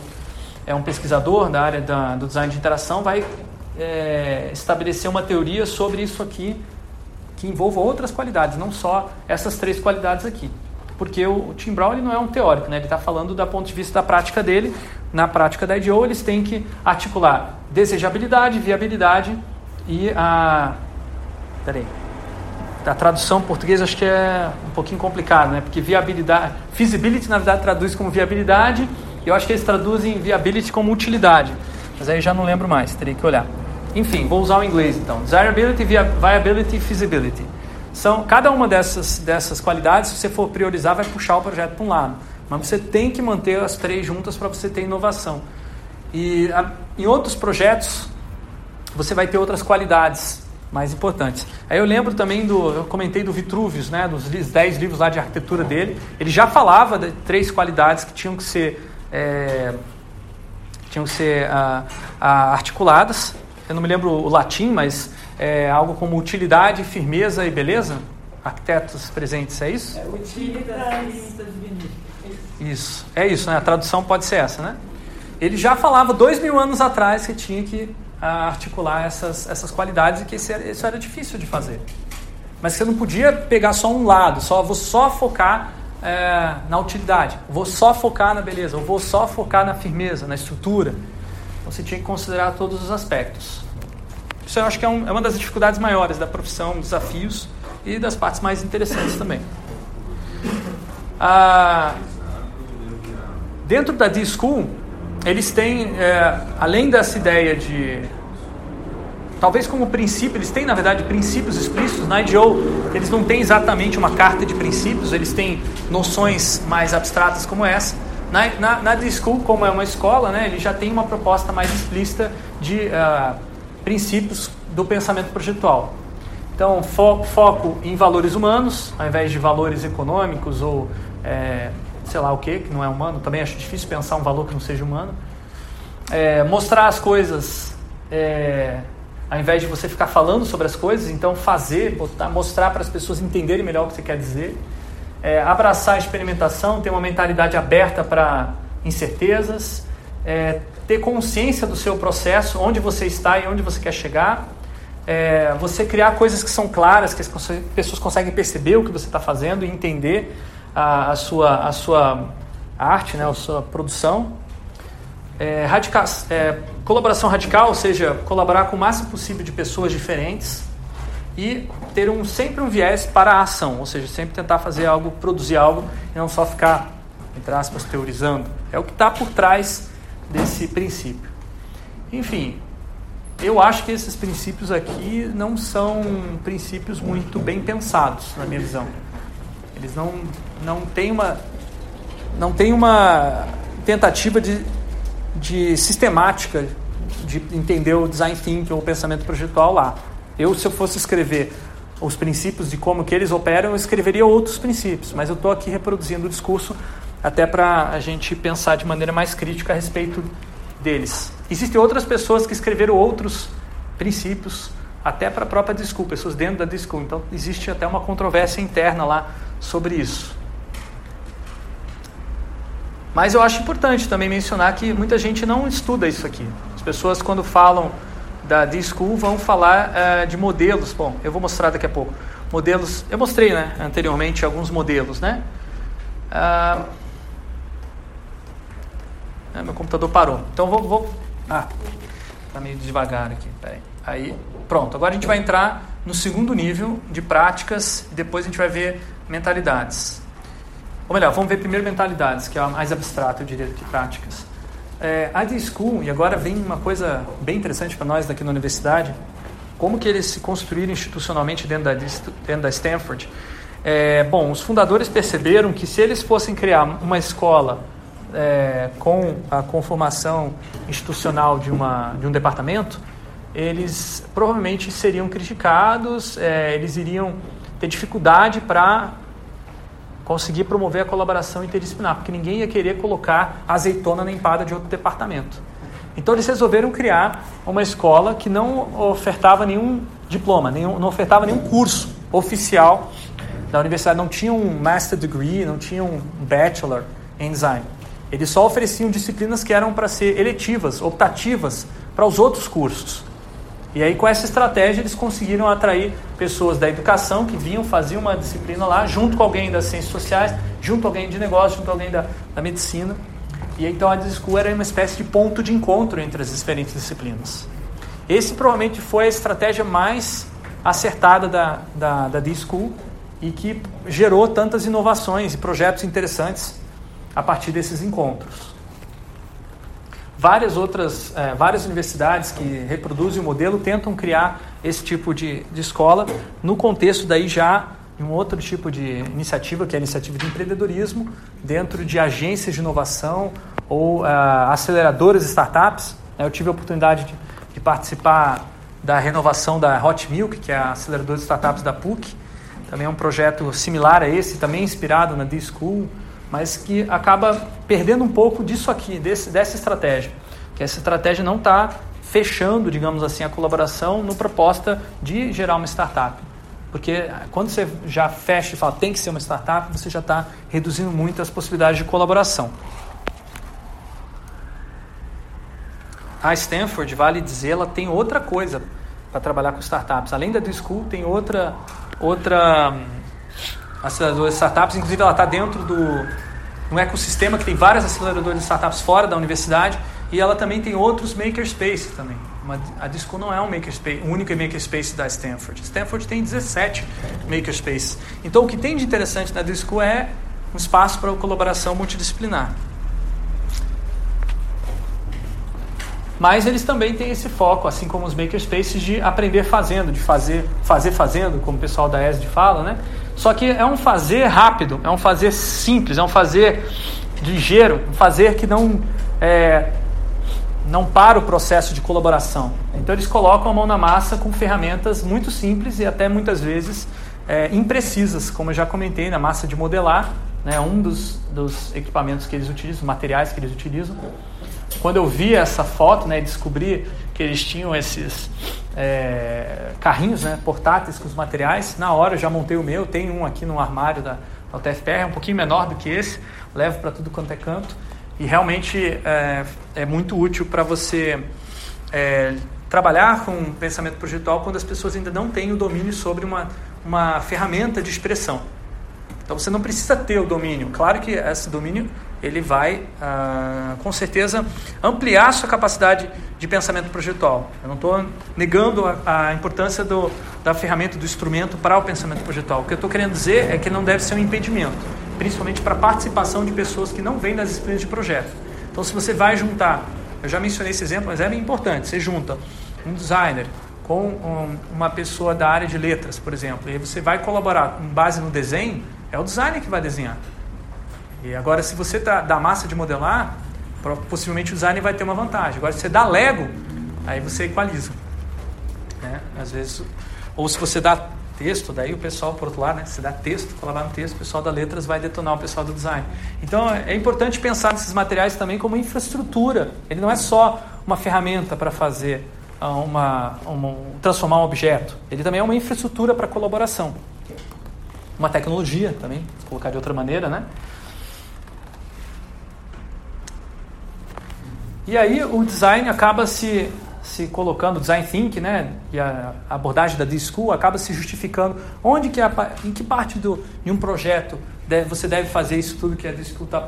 é um pesquisador da área da, do design de interação, vai é, estabelecer uma teoria sobre isso aqui que envolva outras qualidades, não só essas três qualidades aqui. Porque o, Tim Brown ele não é um teórico, né? ele está falando da ponto de vista da prática dele. Na prática da IDEO, eles têm que articular desejabilidade, viabilidade e a. Peraí. A tradução em português acho que é um pouquinho complicado, né? Porque viabilidade. Feasibility, na verdade, traduz como viabilidade, e eu acho que eles traduzem viability como utilidade. Mas aí já não lembro mais, teria que olhar. Enfim, vou usar o inglês então. Desirability, viability e feasibility. São, cada uma dessas, dessas qualidades, se você for priorizar, vai puxar o projeto para um lado. Mas você tem que manter as três juntas para você ter inovação. E a, em outros projetos, você vai ter outras qualidades mais importantes. Aí eu lembro também do, eu comentei do Vitruvius, né, dos 10 livros lá de arquitetura dele. Ele já falava de três qualidades que tinham que ser, é, tinham que ser ah, ah, articuladas eu não me lembro o latim, mas é algo como utilidade, firmeza e beleza? Arquitetos presentes, é isso? É utilidade. Isso, é isso, né? A tradução pode ser essa, né? Ele já falava dois mil anos atrás que tinha que ah, articular essas, essas qualidades e que isso era, difícil de fazer. Mas você não podia pegar só um lado, só vou só focar é, na utilidade, vou só focar na beleza, ou vou só focar na firmeza, na estrutura você tinha que considerar todos os aspectos. Isso eu acho que é, um, é uma das dificuldades maiores da profissão, desafios e das partes mais interessantes também. Ah, dentro da D-School, eles têm, é, além dessa ideia de talvez como princípio, eles têm na verdade princípios explícitos. Na IDO, eles não têm exatamente uma carta de princípios, eles têm noções mais abstratas como essa. Na, na, na D-School, como é uma escola, né, ele já tem uma proposta mais explícita de uh, princípios do pensamento projetual. Então, fo foco em valores humanos, ao invés de valores econômicos ou é, sei lá o que, que não é humano. Também acho difícil pensar um valor que não seja humano. É, mostrar as coisas, é, ao invés de você ficar falando sobre as coisas, então fazer, botar, mostrar para as pessoas entenderem melhor o que você quer dizer é, abraçar a experimentação, ter uma mentalidade aberta para incertezas, é, ter consciência do seu processo, onde você está e onde você quer chegar, é, você criar coisas que são claras, que as pessoas conseguem perceber o que você está fazendo e entender a, a, sua, a sua arte, né, a sua produção. É, radical, é, colaboração radical, ou seja, colaborar com o máximo possível de pessoas diferentes e ter um, sempre um viés para a ação, ou seja, sempre tentar fazer algo, produzir algo e não só ficar, entre aspas, teorizando. É o que está por trás desse princípio. Enfim, eu acho que esses princípios aqui não são princípios muito bem pensados, na minha visão. Eles não, não têm uma não tem uma tentativa de, de sistemática de entender o design thinking ou o pensamento projetual lá. Eu, se eu fosse escrever os princípios de como que eles operam, eu escreveria outros princípios, mas eu estou aqui reproduzindo o discurso até para a gente pensar de maneira mais crítica a respeito deles. Existem outras pessoas que escreveram outros princípios, até para a própria Discool, pessoas dentro da Discool. Então, existe até uma controvérsia interna lá sobre isso. Mas eu acho importante também mencionar que muita gente não estuda isso aqui. As pessoas, quando falam da D-School vão falar uh, de modelos. Bom, eu vou mostrar daqui a pouco. Modelos, eu mostrei né, anteriormente alguns modelos, né? Uh, meu computador parou. Então vou, vou ah, tá meio devagar aqui. Peraí. Aí, pronto. Agora a gente vai entrar no segundo nível de práticas e depois a gente vai ver mentalidades. Ou melhor, vamos ver primeiro mentalidades, que é mais abstrata, eu diria, que práticas. É, a School, e agora vem uma coisa bem interessante para nós daqui na universidade, como que eles se construíram institucionalmente dentro da, dentro da Stanford. É, bom, os fundadores perceberam que se eles fossem criar uma escola é, com a conformação institucional de, uma, de um departamento, eles provavelmente seriam criticados, é, eles iriam ter dificuldade para conseguir promover a colaboração interdisciplinar, porque ninguém ia querer colocar azeitona na empada de outro departamento. Então eles resolveram criar uma escola que não ofertava nenhum diploma, nenhum, não ofertava nenhum curso oficial da universidade, não tinha um master degree, não tinha um bachelor em design. Eles só ofereciam disciplinas que eram para ser eletivas, optativas para os outros cursos. E aí, com essa estratégia, eles conseguiram atrair pessoas da educação que vinham, faziam uma disciplina lá, junto com alguém das ciências sociais, junto com alguém de negócio, junto com alguém da, da medicina. E então a School era uma espécie de ponto de encontro entre as diferentes disciplinas. Esse provavelmente foi a estratégia mais acertada da, da, da D-School e que gerou tantas inovações e projetos interessantes a partir desses encontros várias outras, é, várias universidades que reproduzem o modelo tentam criar esse tipo de, de escola no contexto daí já um outro tipo de iniciativa, que é a iniciativa de empreendedorismo, dentro de agências de inovação ou uh, aceleradoras startups. Eu tive a oportunidade de, de, participar da renovação da Hot Milk, que é a aceleradora de startups da PUC. Também é um projeto similar a esse, também inspirado na D-School mas que acaba perdendo um pouco disso aqui, desse, dessa estratégia. Que essa estratégia não está fechando, digamos assim, a colaboração no proposta de gerar uma startup. Porque quando você já fecha e fala tem que ser uma startup, você já está reduzindo muito as possibilidades de colaboração. A Stanford, vale dizer, ela tem outra coisa para trabalhar com startups. Além da do School, tem outra, outra hum, aceleradora de startups. Inclusive, ela está dentro do um ecossistema que tem várias aceleradoras de startups fora da universidade e ela também tem outros makerspaces também. Uma, a Disco não é um makerspace, o único makerspace da Stanford. Stanford tem 17 makerspaces. Então, o que tem de interessante na Disco é um espaço para colaboração multidisciplinar. Mas eles também têm esse foco, assim como os makerspaces, de aprender fazendo, de fazer, fazer fazendo, como o pessoal da ESD fala, né? Só que é um fazer rápido, é um fazer simples, é um fazer ligeiro, um fazer que não é, não para o processo de colaboração. Então eles colocam a mão na massa com ferramentas muito simples e até muitas vezes é, imprecisas, como eu já comentei na massa de modelar, né, um dos, dos equipamentos que eles utilizam, materiais que eles utilizam. Quando eu vi essa foto, né, descobri que eles tinham esses é, carrinhos né, portáteis com os materiais. Na hora eu já montei o meu, tem um aqui no armário da, da UTFPR, é um pouquinho menor do que esse, levo para tudo quanto é canto. E realmente é, é muito útil para você é, trabalhar com pensamento projetual quando as pessoas ainda não têm o domínio sobre uma, uma ferramenta de expressão. Então você não precisa ter o domínio. Claro que esse domínio ele vai, ah, com certeza, ampliar a sua capacidade de pensamento projetual. Eu não estou negando a, a importância do, da ferramenta, do instrumento para o pensamento projetual. O que eu estou querendo dizer é que não deve ser um impedimento, principalmente para a participação de pessoas que não vêm das disciplinas de projeto. Então, se você vai juntar, eu já mencionei esse exemplo, mas é importante, você junta um designer com um, uma pessoa da área de letras, por exemplo, e você vai colaborar com base no desenho, é o designer que vai desenhar. E agora, se você tá, dá massa de modelar, possivelmente o design vai ter uma vantagem. Agora, se você dá Lego, aí você equaliza. Né? Às vezes, ou se você dá texto, daí o pessoal, por outro lado, né? se dá texto, colaborar no texto, o pessoal da letras vai detonar o pessoal do design. Então, é importante pensar nesses materiais também como infraestrutura. Ele não é só uma ferramenta para fazer ah, uma, uma, transformar um objeto. Ele também é uma infraestrutura para colaboração. Uma tecnologia também, colocar de outra maneira, né? E aí o design acaba se, se colocando, design thinking, né, e a abordagem da D-School acaba se justificando onde que, a, em que parte do, de um projeto deve, você deve fazer isso tudo que a D-School está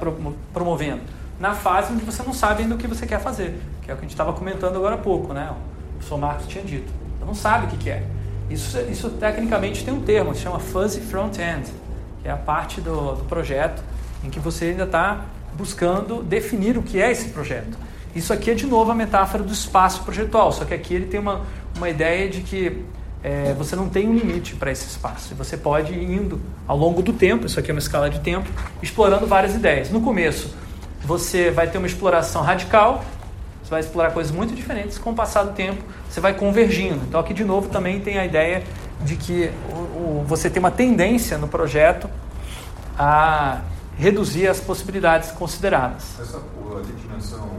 promovendo. Na fase onde você não sabe ainda o que você quer fazer, que é o que a gente estava comentando agora há pouco, né, o professor Marcos tinha dito. Você não sabe o que, que é. Isso, isso tecnicamente tem um termo, se chama fuzzy front-end, que é a parte do, do projeto em que você ainda está buscando definir o que é esse projeto. Isso aqui é de novo a metáfora do espaço projetual, só que aqui ele tem uma, uma ideia de que é, você não tem um limite para esse espaço. E você pode ir indo ao longo do tempo, isso aqui é uma escala de tempo, explorando várias ideias. No começo, você vai ter uma exploração radical, você vai explorar coisas muito diferentes, com o passar do tempo, você vai convergindo. Então, aqui de novo também tem a ideia de que o, o, você tem uma tendência no projeto a reduzir as possibilidades consideradas. Essa dimensão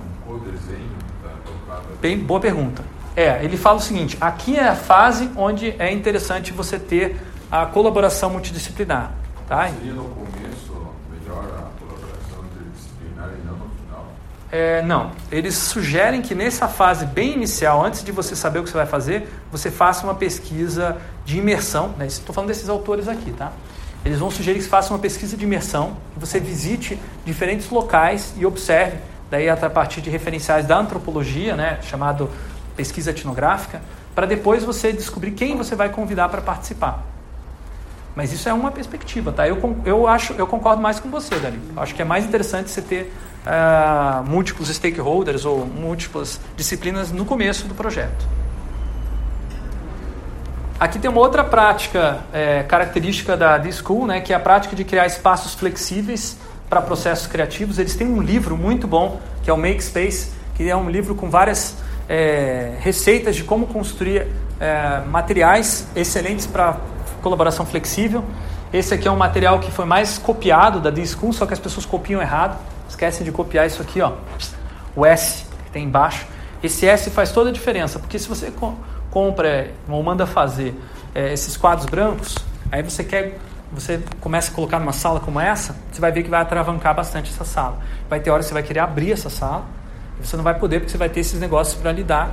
tocada? Bem, boa pergunta. É, ele fala o seguinte: aqui é a fase onde é interessante você ter a colaboração multidisciplinar. Tá? Seria no começo melhor a colaboração interdisciplinar e não no final? É, não. Eles sugerem que nessa fase bem inicial, antes de você saber o que você vai fazer, você faça uma pesquisa de imersão. Né? Estou falando desses autores aqui, tá? Eles vão sugerir que você faça uma pesquisa de imersão, que você visite diferentes locais e observe, daí a partir de referenciais da antropologia, né, chamado pesquisa etnográfica, para depois você descobrir quem você vai convidar para participar. Mas isso é uma perspectiva, tá? Eu, eu acho, eu concordo mais com você, Dani. Acho que é mais interessante você ter uh, múltiplos stakeholders ou múltiplas disciplinas no começo do projeto. Aqui tem uma outra prática é, característica da D-School, né, que é a prática de criar espaços flexíveis para processos criativos. Eles têm um livro muito bom, que é o Make Space, que é um livro com várias é, receitas de como construir é, materiais excelentes para colaboração flexível. Esse aqui é um material que foi mais copiado da D-School, só que as pessoas copiam errado. Esquecem de copiar isso aqui, ó, o S que tem embaixo. Esse S faz toda a diferença, porque se você compra ou manda fazer é, esses quadros brancos, aí você quer, você começa a colocar numa sala como essa, você vai ver que vai atravancar bastante essa sala. Vai ter hora que você vai querer abrir essa sala, você não vai poder porque você vai ter esses negócios para lidar.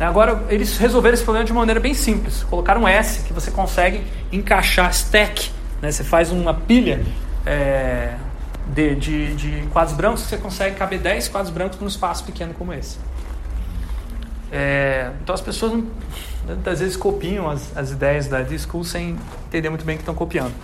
Agora, eles resolveram esse problema de uma maneira bem simples. Colocaram um S que você consegue encaixar stack. Né? Você faz uma pilha é, de, de, de quadros brancos, você consegue caber 10 quadros brancos num espaço pequeno como esse. É, então as pessoas muitas vezes copiam as, as ideias da D-School sem entender muito bem que estão copiando.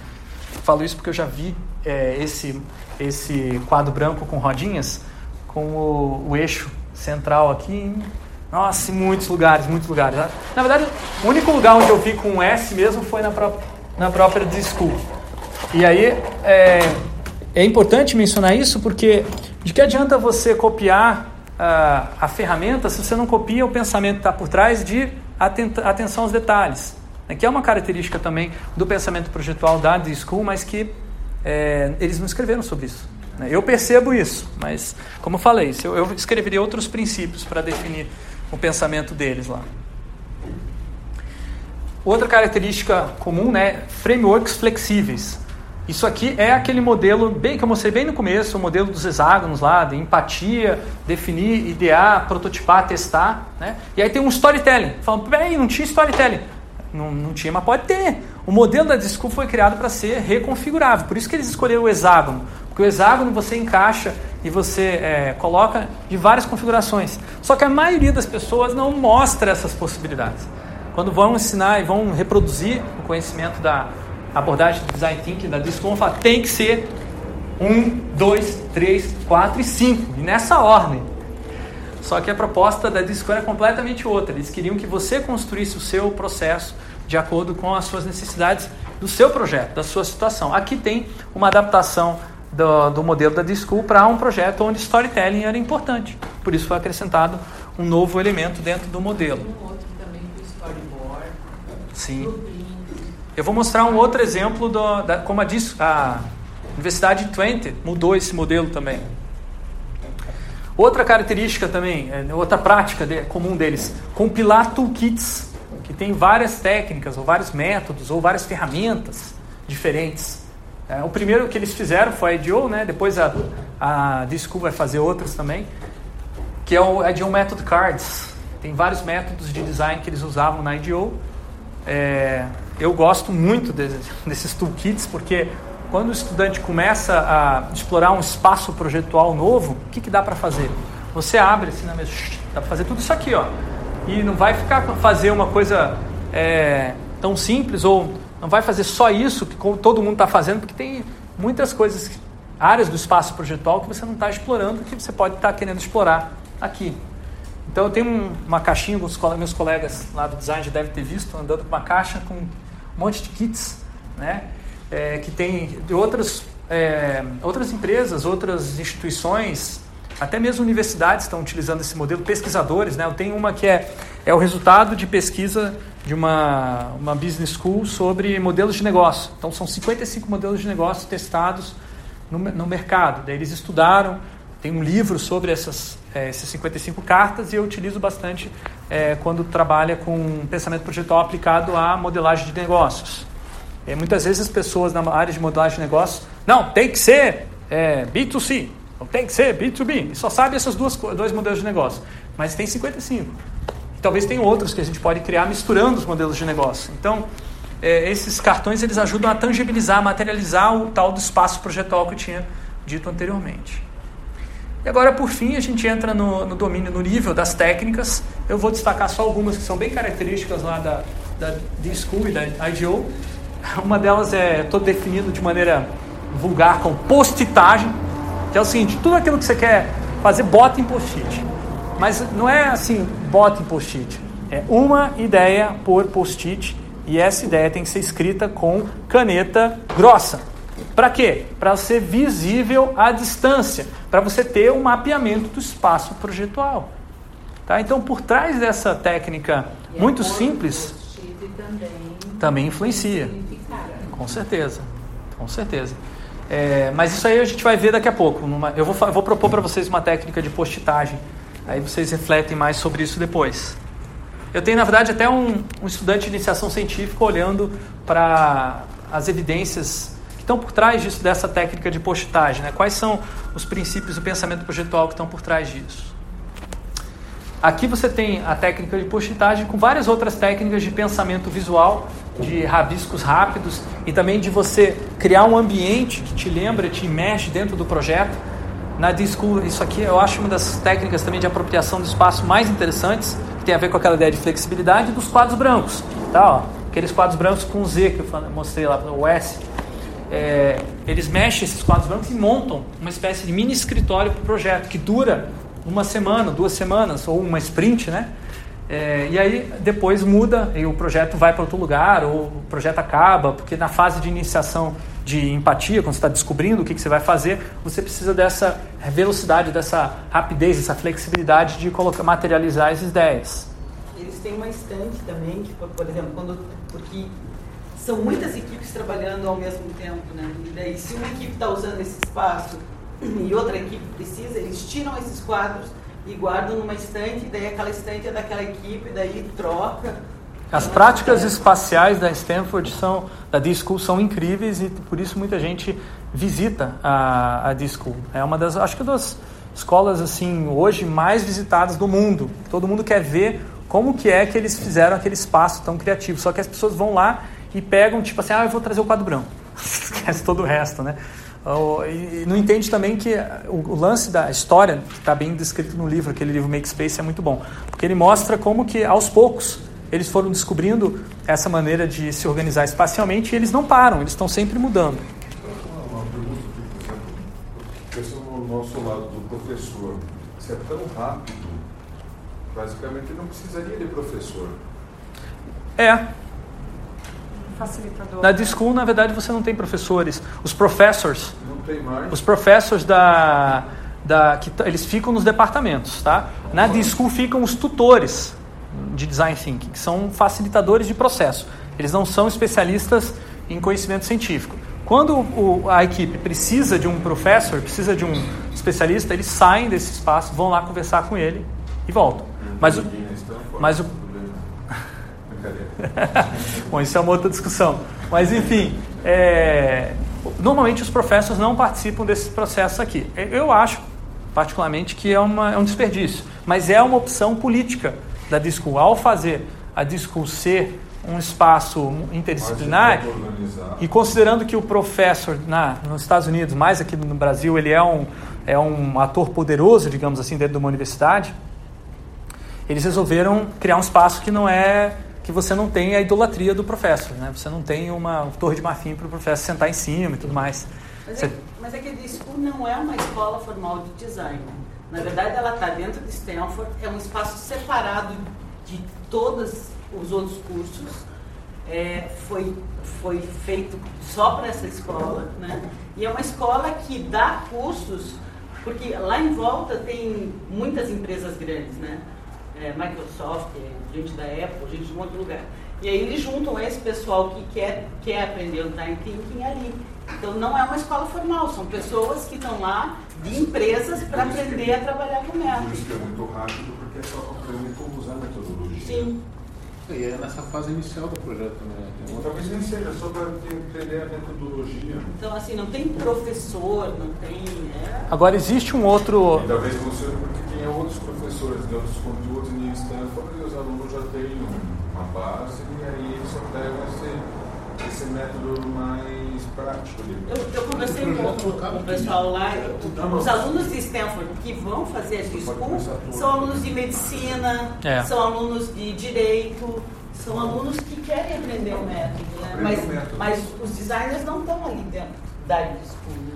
Falo isso porque eu já vi é, esse, esse quadro branco com rodinhas com o, o eixo central aqui em, nossa, em muitos lugares, muitos lugares. Na verdade, o único lugar onde eu vi com um S mesmo foi na própria, na própria D-School. E aí é, é importante mencionar isso porque de que adianta você copiar a, a ferramenta se você não copia o pensamento que está por trás de atenção aos detalhes, né, que é uma característica também do pensamento projetual da The School, mas que é, eles não escreveram sobre isso. Né. Eu percebo isso, mas, como falei, eu, eu escreveria outros princípios para definir o pensamento deles lá. Outra característica comum, né, frameworks flexíveis. Isso aqui é aquele modelo bem que eu mostrei bem no começo, o modelo dos hexágonos lá, de empatia, definir, idear, prototipar, testar. Né? E aí tem um storytelling. Falando, peraí, não tinha storytelling. Não, não tinha, mas pode ter. O modelo da Disco foi criado para ser reconfigurável. Por isso que eles escolheram o hexágono. Porque o hexágono você encaixa e você é, coloca de várias configurações. Só que a maioria das pessoas não mostra essas possibilidades. Quando vão ensinar e vão reproduzir o conhecimento da, abordagem de design thinking da Disco, vamos falar, tem que ser um, dois, três, quatro e cinco, e nessa ordem. Só que a proposta da Disco era completamente outra. Eles queriam que você construísse o seu processo de acordo com as suas necessidades do seu projeto, da sua situação. Aqui tem uma adaptação do, do modelo da Disco para um projeto onde storytelling era importante. Por isso foi acrescentado um novo elemento dentro do modelo. Um outro também do storyboard. Sim. Eu vou mostrar um outro exemplo do, da, como a, a Universidade de Twente mudou esse modelo também. Outra característica também, é, outra prática de, comum deles, compilar toolkits, que tem várias técnicas, ou vários métodos, ou várias ferramentas diferentes. É, o primeiro que eles fizeram foi a IDEO, né? depois a, a Disco vai fazer outras também, que é o IDEO Method Cards. Tem vários métodos de design que eles usavam na IDEO. É, eu gosto muito de, desses toolkits porque quando o estudante começa a explorar um espaço projetual novo, o que, que dá para fazer? Você abre assim na mesa, dá para fazer tudo isso aqui, ó. E não vai ficar fazer uma coisa é, tão simples ou não vai fazer só isso que todo mundo está fazendo, porque tem muitas coisas, áreas do espaço projetual que você não está explorando, que você pode estar tá querendo explorar aqui. Então eu tenho um, uma caixinha, meus colegas lá do design já devem ter visto, andando com uma caixa com um monte de kits, né? É, que tem de outras, é, outras empresas, outras instituições, até mesmo universidades estão utilizando esse modelo, pesquisadores, né? Eu tenho uma que é, é o resultado de pesquisa de uma, uma business school sobre modelos de negócio. Então são 55 modelos de negócio testados no, no mercado. Daí eles estudaram, tem um livro sobre essas, é, essas 55 cartas e eu utilizo bastante é, quando trabalha com pensamento projetual aplicado à modelagem de negócios. É, muitas vezes as pessoas na área de modelagem de negócios, não, tem que ser é, B2C, ou tem que ser B2B, e só sabe esses dois modelos de negócio. Mas tem 55. E talvez tenha outros que a gente pode criar misturando os modelos de negócio. Então, é, esses cartões eles ajudam a tangibilizar, materializar o tal do espaço projetual que eu tinha dito anteriormente. E agora, por fim, a gente entra no, no domínio, no nível das técnicas. Eu vou destacar só algumas que são bem características lá da, da D-School e da IDO. Uma delas é todo definido de maneira vulgar com postitagem, que é o seguinte, tudo aquilo que você quer fazer, bota em post-it. Mas não é assim, bota em post-it. É uma ideia por post-it e essa ideia tem que ser escrita com caneta grossa. Para quê? Para ser visível à distância, para você ter um mapeamento do espaço projetual. Tá? Então, por trás dessa técnica e muito simples, também, também influencia. Com certeza, com certeza. É, mas isso aí a gente vai ver daqui a pouco. Numa, eu, vou, vou propor para vocês uma técnica de postitagem. Aí vocês refletem mais sobre isso depois. Eu tenho, na verdade, até um, um estudante de iniciação científica olhando para as evidências estão por trás disso, dessa técnica de postagem? Né? Quais são os princípios do pensamento projetual que estão por trás disso? Aqui você tem a técnica de postagem com várias outras técnicas de pensamento visual, de rabiscos rápidos e também de você criar um ambiente que te lembra, te mexe dentro do projeto. Na Disco, isso aqui eu acho uma das técnicas também de apropriação do espaço mais interessantes, que tem a ver com aquela ideia de flexibilidade dos quadros brancos. Tá, ó, aqueles quadros brancos com Z que eu mostrei lá, o S é, eles mexem esses quadros brancos e montam uma espécie de mini escritório para o projeto, que dura uma semana, duas semanas, ou uma sprint, né? É, e aí depois muda e o projeto vai para outro lugar, ou o projeto acaba, porque na fase de iniciação de empatia, quando você está descobrindo o que, que, você vai fazer, você precisa dessa velocidade, dessa rapidez, dessa flexibilidade de colocar, materializar as ideias. Eles têm uma estante também, que, por exemplo, quando, porque são muitas equipes trabalhando ao mesmo tempo, né? E daí, se uma equipe está usando esse espaço e outra equipe precisa, eles tiram esses quadros e guardam numa estante, daí aquela estante é daquela equipe, daí troca. As práticas espaciais da Stanford são, da D-School são incríveis e por isso muita gente visita a, a D-School. É uma das, acho que das escolas assim hoje mais visitadas do mundo. Todo mundo quer ver como que é que eles fizeram aquele espaço tão criativo. Só que as pessoas vão lá e pegam, tipo assim, ah, eu vou trazer o quadro branco. Esquece todo o resto, né? E não entende também que o lance da história, que está bem descrito no livro, aquele livro Make Space, é muito bom. Porque ele mostra como que, aos poucos, eles foram descobrindo essa maneira de se organizar espacialmente e eles não param, eles estão sempre mudando. Uma pergunta, por exemplo, no nosso lado do professor, se é tão rápido, basicamente não precisaria de professor. É, facilitador. Na D-School, na verdade, você não tem professores. Os professors, não tem mais. os professors da, da que eles ficam nos departamentos, tá? Na D-School ficam os tutores de design thinking, que são facilitadores de processo. Eles não são especialistas em conhecimento científico. Quando o, a equipe precisa de um professor, precisa de um especialista, eles saem desse espaço, vão lá conversar com ele e voltam. Mas o, mas o Bom, isso é uma outra discussão. Mas, enfim, é... normalmente os professores não participam desse processo aqui. Eu acho, particularmente, que é, uma, é um desperdício, mas é uma opção política da Disco, ao fazer a Disco ser um espaço interdisciplinar e considerando que o professor na, nos Estados Unidos, mais aqui no Brasil, ele é um, é um ator poderoso, digamos assim, dentro de uma universidade, eles resolveram criar um espaço que não é que você não tem a idolatria do professor, né? Você não tem uma torre de marfim para o professor sentar em cima e tudo mais. Mas, você... é, mas é que a não é uma escola formal de design. Na verdade, ela está dentro de Stanford, é um espaço separado de todos os outros cursos. É, foi, foi feito só para essa escola, né? E é uma escola que dá cursos, porque lá em volta tem muitas empresas grandes, né? É, Microsoft, gente da Apple, gente de um outro lugar. E aí eles juntam esse pessoal que quer, quer aprender o time thinking ali. Então não é uma escola formal, são pessoas que estão lá de empresas para aprender a trabalhar com método. Por isso que é muito rápido, porque é só aprender como usar a metodologia. Sim. E é nessa fase inicial do projeto, né? Talvez nem seja só para entender a metodologia. Então assim, não tem professor, não tem. É, Agora existe um outro E talvez funcione porque tem outros professores de outros conteúdos em Stanford e os alunos já têm um- uma base e aí eles só pegam esse, esse método mais prático de Eu, eu conversei com, com o pessoal lá, os alunos de Stanford que vão fazer a Disco são alunos de medicina, É. são alunos de direito, são alunos que querem aprender o método, né? Mas, o método. mas os designers não estão ali dentro da Disco, né?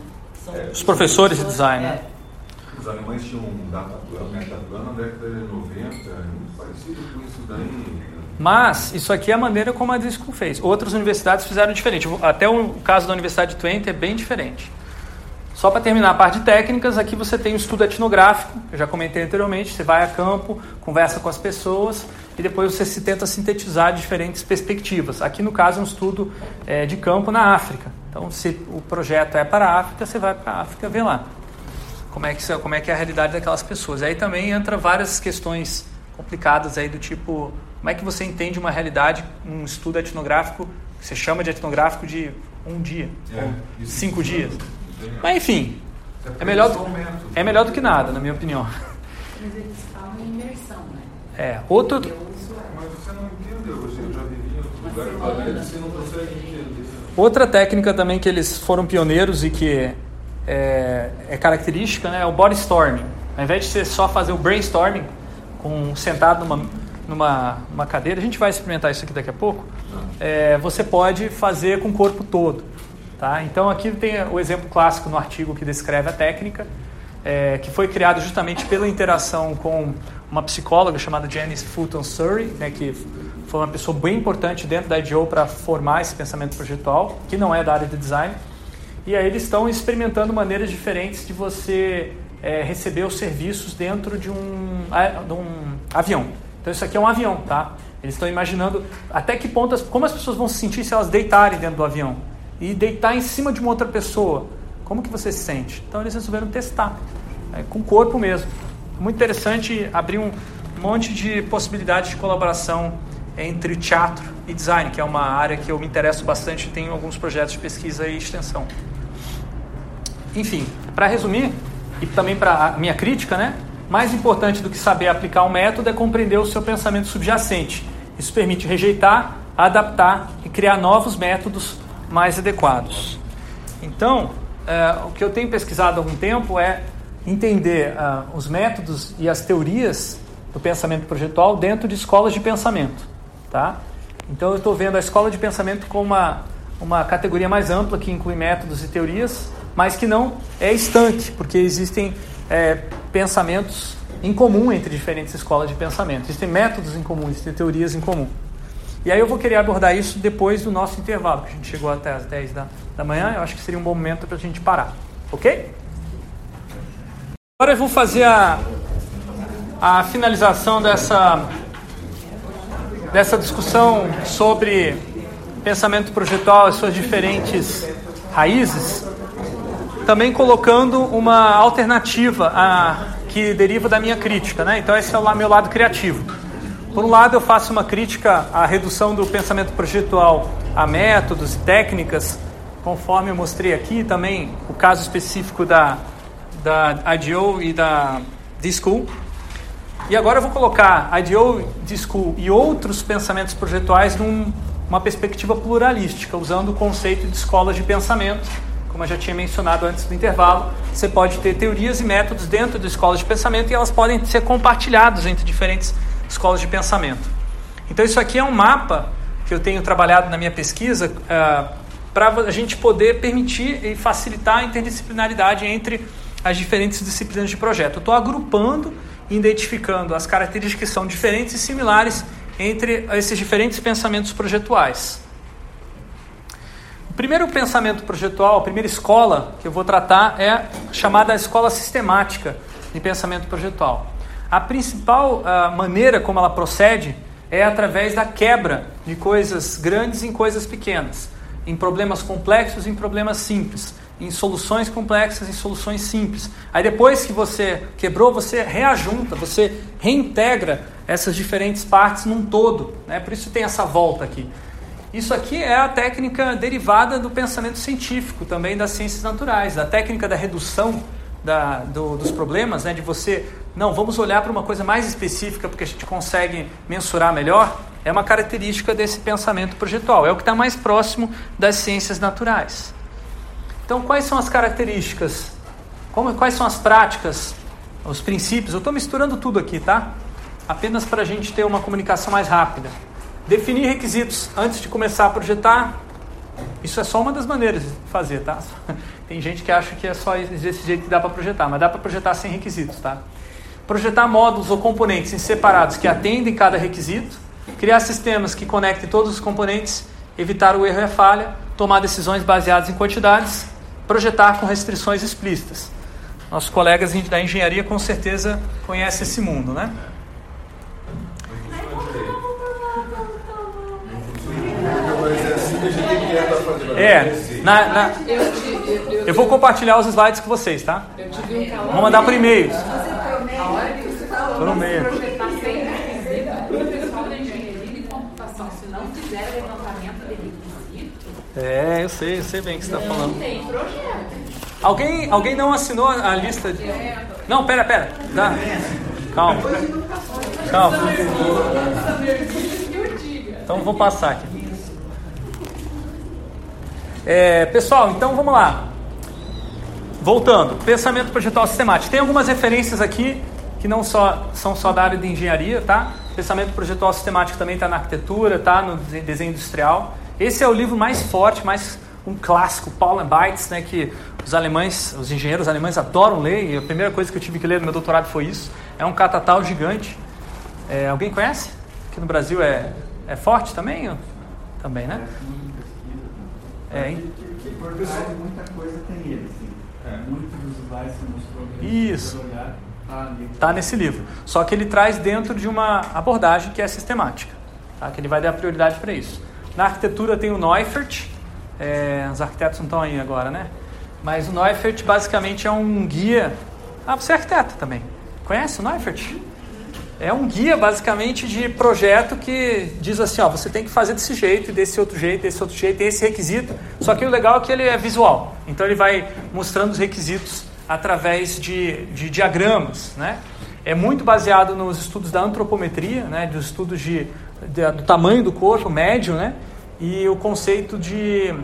É. Os professores de design, né? É. Os alemães tinham um data plan, metaplan na década de 90, muito parecido com isso daí. Mas isso aqui é a maneira como a Disco fez. Outras universidades fizeram diferente. Até o caso da Universidade de Twente é bem diferente. Só para terminar a parte de técnicas, aqui você tem o estudo etnográfico, eu já comentei anteriormente, você vai a campo, conversa com as pessoas e depois você se tenta sintetizar diferentes perspectivas. Aqui no caso é um estudo eh, de campo na África. Então, se o projeto é para a África, você vai para a África ver lá como é, que, como é que é a realidade daquelas pessoas. Aí também entra várias questões complicadas aí do tipo, como é que você entende uma realidade, um estudo etnográfico, que você chama de etnográfico de um dia, ou isso cinco dias. Tem- Mas enfim, Você é melhor, aprende só o método. é melhor do que nada, na minha opinião. Mas eles falam em imersão, né? É, outro, Eu é. Mas você não entendeu, você já em outro lugar, você não consegue entender. outra técnica também que eles foram pioneiros e que é, é característica né, é o body storming. Ao invés de você só fazer o brainstorming, com, sentado numa, numa, numa cadeira, a gente vai experimentar isso aqui daqui a pouco, é, você pode fazer com o corpo todo. Tá? Então aqui tem o exemplo clássico no artigo que descreve a técnica, é, que foi criado justamente pela interação com uma psicóloga chamada Janice Fulton Surrey, né, que foi uma pessoa bem importante dentro da IDEO para formar esse pensamento projetual, que não é da área de design. E aí eles estão experimentando maneiras diferentes de você é, receber os serviços dentro de um, de um avião. Então isso aqui é um avião, tá? Eles estão imaginando até que ponto, as, como as pessoas vão se sentir se elas deitarem dentro do avião. E deitar em cima de uma outra pessoa. Como que você se sente? Então eles resolveram testar, é, com o corpo mesmo. Muito interessante abrir um monte de possibilidades de colaboração entre teatro e design, que é uma área que eu me interesso bastante e tenho alguns projetos de pesquisa e extensão. Enfim, para resumir, e também para a minha crítica, né? Mais importante do que saber aplicar um método é compreender o seu pensamento subjacente. Isso permite rejeitar, adaptar e criar novos métodos mais adequados. Então, eh, o que eu tenho pesquisado há algum tempo é entender ah, os métodos e as teorias do pensamento projetual dentro de escolas de pensamento, tá? Então eu estou vendo a escola de pensamento como uma, uma categoria mais ampla que inclui métodos e teorias, mas que não é estanque, porque existem eh, pensamentos em comum entre diferentes escolas de pensamento. Existem métodos em comum, existem teorias em comum. E aí eu vou querer abordar isso depois do nosso intervalo, que a gente chegou até as 10 da, da manhã, eu acho que seria um bom momento para a gente parar, ok? Agora eu vou fazer a, a finalização dessa, dessa discussão sobre pensamento projetual, as suas diferentes raízes, também colocando uma alternativa a, que deriva da minha crítica. Né? Então, esse é o meu lado criativo. Por um lado, eu faço uma crítica à redução do pensamento projetual a métodos e técnicas, conforme eu mostrei aqui, também o caso específico da, da IDEO e da D-School. E agora eu vou colocar a IDEO School e outros pensamentos projetuais numa perspectiva pluralística, usando o conceito de escolas de pensamento. Como eu já tinha mencionado antes do intervalo, você pode ter teorias e métodos dentro de escolas de pensamento e elas podem ser compartilhadas entre diferentes escolas de pensamento. Então, isso aqui é um mapa que eu tenho trabalhado na minha pesquisa uh, para a gente poder permitir e facilitar a interdisciplinaridade entre as diferentes disciplinas de projeto. Eu estou agrupando identificando as características que são diferentes e similares entre esses diferentes pensamentos projetuais. O primeiro pensamento projetual, a primeira escola que eu vou tratar é chamada escola sistemática de pensamento projetual. A principal uh, maneira como ela procede é através da quebra de coisas grandes em coisas pequenas, em problemas complexos em problemas simples, em soluções complexas em soluções simples. Aí depois que você quebrou, você reajunta, você reintegra essas diferentes partes num todo. Né? Por isso tem essa volta aqui. Isso aqui é a técnica derivada do pensamento científico, também das ciências naturais, a técnica da redução da, do, dos problemas, né? de você não, vamos olhar para uma coisa mais específica porque a gente consegue mensurar melhor, é uma característica desse pensamento projetual. É o que está mais próximo das ciências naturais. Então, quais são as características? Como, quais são as práticas, os princípios? Eu estou misturando tudo aqui, tá? Apenas para a gente ter uma comunicação mais rápida. Definir requisitos antes de começar a projetar. Isso é só uma das maneiras de fazer, tá? Tem gente que acha que é só desse jeito que dá para projetar, mas dá para projetar sem requisitos, tá? projetar módulos ou componentes em separados que atendem cada requisito, criar sistemas que conectem todos os componentes, evitar o erro e a falha, tomar decisões baseadas em quantidades, projetar com restrições explícitas. Nossos colegas da engenharia com certeza conhecem esse mundo, né? É, na, na, eu vou compartilhar os slides com vocês, tá? Vou mandar por e-mail. A hora que você falou, no meio. projetar sem requisito, o pessoal da engenharia de computação, se não fizer levantamento de requisito. É, eu sei, eu sei bem o que você está falando. Tem projeto. Alguém, alguém não assinou a lista de. Não, pera, pera. Dá. Calma. Calma. Então vou passar aqui. É, pessoal, então vamos lá. Voltando, pensamento projetual sistemático. Tem algumas referências aqui que não só são só da área de engenharia, tá? Pensamento projetual sistemático também está na arquitetura, está no desenho industrial. Esse é o livro mais forte, mais um clássico, Paul and Bites, né? Que os alemães, os engenheiros alemães adoram ler. E a primeira coisa que eu tive que ler no meu doutorado foi isso. É um catatal gigante. É, alguém conhece? Aqui no Brasil é, é forte também? Também, né? É, hein? Por muita coisa tem ele, assim. É. Muitos dos slides você mostrou Isso. Está nesse livro. Só que ele traz dentro de uma abordagem que é sistemática. Tá? Que ele vai dar prioridade para isso. Na arquitetura tem o Neufert. É, os arquitetos não estão aí agora, né? Mas o Neufert basicamente é um guia. Ah, você é arquiteto também. Conhece o Neufert? É um guia basicamente de projeto que diz assim, ó, você tem que fazer desse jeito, desse outro jeito, desse outro jeito, esse requisito. Só que o legal é que ele é visual. Então ele vai mostrando os requisitos através de, de diagramas, né? É muito baseado nos estudos da antropometria, né, dos estudos de, do tamanho do corpo médio, né, e o conceito de,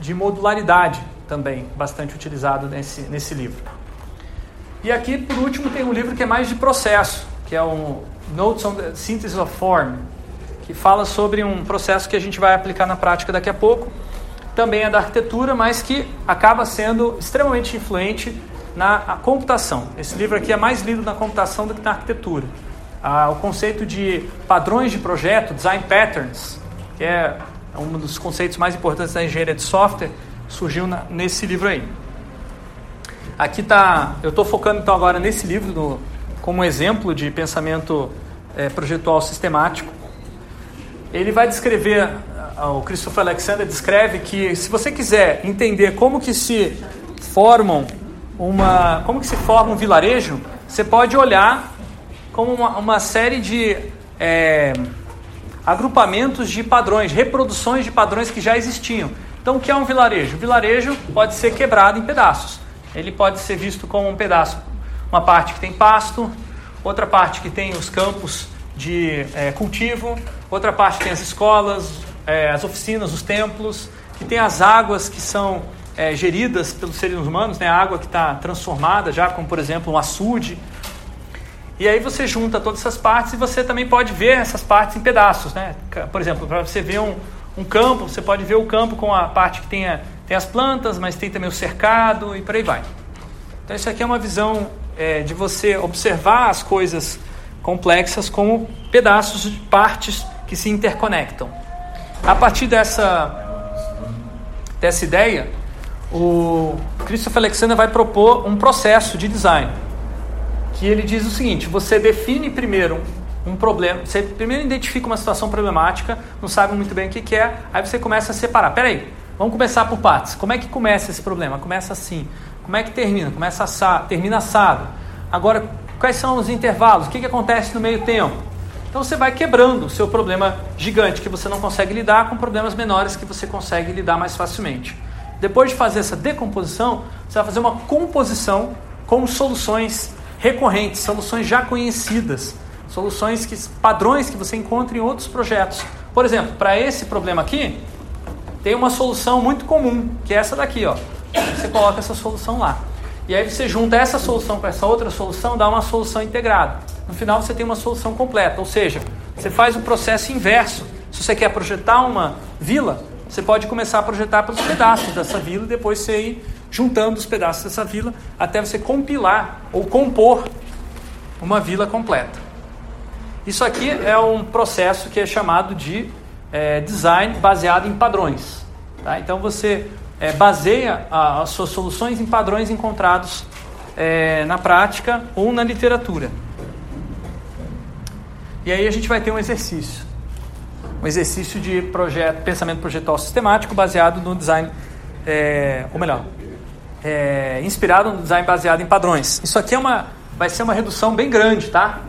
de modularidade também, bastante utilizado nesse, nesse livro. E aqui, por último, tem um livro que é mais de processo, que é o Notes on the Synthesis of Form, que fala sobre um processo que a gente vai aplicar na prática daqui a pouco. Também é da arquitetura, mas que acaba sendo extremamente influente na computação. Esse livro aqui é mais lido na computação do que na arquitetura. Ah, o conceito de padrões de projeto, design patterns, que é um dos conceitos mais importantes da engenharia de software, surgiu na, nesse livro aí. Aqui está, eu estou focando então agora nesse livro no, como exemplo de pensamento é, projetual sistemático. Ele vai descrever, o Christopher Alexander descreve que se você quiser entender como que se formam uma, como que se forma um vilarejo, você pode olhar como uma, uma série de é, agrupamentos de padrões, reproduções de padrões que já existiam. Então, o que é um vilarejo? O vilarejo pode ser quebrado em pedaços. Ele pode ser visto como um pedaço uma parte que tem pasto, outra parte que tem os campos de é, cultivo, outra parte tem as escolas, é, as oficinas, os templos, que tem as águas que são é, geridas pelos seres humanos, né? a água que está transformada já, como por exemplo um açude. E aí você junta todas essas partes e você também pode ver essas partes em pedaços. Né? Por exemplo, para você ver um, um campo, você pode ver o campo com a parte que tem, a, tem as plantas, mas tem também o cercado e por aí vai. Então isso aqui é uma visão é, de você observar as coisas complexas como pedaços de partes que se interconectam. A partir dessa, dessa ideia, o Christopher Alexander vai propor um processo de design que ele diz o seguinte: você define primeiro um problema, você primeiro identifica uma situação problemática, não sabe muito bem o que, que é, aí você começa a separar. Peraí, vamos começar por partes. Como é que começa esse problema? Começa assim. Como é que termina? Começa assado, termina assado. Agora, quais são os intervalos? O que, que acontece no meio tempo? Então você vai quebrando o seu problema gigante que você não consegue lidar com problemas menores que você consegue lidar mais facilmente. Depois de fazer essa decomposição, você vai fazer uma composição com soluções recorrentes, soluções já conhecidas, soluções que padrões que você encontra em outros projetos. Por exemplo, para esse problema aqui, tem uma solução muito comum, que é essa daqui, ó. Você coloca essa solução lá. E aí você junta essa solução com essa outra solução, dá uma solução integrada. No final você tem uma solução completa, ou seja, você faz um processo inverso. Se você quer projetar uma vila, você pode começar a projetar pelos pedaços dessa vila e depois você ir juntando os pedaços dessa vila até você compilar ou compor uma vila completa. Isso aqui é um processo que é chamado de é, design baseado em padrões. Tá? Então você é, baseia a, as suas soluções em padrões encontrados é, na prática ou na literatura. E aí a gente vai ter um exercício um exercício de projeto, pensamento projetual sistemático baseado no design, é, ou melhor, é, inspirado no design baseado em padrões. Isso aqui é uma, vai ser uma redução bem grande, tá?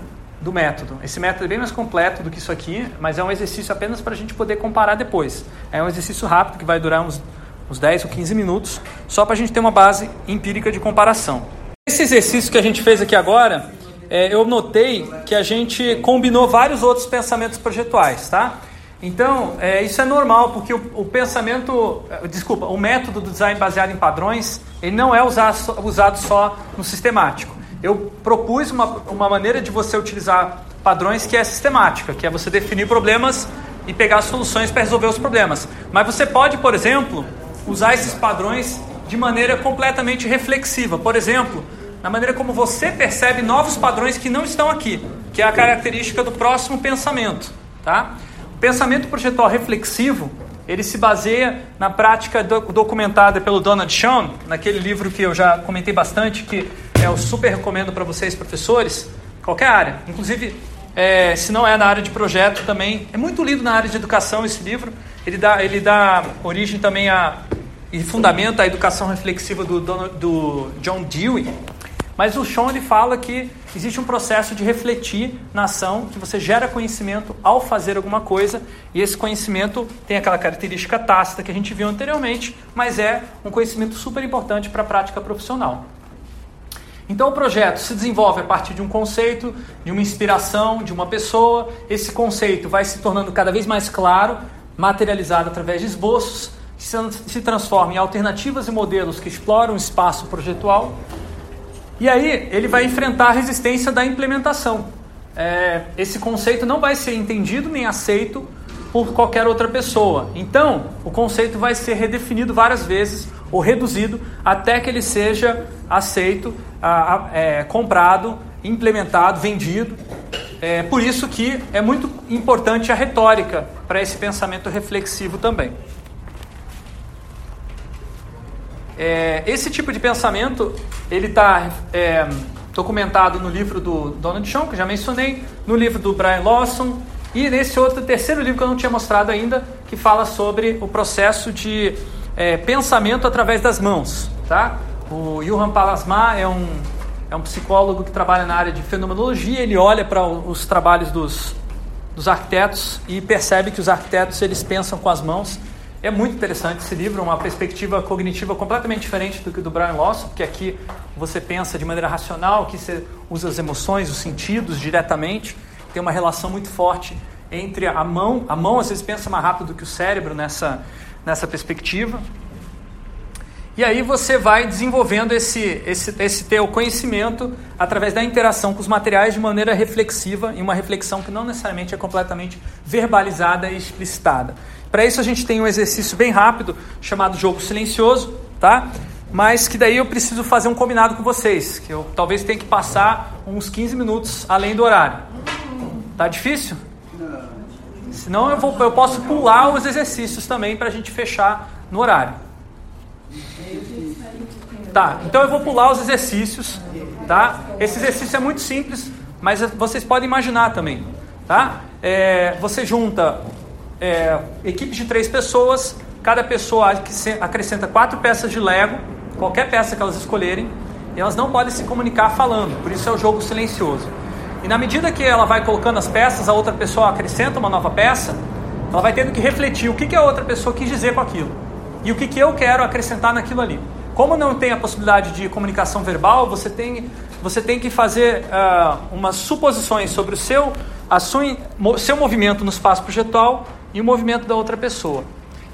Do método. Esse método é bem mais completo do que isso aqui, mas é um exercício apenas para a gente poder comparar depois. É um exercício rápido que vai durar uns, uns 10 ou 15 minutos, só para a gente ter uma base empírica de comparação. Esse exercício que a gente fez aqui agora, é, eu notei que a gente combinou vários outros pensamentos projetuais, tá? Então, é, isso é normal, porque o, o, pensamento, é, desculpa, o método do design baseado em padrões, ele não é usado, usado só no sistemático. Eu propus uma, uma maneira de você utilizar padrões que é sistemática, que é você definir problemas e pegar soluções para resolver os problemas. Mas você pode, por exemplo, usar esses padrões de maneira completamente reflexiva. Por exemplo, na maneira como você percebe novos padrões que não estão aqui, que é a característica do próximo pensamento, tá? Pensamento projetual reflexivo, ele se baseia na prática documentada pelo Donald Schoen, naquele livro que eu já comentei bastante, que eu super recomendo para vocês, professores, qualquer área. Inclusive, é, se não é na área de projeto também, é muito lido na área de educação esse livro. Ele dá, ele dá origem também a, e fundamenta a educação reflexiva do, do John Dewey. Mas o Sean ele fala que existe um processo de refletir na ação, que você gera conhecimento ao fazer alguma coisa, e esse conhecimento tem aquela característica tácita que a gente viu anteriormente, mas é um conhecimento super importante para a prática profissional. Então o projeto se desenvolve a partir de um conceito, de uma inspiração, de uma pessoa. Esse conceito vai se tornando cada vez mais claro, materializado através de esboços, que se transforma em alternativas e modelos que exploram o espaço projetual e aí ele vai enfrentar a resistência da implementação. É, esse conceito não vai ser entendido nem aceito por qualquer outra pessoa. Então, o conceito vai ser redefinido várias vezes ou reduzido até que ele seja aceito, a, a, é, comprado, implementado, vendido. É por isso que é muito importante a retórica para esse pensamento reflexivo também. É, esse tipo de pensamento ele está é, documentado no livro do Donald Schoen, que já mencionei, no livro do Brian Lawson e nesse outro terceiro livro que eu não tinha mostrado ainda, que fala sobre o processo de é, pensamento através das mãos. Tá? O Johan Palasma é um, é um psicólogo que trabalha na área de fenomenologia, ele olha para os trabalhos dos, dos arquitetos e percebe que os arquitetos eles pensam com as mãos É muito interessante esse livro, uma perspectiva cognitiva completamente diferente do que do Brian Lawson, porque aqui você pensa de maneira racional, que você usa as emoções, os sentidos diretamente, tem uma relação muito forte entre a mão, a mão às vezes pensa mais rápido do que o cérebro nessa, nessa perspectiva. E aí você vai desenvolvendo esse, esse, esse teu conhecimento através da interação com os materiais de maneira reflexiva, e uma reflexão que não necessariamente é completamente verbalizada e explicitada. Para isso a gente tem um exercício bem rápido chamado jogo silencioso, tá? Mas que daí eu preciso fazer um combinado com vocês, que eu talvez tenha que passar uns 15 minutos além do horário. Tá difícil? Senão eu, vou, eu posso pular os exercícios também para a gente fechar no horário. Tá, então eu vou pular os exercícios, tá? Esse exercício é muito simples, mas vocês podem imaginar também, tá? É, você junta é, equipes de três pessoas, cada pessoa acrescenta quatro peças de Lego, qualquer peça que elas escolherem, e elas não podem se comunicar falando, por isso é o jogo silencioso. E na medida que ela vai colocando as peças, a outra pessoa acrescenta uma nova peça, ela vai tendo que refletir o que, que a outra pessoa quis dizer com aquilo e o que, que eu quero acrescentar naquilo ali. Como não tem a possibilidade de comunicação verbal, você tem, você tem que fazer uh, umas suposições sobre o seu, a sua, seu movimento no espaço projetual e o movimento da outra pessoa.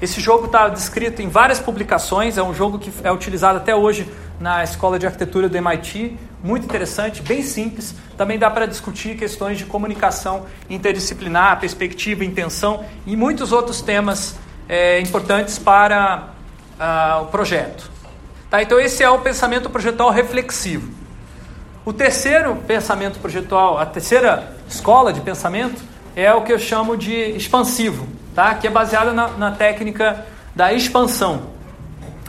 Esse jogo está descrito em várias publicações, é um jogo que é utilizado até hoje na Escola de Arquitetura do MIT, muito interessante, bem simples. Também dá para discutir questões de comunicação interdisciplinar, perspectiva, intenção e muitos outros temas é, importantes para uh, o projeto. Tá? Então, esse é o pensamento projetual reflexivo. O terceiro pensamento projetual, a terceira escola de pensamento, é o que eu chamo de expansivo, tá? que é baseada na, na técnica da expansão.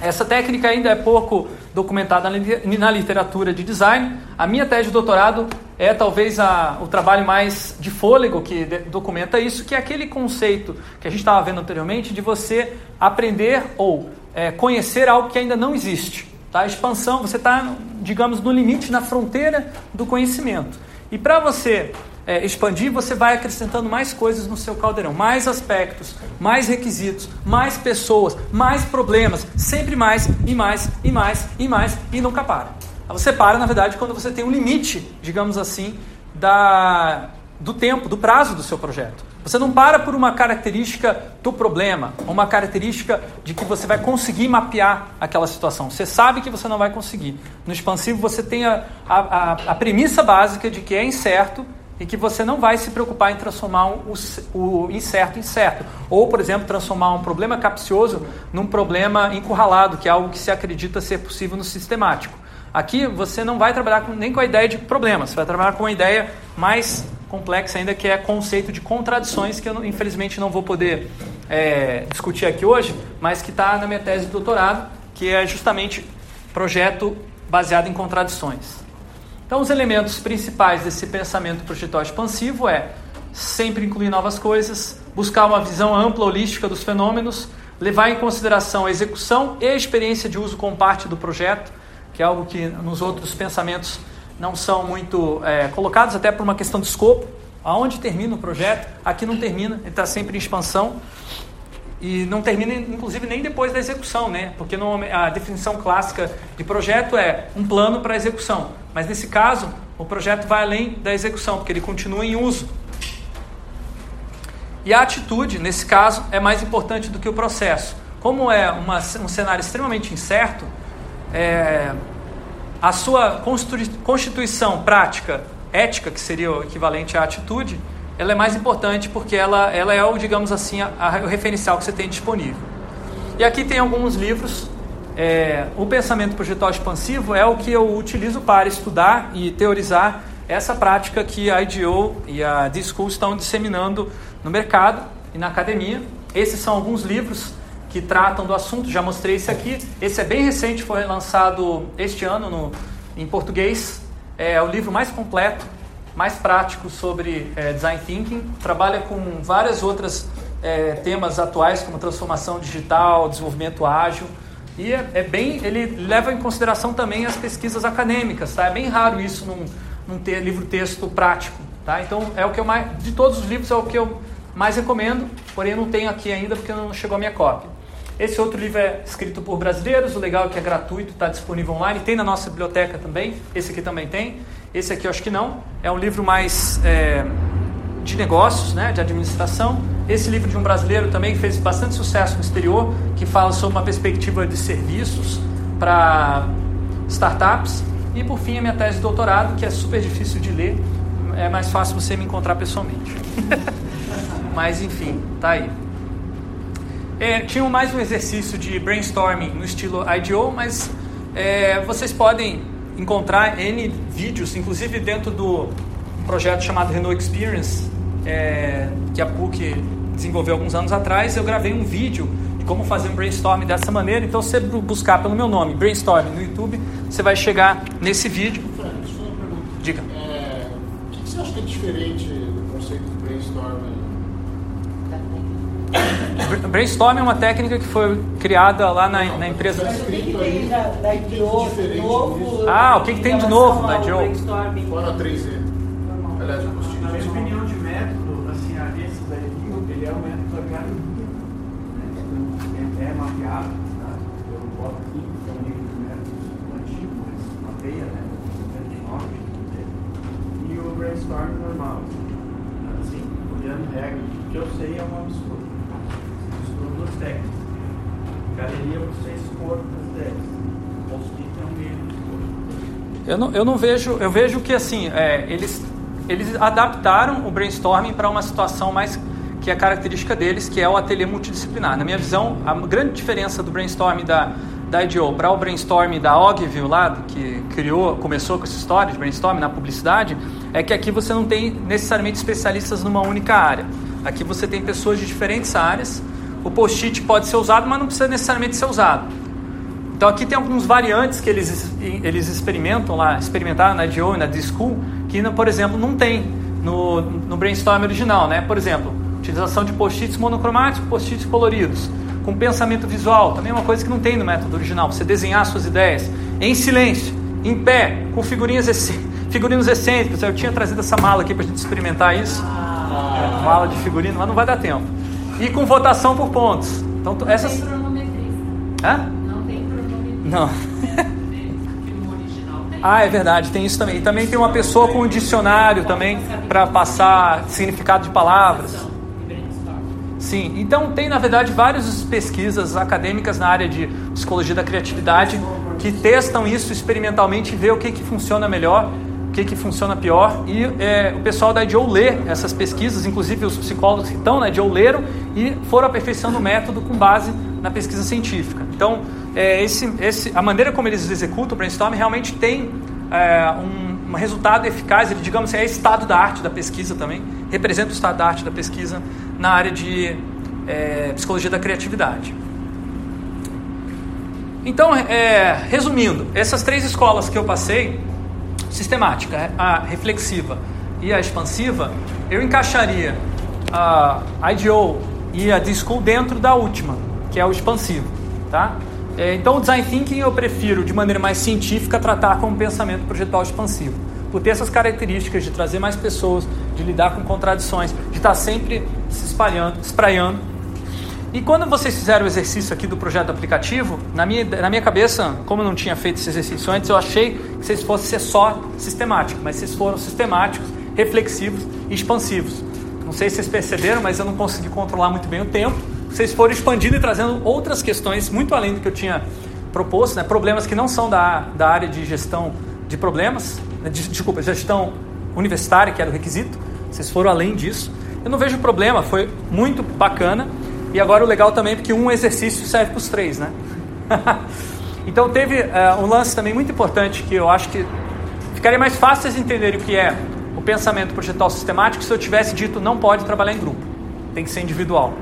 Essa técnica ainda é pouco documentada na literatura de design. A minha tese de doutorado é talvez a, o trabalho mais de fôlego que de, documenta isso, que é aquele conceito que a gente estava vendo anteriormente de você aprender ou é, conhecer algo que ainda não existe. Tá? A expansão, você está, digamos, no limite, na fronteira do conhecimento. E para você é, expandir, você vai acrescentando mais coisas no seu caldeirão, mais aspectos, mais requisitos, mais pessoas, mais problemas, sempre mais e mais e mais e mais e nunca para. Você para, na verdade, quando você tem um limite, digamos assim, da, do tempo, do prazo do seu projeto. Você não para por uma característica do problema, uma característica de que você vai conseguir mapear aquela situação. Você sabe que você não vai conseguir. No expansivo, você tem a, a, a premissa básica de que é incerto e que você não vai se preocupar em transformar o, o incerto em certo. Ou, por exemplo, transformar um problema capcioso num problema encurralado, que é algo que se acredita ser possível no sistemático. Aqui você não vai trabalhar com, nem com a ideia de problemas, você vai trabalhar com uma ideia mais complexa ainda, que é conceito de contradições, que eu infelizmente não vou poder é, discutir aqui hoje, mas que está na minha tese de doutorado, que é justamente projeto baseado em contradições. Então, os elementos principais desse pensamento projetual expansivo é sempre incluir novas coisas, buscar uma visão ampla, holística dos fenômenos, levar em consideração a execução e a experiência de uso como parte do projeto, que é algo que nos outros pensamentos não são muito é, colocados, até por uma questão de escopo. Aonde termina o projeto? Aqui não termina, ele está sempre em expansão. E não termina, inclusive, nem depois da execução, né? Porque a definição clássica de projeto é um plano para execução. Mas nesse caso, o projeto vai além da execução, porque ele continua em uso. E a atitude, nesse caso, é mais importante do que o processo. Como é uma, um cenário extremamente incerto, é, a sua constituição prática, ética, que seria o equivalente à atitude, ela é mais importante porque ela, ela é o, digamos assim, a, a, o referencial que você tem disponível. E aqui tem alguns livros. É, o pensamento projetual expansivo é o que eu utilizo para estudar e teorizar essa prática que a IDEO e a D-School estão disseminando no mercado e na academia. Esses são alguns livros que tratam do assunto, já mostrei esse aqui. Esse é bem recente, foi lançado este ano no, em português. É o livro mais completo, mais prático sobre é, design thinking. Trabalha com várias outras é, temas atuais, como transformação digital, desenvolvimento ágil. E é, é, bem, ele leva em consideração também as pesquisas acadêmicas, tá? É bem raro isso num, num ter, livro-texto prático, tá? Então, é o que eu mais, de todos os livros, é o que eu mais recomendo, porém não tenho aqui ainda porque não chegou a minha cópia. Esse outro livro é escrito por brasileiros, o legal é que é gratuito, está disponível online, tem na nossa biblioteca também, esse aqui também tem, esse aqui eu acho que não, é um livro mais é, de negócios, né, de administração. Esse livro de um brasileiro também fez bastante sucesso no exterior, que fala sobre uma perspectiva de serviços para startups. E por fim, a minha tese de doutorado, que é super difícil de ler, é mais fácil você me encontrar pessoalmente. Mas enfim, tá aí. É, tinha mais um exercício de brainstorming no estilo IDO, mas é, vocês podem encontrar N vídeos, inclusive dentro do projeto chamado Renault Experience, é, que a PUC desenvolveu alguns anos atrás. Eu gravei um vídeo de como fazer um brainstorm dessa maneira. Então, se você buscar pelo meu nome, brainstorm, no YouTube, você vai chegar nesse vídeo. Fran, deixa eu fazer uma pergunta. Diga. É, o que você acha que é diferente do conceito do brainstorming? Brainstorm é uma técnica que foi criada lá na, na empresa. Mas O que, que tem da, da IDO Diferente novo? Ah, o que que tem de novo da brainstorming? Fora 3E. Aliás, Na minha opinião de método, assim, a esse daí, ele é um método acadêmico. né? É mapeado, tá? Eu não boto aqui, que é um livro de métodos antigo, mas mapeia, né? Benchmark, E o brainstorm normal. Assim, olhando regras, o que eu sei é um absurdo. Eu não, eu não vejo, eu vejo que assim, é, eles, eles adaptaram o brainstorming para uma situação mais que é característica deles, que é o ateliê multidisciplinar. Na minha visão, a grande diferença do brainstorming da, da IDEO para o brainstorming da Ogilvy lá, que criou, começou com essa história de brainstorming na publicidade, é que aqui você não tem necessariamente especialistas numa única área. Aqui você tem pessoas de diferentes áreas. O post-it pode ser usado, mas não precisa necessariamente ser usado. Então aqui tem alguns variantes que eles, eles experimentam lá, experimentaram na IDEO e na D-School, que, por exemplo, não tem no, no brainstorm original, né? Por exemplo, utilização de post-its monocromáticos, post-its coloridos, com pensamento visual, também é uma coisa que não tem no método original, você desenhar suas ideias em silêncio, em pé, com figurinhas figurinos excêntricos. Eu tinha trazido essa mala aqui para a gente experimentar isso, É, mala de figurino, mas não vai dar tempo. E com votação por pontos. Então Não essas, tem cronometrista. hã? Não tem cronometrista. Não. Ah, é verdade, tem isso também. E também tem uma pessoa com um dicionário também para passar significado de palavras. Sim, então tem na verdade várias pesquisas acadêmicas na área de psicologia da criatividade que testam isso experimentalmente e vê o que, que funciona melhor, que, que funciona pior. E é, o pessoal da IDEO lê essas pesquisas, inclusive os psicólogos que estão na IDEO leram e foram aperfeiçoando o método com base na pesquisa científica. Então, é, esse, esse, a maneira como eles executam o brainstorm realmente tem é, um, um resultado eficaz, ele, digamos assim, é estado da arte da pesquisa também, representa o estado da arte da pesquisa na área de é, psicologia da criatividade. Então, é, resumindo, essas três escolas que eu passei, sistemática, a reflexiva e a expansiva, eu encaixaria a IDEO e a D-School dentro da última, que é o expansivo. Tá? É, então, o Design Thinking eu prefiro, de maneira mais científica, tratar como pensamento projetual expansivo. Por ter essas características de trazer mais pessoas, de lidar com contradições, de estar sempre se espalhando, espraiando. E quando vocês fizeram o exercício aqui do projeto aplicativo, na minha, na minha cabeça, como eu não tinha feito esse exercício antes, eu achei que vocês fossem ser só sistemáticos, mas vocês foram sistemáticos, reflexivos e expansivos. Não sei se vocês perceberam, mas eu não consegui controlar muito bem o tempo. Vocês foram expandindo e trazendo outras questões muito além do que eu tinha proposto, né? problemas que não são da, da área de gestão de problemas, né? de, desculpa, gestão universitária, que era o requisito. Vocês foram além disso. Eu não vejo problema, foi muito bacana. E agora o legal também é porque um exercício serve para os três, né? então teve uh, um lance também muito importante que eu acho que ficaria mais fácil vocês entenderem o que é o pensamento projetual sistemático se eu tivesse dito não pode trabalhar em grupo, tem que ser individual.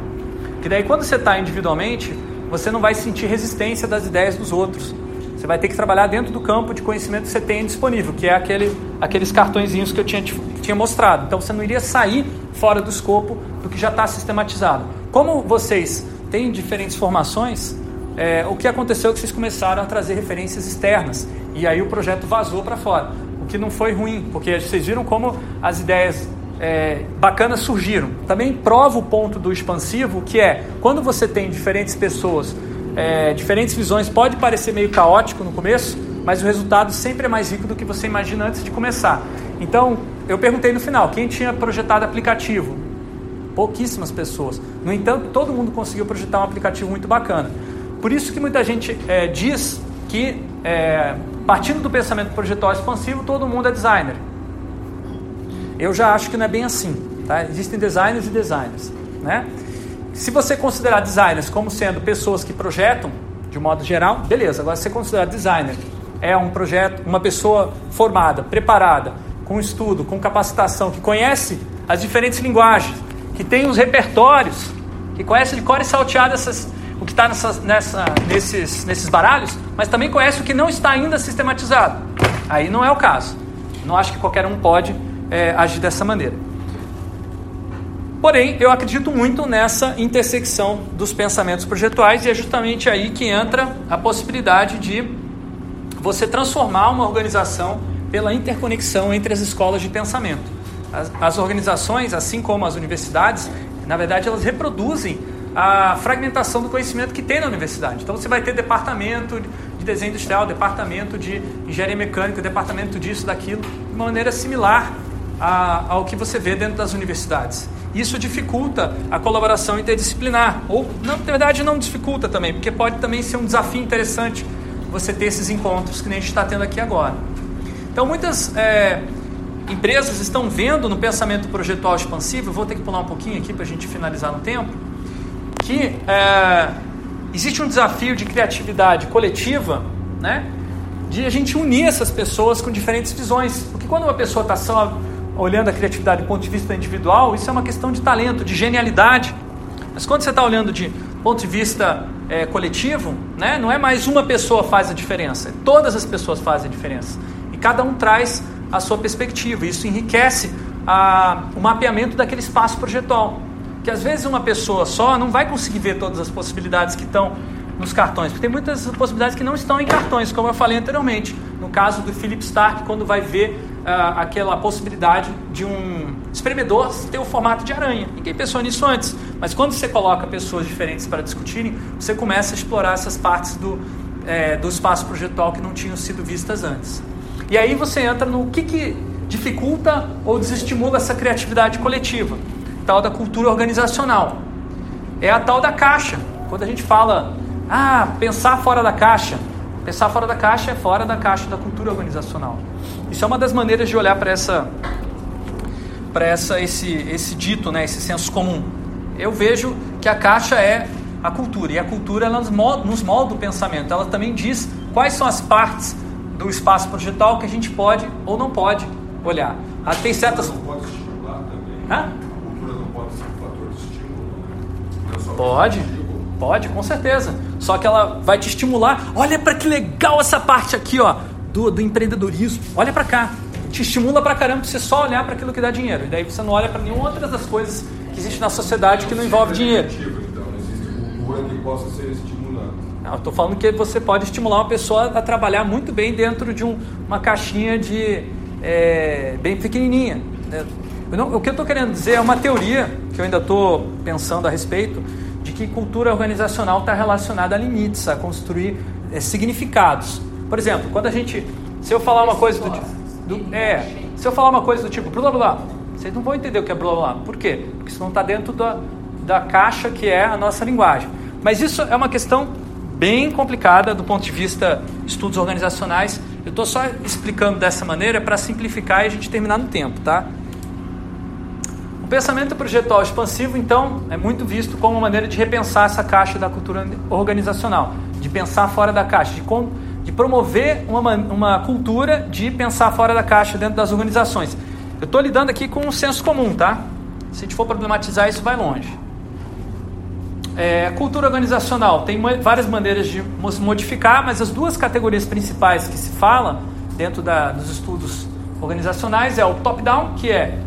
Que daí quando você está individualmente, você não vai sentir resistência das ideias dos outros. Você vai ter que trabalhar dentro do campo de conhecimento que você tem disponível, que é aquele, aqueles cartõezinhos que eu tinha, tinha mostrado. Então você não iria sair fora do escopo do que já está sistematizado. Como vocês têm diferentes formações, é, o que aconteceu é que vocês começaram a trazer referências externas e aí o projeto vazou para fora, o que não foi ruim, porque vocês viram como as ideias é, bacanas surgiram. Também prova o ponto do expansivo, que é quando você tem diferentes pessoas, é, diferentes visões, pode parecer meio caótico no começo, mas o resultado sempre é mais rico do que você imagina antes de começar. Então, eu perguntei no final, quem tinha projetado aplicativo? Pouquíssimas pessoas. No entanto, todo mundo conseguiu projetar um aplicativo muito bacana. Por isso que muita gente é, diz que, é, partindo do pensamento projetual expansivo, todo mundo é designer. Eu já acho que não é bem assim. Tá? Existem designers e designers. Né? Se você considerar designers como sendo pessoas que projetam, de um modo geral, beleza. Agora, se você considerar designer é um projeto, uma pessoa formada, preparada, com estudo, com capacitação, que conhece as diferentes linguagens, que tem os repertórios, que conhece de cor e salteado essas, o que está nesses, nesses baralhos, mas também conhece o que não está ainda sistematizado. Aí não é o caso. Não acho que qualquer um pode é, agir dessa maneira. Porém, eu acredito muito nessa intersecção dos pensamentos projetuais e é justamente aí que entra a possibilidade de você transformar uma organização pela interconexão entre as escolas de pensamento. As, as organizações, assim como as universidades, na verdade, elas reproduzem a fragmentação do conhecimento que tem na universidade. Então, você vai ter departamento de desenho industrial, departamento de engenharia mecânica, departamento disso, daquilo, de maneira similar a, ao que você vê dentro das universidades. Isso dificulta a colaboração interdisciplinar, ou na verdade não dificulta também, porque pode também ser um desafio interessante você ter esses encontros que nem a gente está tendo aqui agora. Então muitas é, empresas estão vendo no pensamento projetual expansivo, vou ter que pular um pouquinho aqui para a gente finalizar no tempo, que é, existe um desafio de criatividade coletiva, né? de a gente unir essas pessoas com diferentes visões. Porque quando uma pessoa está só olhando a criatividade do ponto de vista individual, isso é uma questão de talento, de genialidade. Mas quando você está olhando de ponto de vista é, coletivo, né, não é mais uma pessoa faz a diferença, é todas as pessoas fazem a diferença. E cada um traz a sua perspectiva. Isso enriquece a, o mapeamento daquele espaço projetual. Que às vezes uma pessoa só não vai conseguir ver todas as possibilidades que estão nos cartões, porque tem muitas possibilidades que não estão em cartões, como eu falei anteriormente. No caso do Philip Stark, quando vai ver uh, aquela possibilidade de um espremedor ter o formato de aranha. Ninguém pensou nisso antes, mas quando você coloca pessoas diferentes para discutirem, você começa a explorar essas partes do, é, do espaço projetual que não tinham sido vistas antes. E aí você entra no que, que dificulta ou desestimula essa criatividade coletiva, tal da cultura organizacional. É a tal da caixa. Quando a gente fala, ah, pensar fora da caixa, Pensar fora da caixa é fora da caixa da cultura organizacional. Isso é uma das maneiras de olhar para essa para essa esse esse dito, né, esse senso comum. Eu vejo que a caixa é a cultura e a cultura ela nos molda, nos molda o pensamento. Ela também diz quais são as partes do espaço projetual que a gente pode ou não pode olhar. Ah, tem certas não pode estimular também. Hã? A cultura não pode ser um fator de estímulo. Não é Pode. positivo. Pode, com certeza. Só que ela vai te estimular. Olha para que legal essa parte aqui, ó, do, do empreendedorismo. Olha para cá. Te estimula pra caramba pra você só olhar para aquilo que dá dinheiro. E daí você não olha para nenhuma outra das coisas que existe na sociedade que não envolve dinheiro. Então, não existe cultura que possa ser estimulante. Estou falando que você pode estimular uma pessoa a trabalhar muito bem dentro de um, uma caixinha de é, bem pequenininha. né? Não- o que eu estou querendo dizer é uma teoria que eu ainda estou pensando a respeito de que cultura organizacional está relacionada a limites, a construir é, significados. Por exemplo, quando a gente, se eu falar uma coisa do tipo, do- é, se eu falar uma coisa do tipo blá blá blá, vocês não vão entender o que é blá blá. blá. Por quê? Porque isso não está dentro da, da caixa que é a nossa linguagem. Mas isso é uma questão bem complicada do ponto de vista estudos organizacionais. Eu estou só explicando dessa maneira para simplificar e a gente terminar no tempo, tá? O pensamento projetual expansivo, então, é muito visto como uma maneira de repensar essa caixa da cultura organizacional, de pensar fora da caixa, de, com, de promover uma, uma cultura de pensar fora da caixa dentro das organizações. Eu estou lidando aqui com um senso comum, tá? Se a gente for problematizar, isso vai longe. É, cultura organizacional tem várias maneiras de modificar, mas as duas categorias principais que se fala dentro da- dos estudos organizacionais é o top-down, que é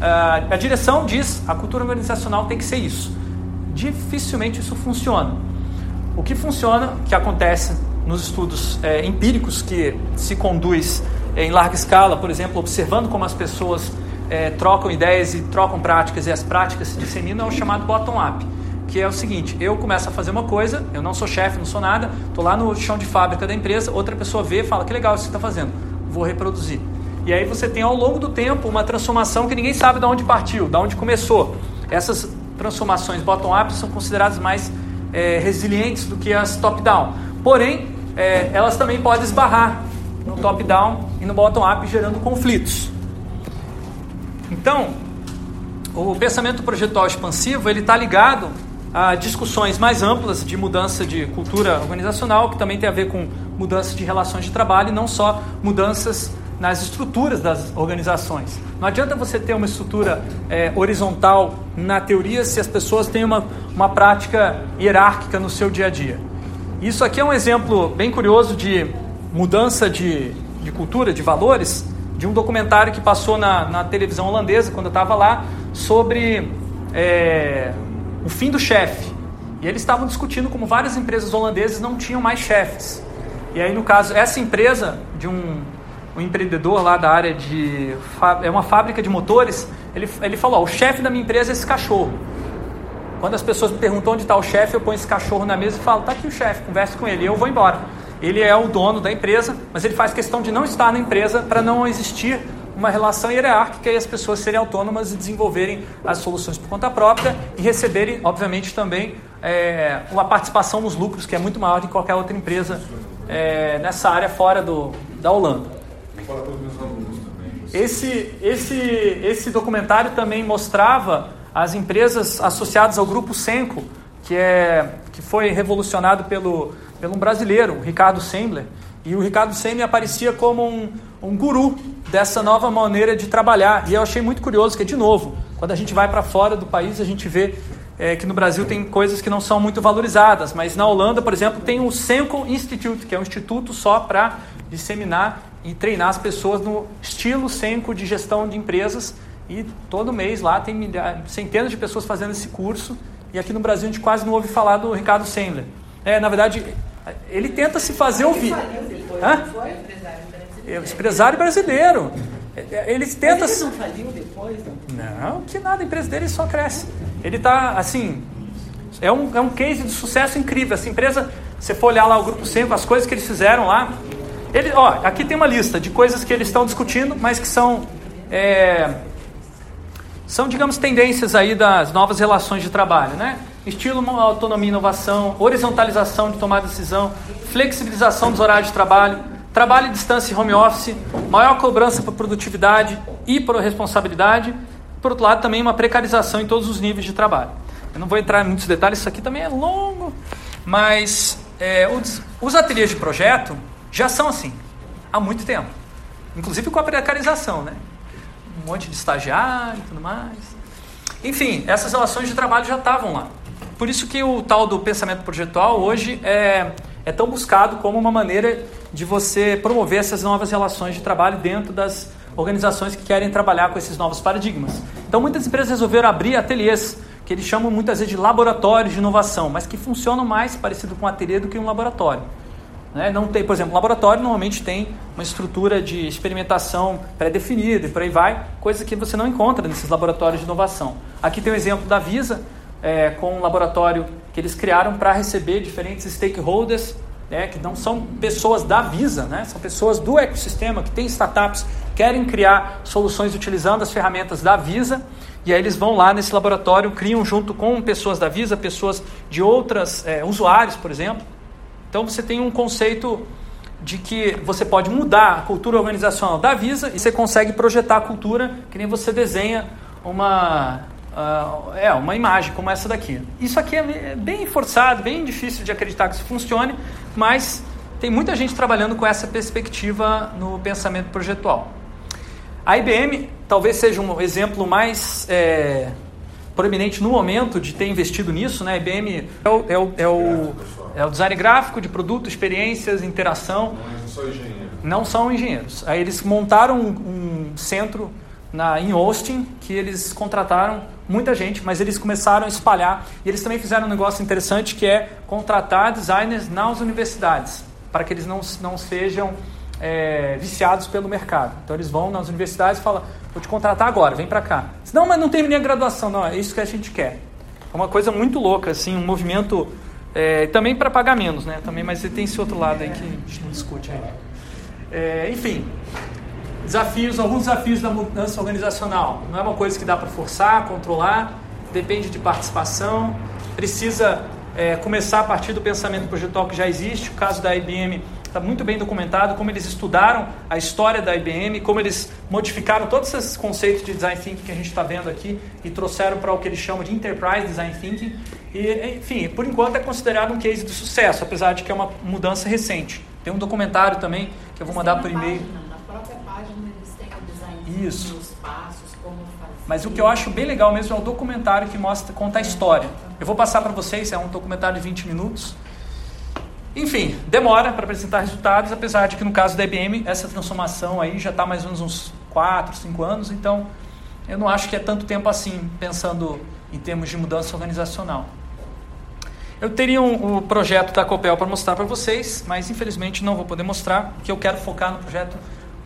ah, a direção diz a cultura organizacional tem que ser isso. Dificilmente isso funciona. O que funciona, que acontece nos estudos é, empíricos que se conduz em larga escala, por exemplo, observando como as pessoas é, trocam ideias e trocam práticas e as práticas se disseminam é o chamado bottom-up, que é o seguinte: eu começo a fazer uma coisa, eu não sou chefe, não sou nada, estou lá no chão de fábrica da empresa, outra pessoa vê e fala que legal isso que está fazendo, vou reproduzir. E aí você tem ao longo do tempo uma transformação que ninguém sabe de onde partiu, de onde começou. Essas transformações bottom-up são consideradas mais é, resilientes do que as top-down. Porém, é, elas também podem esbarrar no top-down e no bottom-up, gerando conflitos. Então, o pensamento projetual expansivo ele está ligado a discussões mais amplas de mudança de cultura organizacional, que também tem a ver com mudança de relações de trabalho e não só mudanças nas estruturas das organizações. Não adianta você ter uma estrutura é, horizontal na teoria se as pessoas têm uma, uma prática hierárquica no seu dia a dia. Isso aqui é um exemplo bem curioso de mudança de, de cultura, de valores, de um documentário que passou na, na televisão holandesa, quando eu estava lá, sobre é, o fim do chefe. E eles estavam discutindo como várias empresas holandesas não tinham mais chefes. E aí, no caso, essa empresa de um, um empreendedor lá da área de. é uma fábrica de motores, ele, ele falou: o chefe da minha empresa é esse cachorro. Quando as pessoas me perguntam onde está o chefe, eu ponho esse cachorro na mesa e falo: está aqui o chefe, converse com ele, e eu vou embora. Ele é o dono da empresa, mas ele faz questão de não estar na empresa para não existir uma relação hierárquica e as pessoas serem autônomas e desenvolverem as soluções por conta própria e receberem, obviamente, também é, uma participação nos lucros que é muito maior do que qualquer outra empresa é, nessa área fora do, da Holanda. Esse, esse, esse documentário também mostrava as empresas associadas ao grupo Senco, que, é, que foi revolucionado pelo, pelo um brasileiro, o Ricardo Sembler. E o Ricardo Sembler aparecia como um, um guru dessa nova maneira de trabalhar. E eu achei muito curioso que, de novo, quando a gente vai para fora do país, a gente vê é, que no Brasil tem coisas que não são muito valorizadas. Mas na Holanda, por exemplo, tem o Senko Institute, que é um instituto só para disseminar e treinar as pessoas no estilo Senko de gestão de empresas. E todo mês lá tem milhares, centenas de pessoas fazendo esse curso. E aqui no Brasil a gente quase não ouve falar do Ricardo Sembler. É, na verdade, ele tenta se fazer ouvir. Hã? É, empresário brasileiro. É, é, ele tenta. Mas ele não faliu depois? Não? não, que nada, a empresa dele só cresce. Ele está, assim, é um, é um case de sucesso incrível. Essa empresa, se for olhar lá o Grupo 5, as coisas que eles fizeram lá. Ele, ó, aqui tem uma lista de coisas que eles estão discutindo, mas que são. É, são, digamos, tendências aí das novas relações de trabalho, né? Estilo, autonomia e inovação, horizontalização de tomar decisão, flexibilização dos horários de trabalho, trabalho à distância e home office, maior cobrança por produtividade e por responsabilidade, por outro lado, também uma precarização em todos os níveis de trabalho. Eu não vou entrar em muitos detalhes, isso aqui também é longo, mas é, os, os ateliês de projeto já são assim, há muito tempo. Inclusive com a precarização, né? Um monte de estagiário e tudo mais. Enfim, essas relações de trabalho já estavam lá. Por isso que o tal do pensamento projetual hoje é, é tão buscado como uma maneira de você promover essas novas relações de trabalho dentro das organizações que querem trabalhar com esses novos paradigmas. Então, muitas empresas resolveram abrir ateliês, que eles chamam muitas vezes de laboratórios de inovação, mas que funcionam mais parecido com um ateliê do que um laboratório. Né? Não tem, por exemplo, um laboratório normalmente tem uma estrutura de experimentação pré-definida e por aí vai, coisa que você não encontra nesses laboratórios de inovação. Aqui tem um exemplo da Visa, é, com um laboratório que eles criaram para receber diferentes stakeholders, né, que não são pessoas da Visa, né, são pessoas do ecossistema que têm startups, querem criar soluções utilizando as ferramentas da Visa, e aí eles vão lá nesse laboratório, criam junto com pessoas da Visa, pessoas de outras é, usuários, por exemplo. Então você tem um conceito de que você pode mudar a cultura organizacional da Visa e você consegue projetar a cultura que nem você desenha uma Uh, é uma imagem como essa daqui. Isso aqui é bem forçado, bem difícil de acreditar que isso funcione, mas tem muita gente trabalhando com essa perspectiva no pensamento projetual. A IBM talvez seja um exemplo mais é, proeminente no momento de ter investido nisso. Né? A IBM é o, é o, é o, é o design gráfico de produto, experiências, interação. Não são engenheiros. Não são engenheiros. Aí eles montaram um, um centro na, em Austin que eles contrataram muita gente, mas eles começaram a espalhar. E eles também fizeram um negócio interessante que é contratar designers nas universidades, para que eles não, não sejam é, viciados pelo mercado. Então eles vão nas universidades e falam, vou te contratar agora, vem para cá. Não, mas não terminei a graduação. Não, é isso que a gente quer. É uma coisa muito louca, assim, um movimento é, também para pagar menos, né? Também, mas tem esse outro lado aí que a gente não discute aí. É, enfim, desafios, alguns desafios da mudança organizacional. Não é uma coisa que dá para forçar, controlar, depende de participação, precisa é, começar a partir do pensamento projetual que já existe. O caso da IBM está muito bem documentado, como eles estudaram a história da IBM, como eles modificaram todos esses conceitos de design thinking que a gente está vendo aqui e trouxeram para o que eles chamam de enterprise design thinking. E, enfim, por enquanto é considerado um case de sucesso, apesar de que é uma mudança recente. Tem um documentário também que eu vou mandar por e-mail. Na própria página eles têm o design Isso. os passos, como fazer. Mas o que eu acho bem legal mesmo é o documentário que mostra, conta a história. Eu vou passar para vocês, é um documentário de 20 minutos. Enfim, demora para apresentar resultados, apesar de que no caso da IBM, essa transformação aí já está mais ou menos uns 4, 5 anos, então eu não acho que é tanto tempo assim, pensando em termos de mudança organizacional. Eu teria um, um projeto da Copel para mostrar para vocês, mas infelizmente não vou poder mostrar, porque eu quero focar no projeto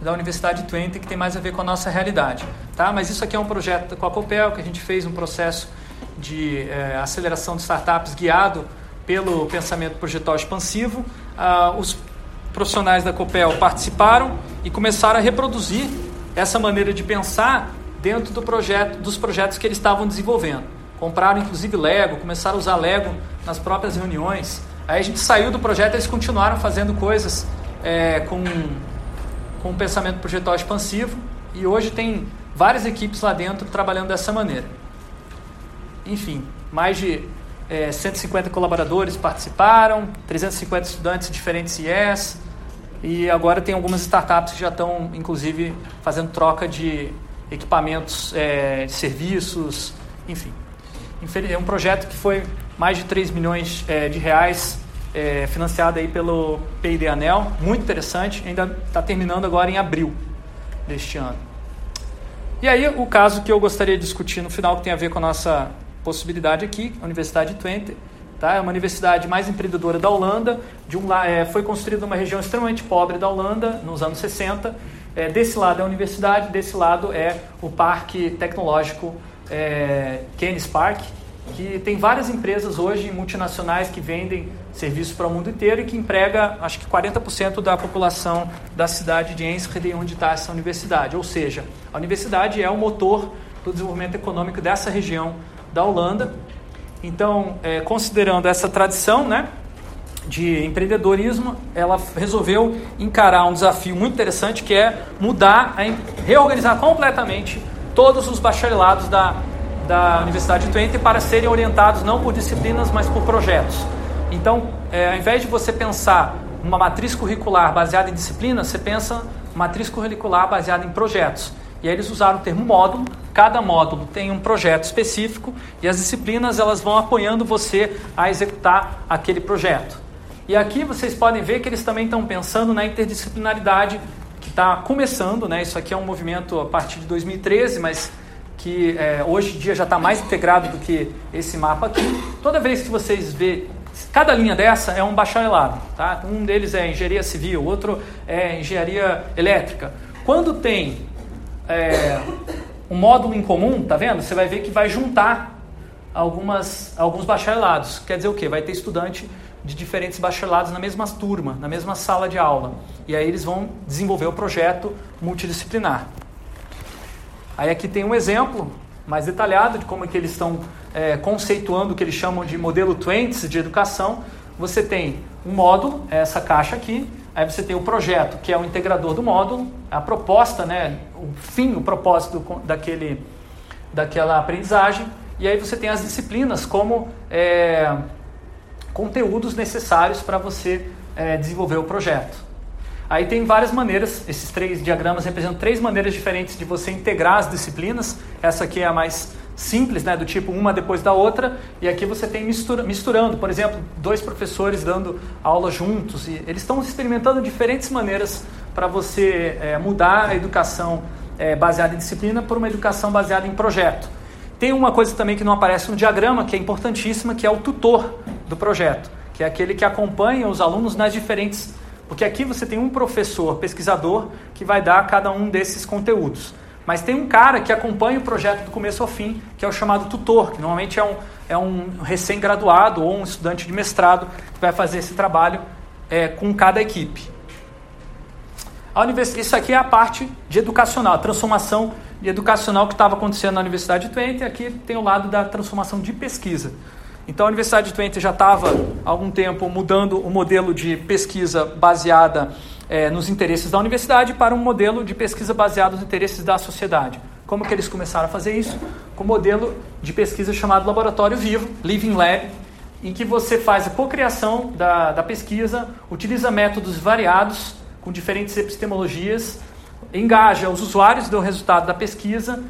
da Universidade Twente, que tem mais a ver com a nossa realidade. Tá? Mas isso aqui é um projeto com a Copel, que a gente fez um processo de é, aceleração de startups guiado pelo pensamento projetual expansivo. Ah, os profissionais da Copel participaram e começaram a reproduzir essa maneira de pensar dentro do projeto, dos projetos que eles estavam desenvolvendo. Compraram inclusive Lego, começaram a usar Lego nas próprias reuniões. Aí a gente saiu do projeto, eles continuaram fazendo coisas é, com, com o pensamento projetual expansivo e hoje tem várias equipes lá dentro trabalhando dessa maneira. Enfim, mais de é, 150 colaboradores participaram, 350 estudantes de diferentes IES, e agora tem algumas startups que já estão, inclusive, fazendo troca de equipamentos, é, de serviços, enfim. É um projeto que foi mais de 3 milhões é, de reais é, financiado aí pelo P&D Anel, muito interessante, ainda está terminando agora em abril deste ano. E aí o caso que eu gostaria de discutir no final, que tem a ver com a nossa possibilidade aqui, a Universidade Twente, tá? é uma universidade mais empreendedora da Holanda, de um, é, foi construída numa região extremamente pobre da Holanda, nos anos 60, é, desse lado é a universidade, desse lado é o Parque Tecnológico é, Keynes Park, que tem várias empresas hoje multinacionais que vendem serviços para o mundo inteiro e que emprega acho que 40% da população da cidade de Enschede, onde está essa universidade. Ou seja, a universidade é o motor do desenvolvimento econômico dessa região da Holanda. Então, é, considerando essa tradição né, de empreendedorismo, ela resolveu encarar um desafio muito interessante que é mudar, reorganizar completamente todos os bacharelados da, da Universidade de Twente para serem orientados não por disciplinas, mas por projetos. Então, é, ao invés de você pensar uma matriz curricular baseada em disciplinas, você pensa matriz curricular baseada em projetos. E aí eles usaram o termo módulo. Cada módulo tem um projeto específico e as disciplinas elas vão apoiando você a executar aquele projeto. E aqui vocês podem ver que eles também estão pensando na interdisciplinaridade que está começando, né? Isso aqui é um movimento a partir de 2013, mas que é, hoje em dia já está mais integrado do que esse mapa aqui. Toda vez que vocês vê cada linha dessa é um bacharelado, tá? Um deles é engenharia civil, outro é engenharia elétrica. Quando tem é, um módulo em comum, tá vendo? Você vai ver que vai juntar algumas, alguns bacharelados. Quer dizer o quê? Vai ter estudante de diferentes bacharelados na mesma turma, na mesma sala de aula. E aí eles vão desenvolver o projeto multidisciplinar. Aí aqui tem um exemplo mais detalhado de como é que eles estão é, conceituando o que eles chamam de modelo Twentes de educação. Você tem um módulo, essa caixa aqui, Aí você tem o projeto, que é o integrador do módulo, a proposta, né, o fim, o propósito daquele, daquela aprendizagem. E aí você tem as disciplinas como é, conteúdos necessários para você é, desenvolver o projeto. Aí tem várias maneiras, esses três diagramas representam três maneiras diferentes de você integrar as disciplinas. Essa aqui é a mais simples, né, do tipo uma depois da outra, e aqui você tem mistura, misturando, por exemplo, dois professores dando aula juntos, e eles estão experimentando diferentes maneiras para você é, mudar a educação é, baseada em disciplina por uma educação baseada em projeto. Tem uma coisa também que não aparece no diagrama, que é importantíssima, que é o tutor do projeto, que é aquele que acompanha os alunos nas diferentes Porque aqui você tem um professor, pesquisador, que vai dar cada um desses conteúdos. Mas tem um cara que acompanha o projeto do começo ao fim, que é o chamado tutor, que normalmente é um, é um recém-graduado ou um estudante de mestrado que vai fazer esse trabalho é, com cada equipe. Isso aqui é a parte de educacional, a transformação educacional que estava acontecendo na Universidade de Twente. Aqui tem o lado da transformação de pesquisa. Então a Universidade de Twente já estava há algum tempo mudando o modelo de pesquisa baseada é, nos interesses da universidade para um modelo de pesquisa baseado nos interesses da sociedade. Como que eles começaram a fazer isso? Com um modelo de pesquisa chamado Laboratório Vivo, Living Lab, em que você faz a cocriação da, da pesquisa, utiliza métodos variados com diferentes epistemologias, engaja os usuários do resultado da pesquisa,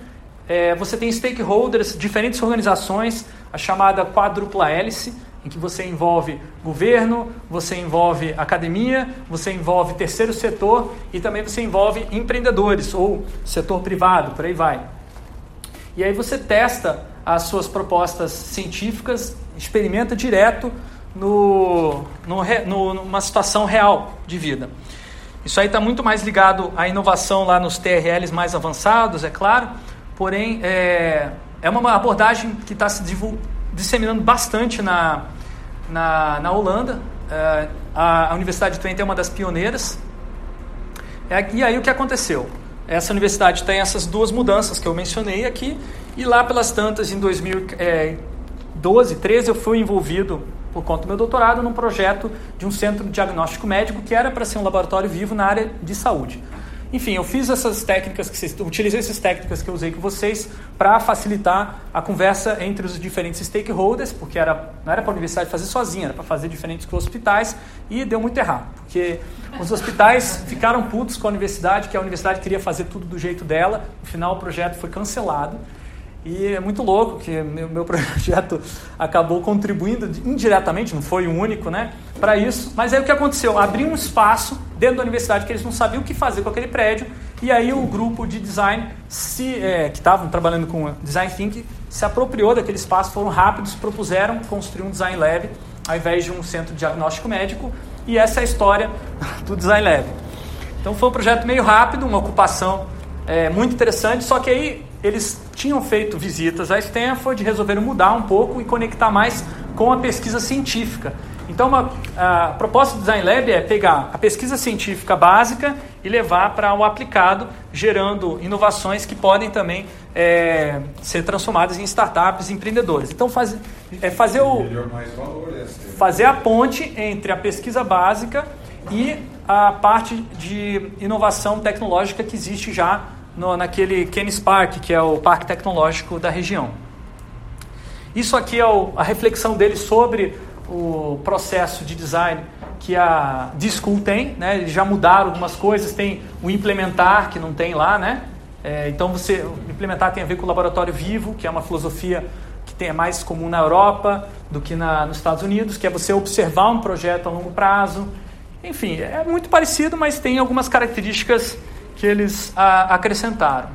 é, você tem stakeholders, diferentes organizações, a chamada quadrupla hélice, em que você envolve governo, você envolve academia, você envolve terceiro setor e também você envolve empreendedores ou setor privado, por aí vai. E aí você testa as suas propostas científicas, experimenta direto no, no, no, numa situação real de vida. Isso aí está muito mais ligado à inovação lá nos TRLs mais avançados, é claro, porém é, é uma abordagem que está se disseminando bastante na, na, na Holanda. É, a, a, Universidade de Twente é uma das pioneiras. É, e aí o que aconteceu? Essa universidade tem essas duas mudanças que eu mencionei aqui, e lá pelas tantas, em 2012, 13, eu fui envolvido, por conta do meu doutorado, num projeto de um centro de diagnóstico médico que era para ser um laboratório vivo na área de saúde. Enfim, eu fiz essas técnicas que vocês, utilizei essas técnicas que eu usei com vocês para facilitar a conversa entre os diferentes stakeholders, porque era, não era para a universidade fazer sozinha, era para fazer diferentes com os hospitais e deu muito errado, porque os hospitais ficaram putos com a universidade, que a universidade queria fazer tudo do jeito dela, no final o projeto foi cancelado. E é muito louco que meu, meu projeto acabou contribuindo indiretamente, não foi o único, né, para isso. Mas aí o que aconteceu? Abriu um espaço dentro da universidade que eles não sabiam o que fazer com aquele prédio. E aí o grupo de design se, é, que estavam trabalhando com design thinking se apropriou daquele espaço, foram rápidos, propuseram construir um design lab ao invés de um centro de diagnóstico médico. E essa é a história do design lab. Então foi um projeto meio rápido, uma ocupação é, muito interessante. Só que aí eles tinham feito visitas a Stanford, resolveram mudar um pouco e conectar mais com a pesquisa científica. Então, uma, a proposta do Design Lab é pegar a pesquisa científica básica e levar para o aplicado, gerando inovações que podem também é, ser transformadas em startups e empreendedores. Então, faz, é fazer, o, fazer a ponte entre a pesquisa básica e a parte de inovação tecnológica que existe já no, naquele Keynes Park, que é o parque tecnológico da região. Isso aqui é o, a reflexão dele sobre o processo de design que a D-School tem, né? Eles já mudaram algumas coisas, tem o implementar que não tem lá, né? É, então você implementar tem a ver com o laboratório vivo, que é uma filosofia que tem, é mais comum na Europa do que na, nos Estados Unidos, que é você observar um projeto a longo prazo. Enfim, é muito parecido, mas tem algumas características que eles a, acrescentaram.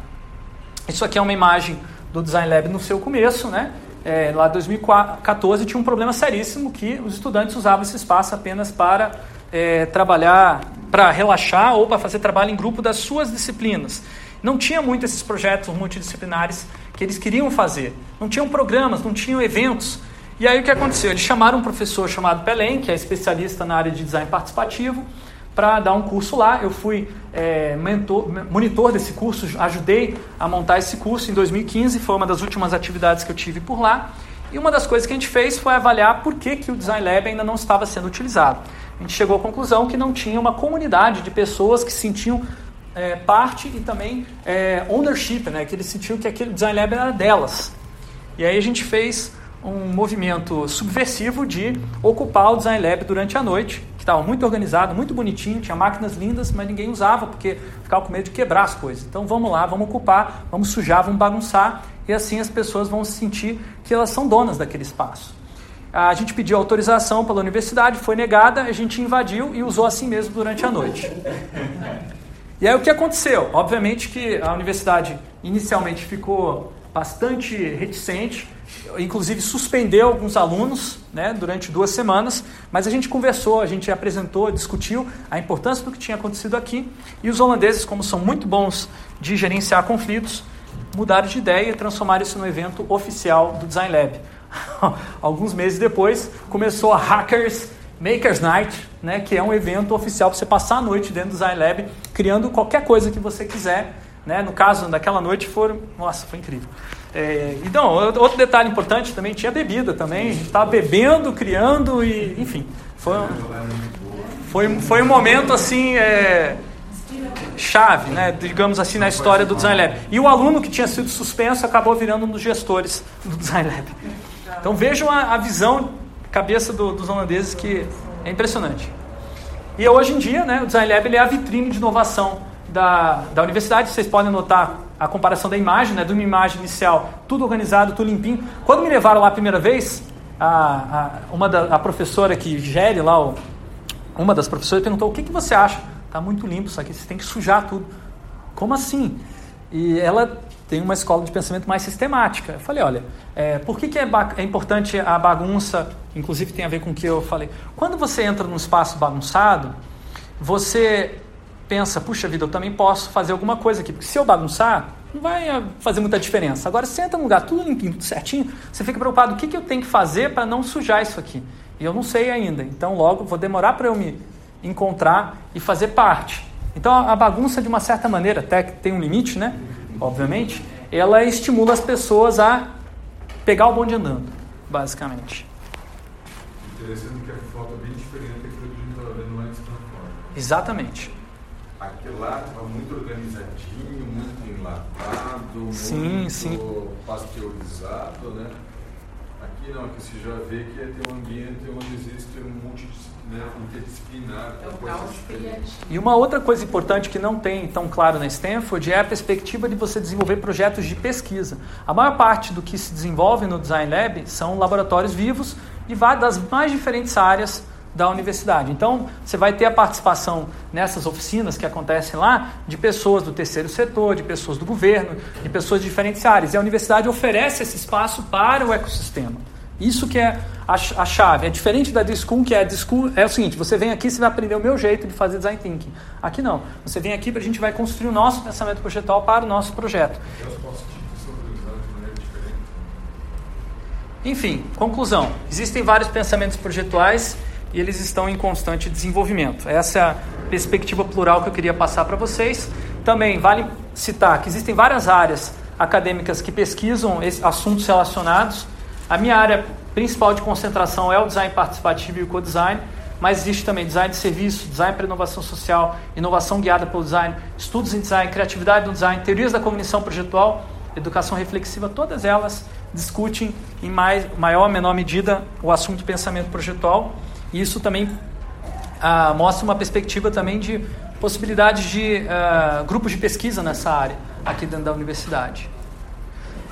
Isso aqui é uma imagem do Design Lab no seu começo, né? É, lá em 2014 tinha um problema seríssimo que os estudantes usavam esse espaço apenas para é, trabalhar, para relaxar ou para fazer trabalho em grupo das suas disciplinas. Não tinha muito esses projetos multidisciplinares que eles queriam fazer. Não tinham programas, não tinham eventos. E aí o que aconteceu? Eles chamaram um professor chamado Pelém, que é especialista na área de design participativo, para dar um curso lá. Eu fui é, mentor, monitor desse curso, ajudei a montar esse curso em 2015, foi uma das últimas atividades que eu tive por lá. E uma das coisas que a gente fez foi avaliar por que, que o Design Lab ainda não estava sendo utilizado. A gente chegou à conclusão que não tinha uma comunidade de pessoas que se sentiam é, parte e também é, ownership, né? que eles sentiam que aquele Design Lab era delas. E aí a gente fez um movimento subversivo de ocupar o Design Lab durante a noite estava muito organizado, muito bonitinho, tinha máquinas lindas, mas ninguém usava porque ficava com medo de quebrar as coisas. Então vamos lá, vamos ocupar, vamos sujar, vamos bagunçar e assim as pessoas vão sentir que elas são donas daquele espaço. A gente pediu autorização pela universidade, foi negada, a gente invadiu e usou assim mesmo durante a noite. E aí o que aconteceu? Obviamente que a universidade inicialmente ficou bastante reticente, inclusive suspendeu alguns alunos né, durante duas semanas, mas a gente conversou, a gente apresentou, discutiu a importância do que tinha acontecido aqui e os holandeses, como são muito bons de gerenciar conflitos, mudaram de ideia e transformaram isso no evento oficial do Design Lab. Alguns meses depois, começou a Hackers Makers Night, né, que é um evento oficial para você passar a noite dentro do Design Lab, criando qualquer coisa que você quiser. Né? No caso, daquela noite foram. Nossa, foi incrível. É, então, outro detalhe importante também, tinha bebida também. A gente estava bebendo, criando e, enfim. Foi foi, foi um momento assim. É, chave, né, digamos assim, na história do Design Lab. E o aluno que tinha sido suspenso acabou virando um dos gestores do Design Lab. Então vejam a, a visão, cabeça do, dos holandeses que é impressionante. E hoje em dia, né, o Design Lab é a vitrine de inovação da, da universidade. Vocês podem notar a comparação da imagem, né, de uma imagem inicial, tudo organizado, tudo limpinho. Quando me levaram lá a primeira vez, a, a, uma da, a professora que gere lá, o, uma das professoras perguntou, o que, que você acha? Está muito limpo isso aqui, você tem que sujar tudo. Como assim? E ela tem uma escola de pensamento mais sistemática. Eu falei, olha, é, por que, que é, é, importante a bagunça? Inclusive tem a ver com o que eu falei. Quando você entra num espaço bagunçado, você pensa, puxa vida, eu também posso fazer alguma coisa aqui. Porque se eu bagunçar, não vai é, fazer muita diferença. Agora, se você entra num lugar tudo limpinho, tudo certinho, você fica preocupado, o que, que eu tenho que fazer para não sujar isso aqui? E eu não sei ainda. Então, logo, vou demorar para eu me encontrar e fazer parte. Então a bagunça, de uma certa maneira, até que tem um limite, né? Obviamente, ela estimula as pessoas a pegar o bonde andando, basicamente. Interessante que a foto é bem diferente daquilo que a gente estava vendo antes na foto. Exatamente. Aquele lá estava muito organizadinho, muito enlatado, sim, muito sim. pasteurizado, né? Aqui não, aqui você já vê que é ter um ambiente onde existe um multidisciplinar né, interdisciplinar. É e uma outra coisa importante que não tem tão claro na Stanford é a perspectiva de você desenvolver projetos de pesquisa. A maior parte do que se desenvolve no Design Lab são laboratórios vivos e das mais diferentes áreas da universidade. Então, você vai ter a participação nessas oficinas que acontecem lá de pessoas do terceiro setor, de pessoas do governo, de pessoas de diferentes áreas. E a universidade oferece esse espaço para o ecossistema. Isso que é a, chave. É diferente da Discool, que é a Discool é o seguinte: você vem aqui, você vai aprender o meu jeito de fazer design thinking. Aqui não. Você vem aqui para a gente vai construir o nosso pensamento projetual para o nosso projeto. Enfim, conclusão. Existem vários pensamentos projetuais e eles estão em constante desenvolvimento. Essa é a perspectiva plural que eu queria passar para vocês. Também vale citar que existem várias áreas acadêmicas que pesquisam assuntos relacionados a minha área principal de concentração é o design participativo e o co-design, mas existe também design de serviço, design para inovação social, inovação guiada pelo design, estudos em design, criatividade no design, teorias da cognição projetual, educação reflexiva, todas elas discutem em mais, maior ou menor medida o assunto pensamento projetual. Isso também ah, mostra uma perspectiva também de possibilidades de ah, grupos de pesquisa nessa área aqui dentro da universidade.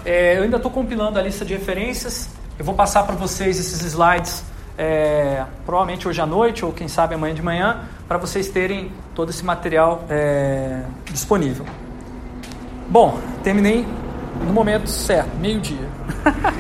É, eu ainda estou compilando a lista de referências. Eu vou passar para vocês esses slides, é, provavelmente hoje à noite ou quem sabe amanhã de manhã, para vocês terem todo esse material é, disponível. Bom, terminei no momento certo, meio-dia.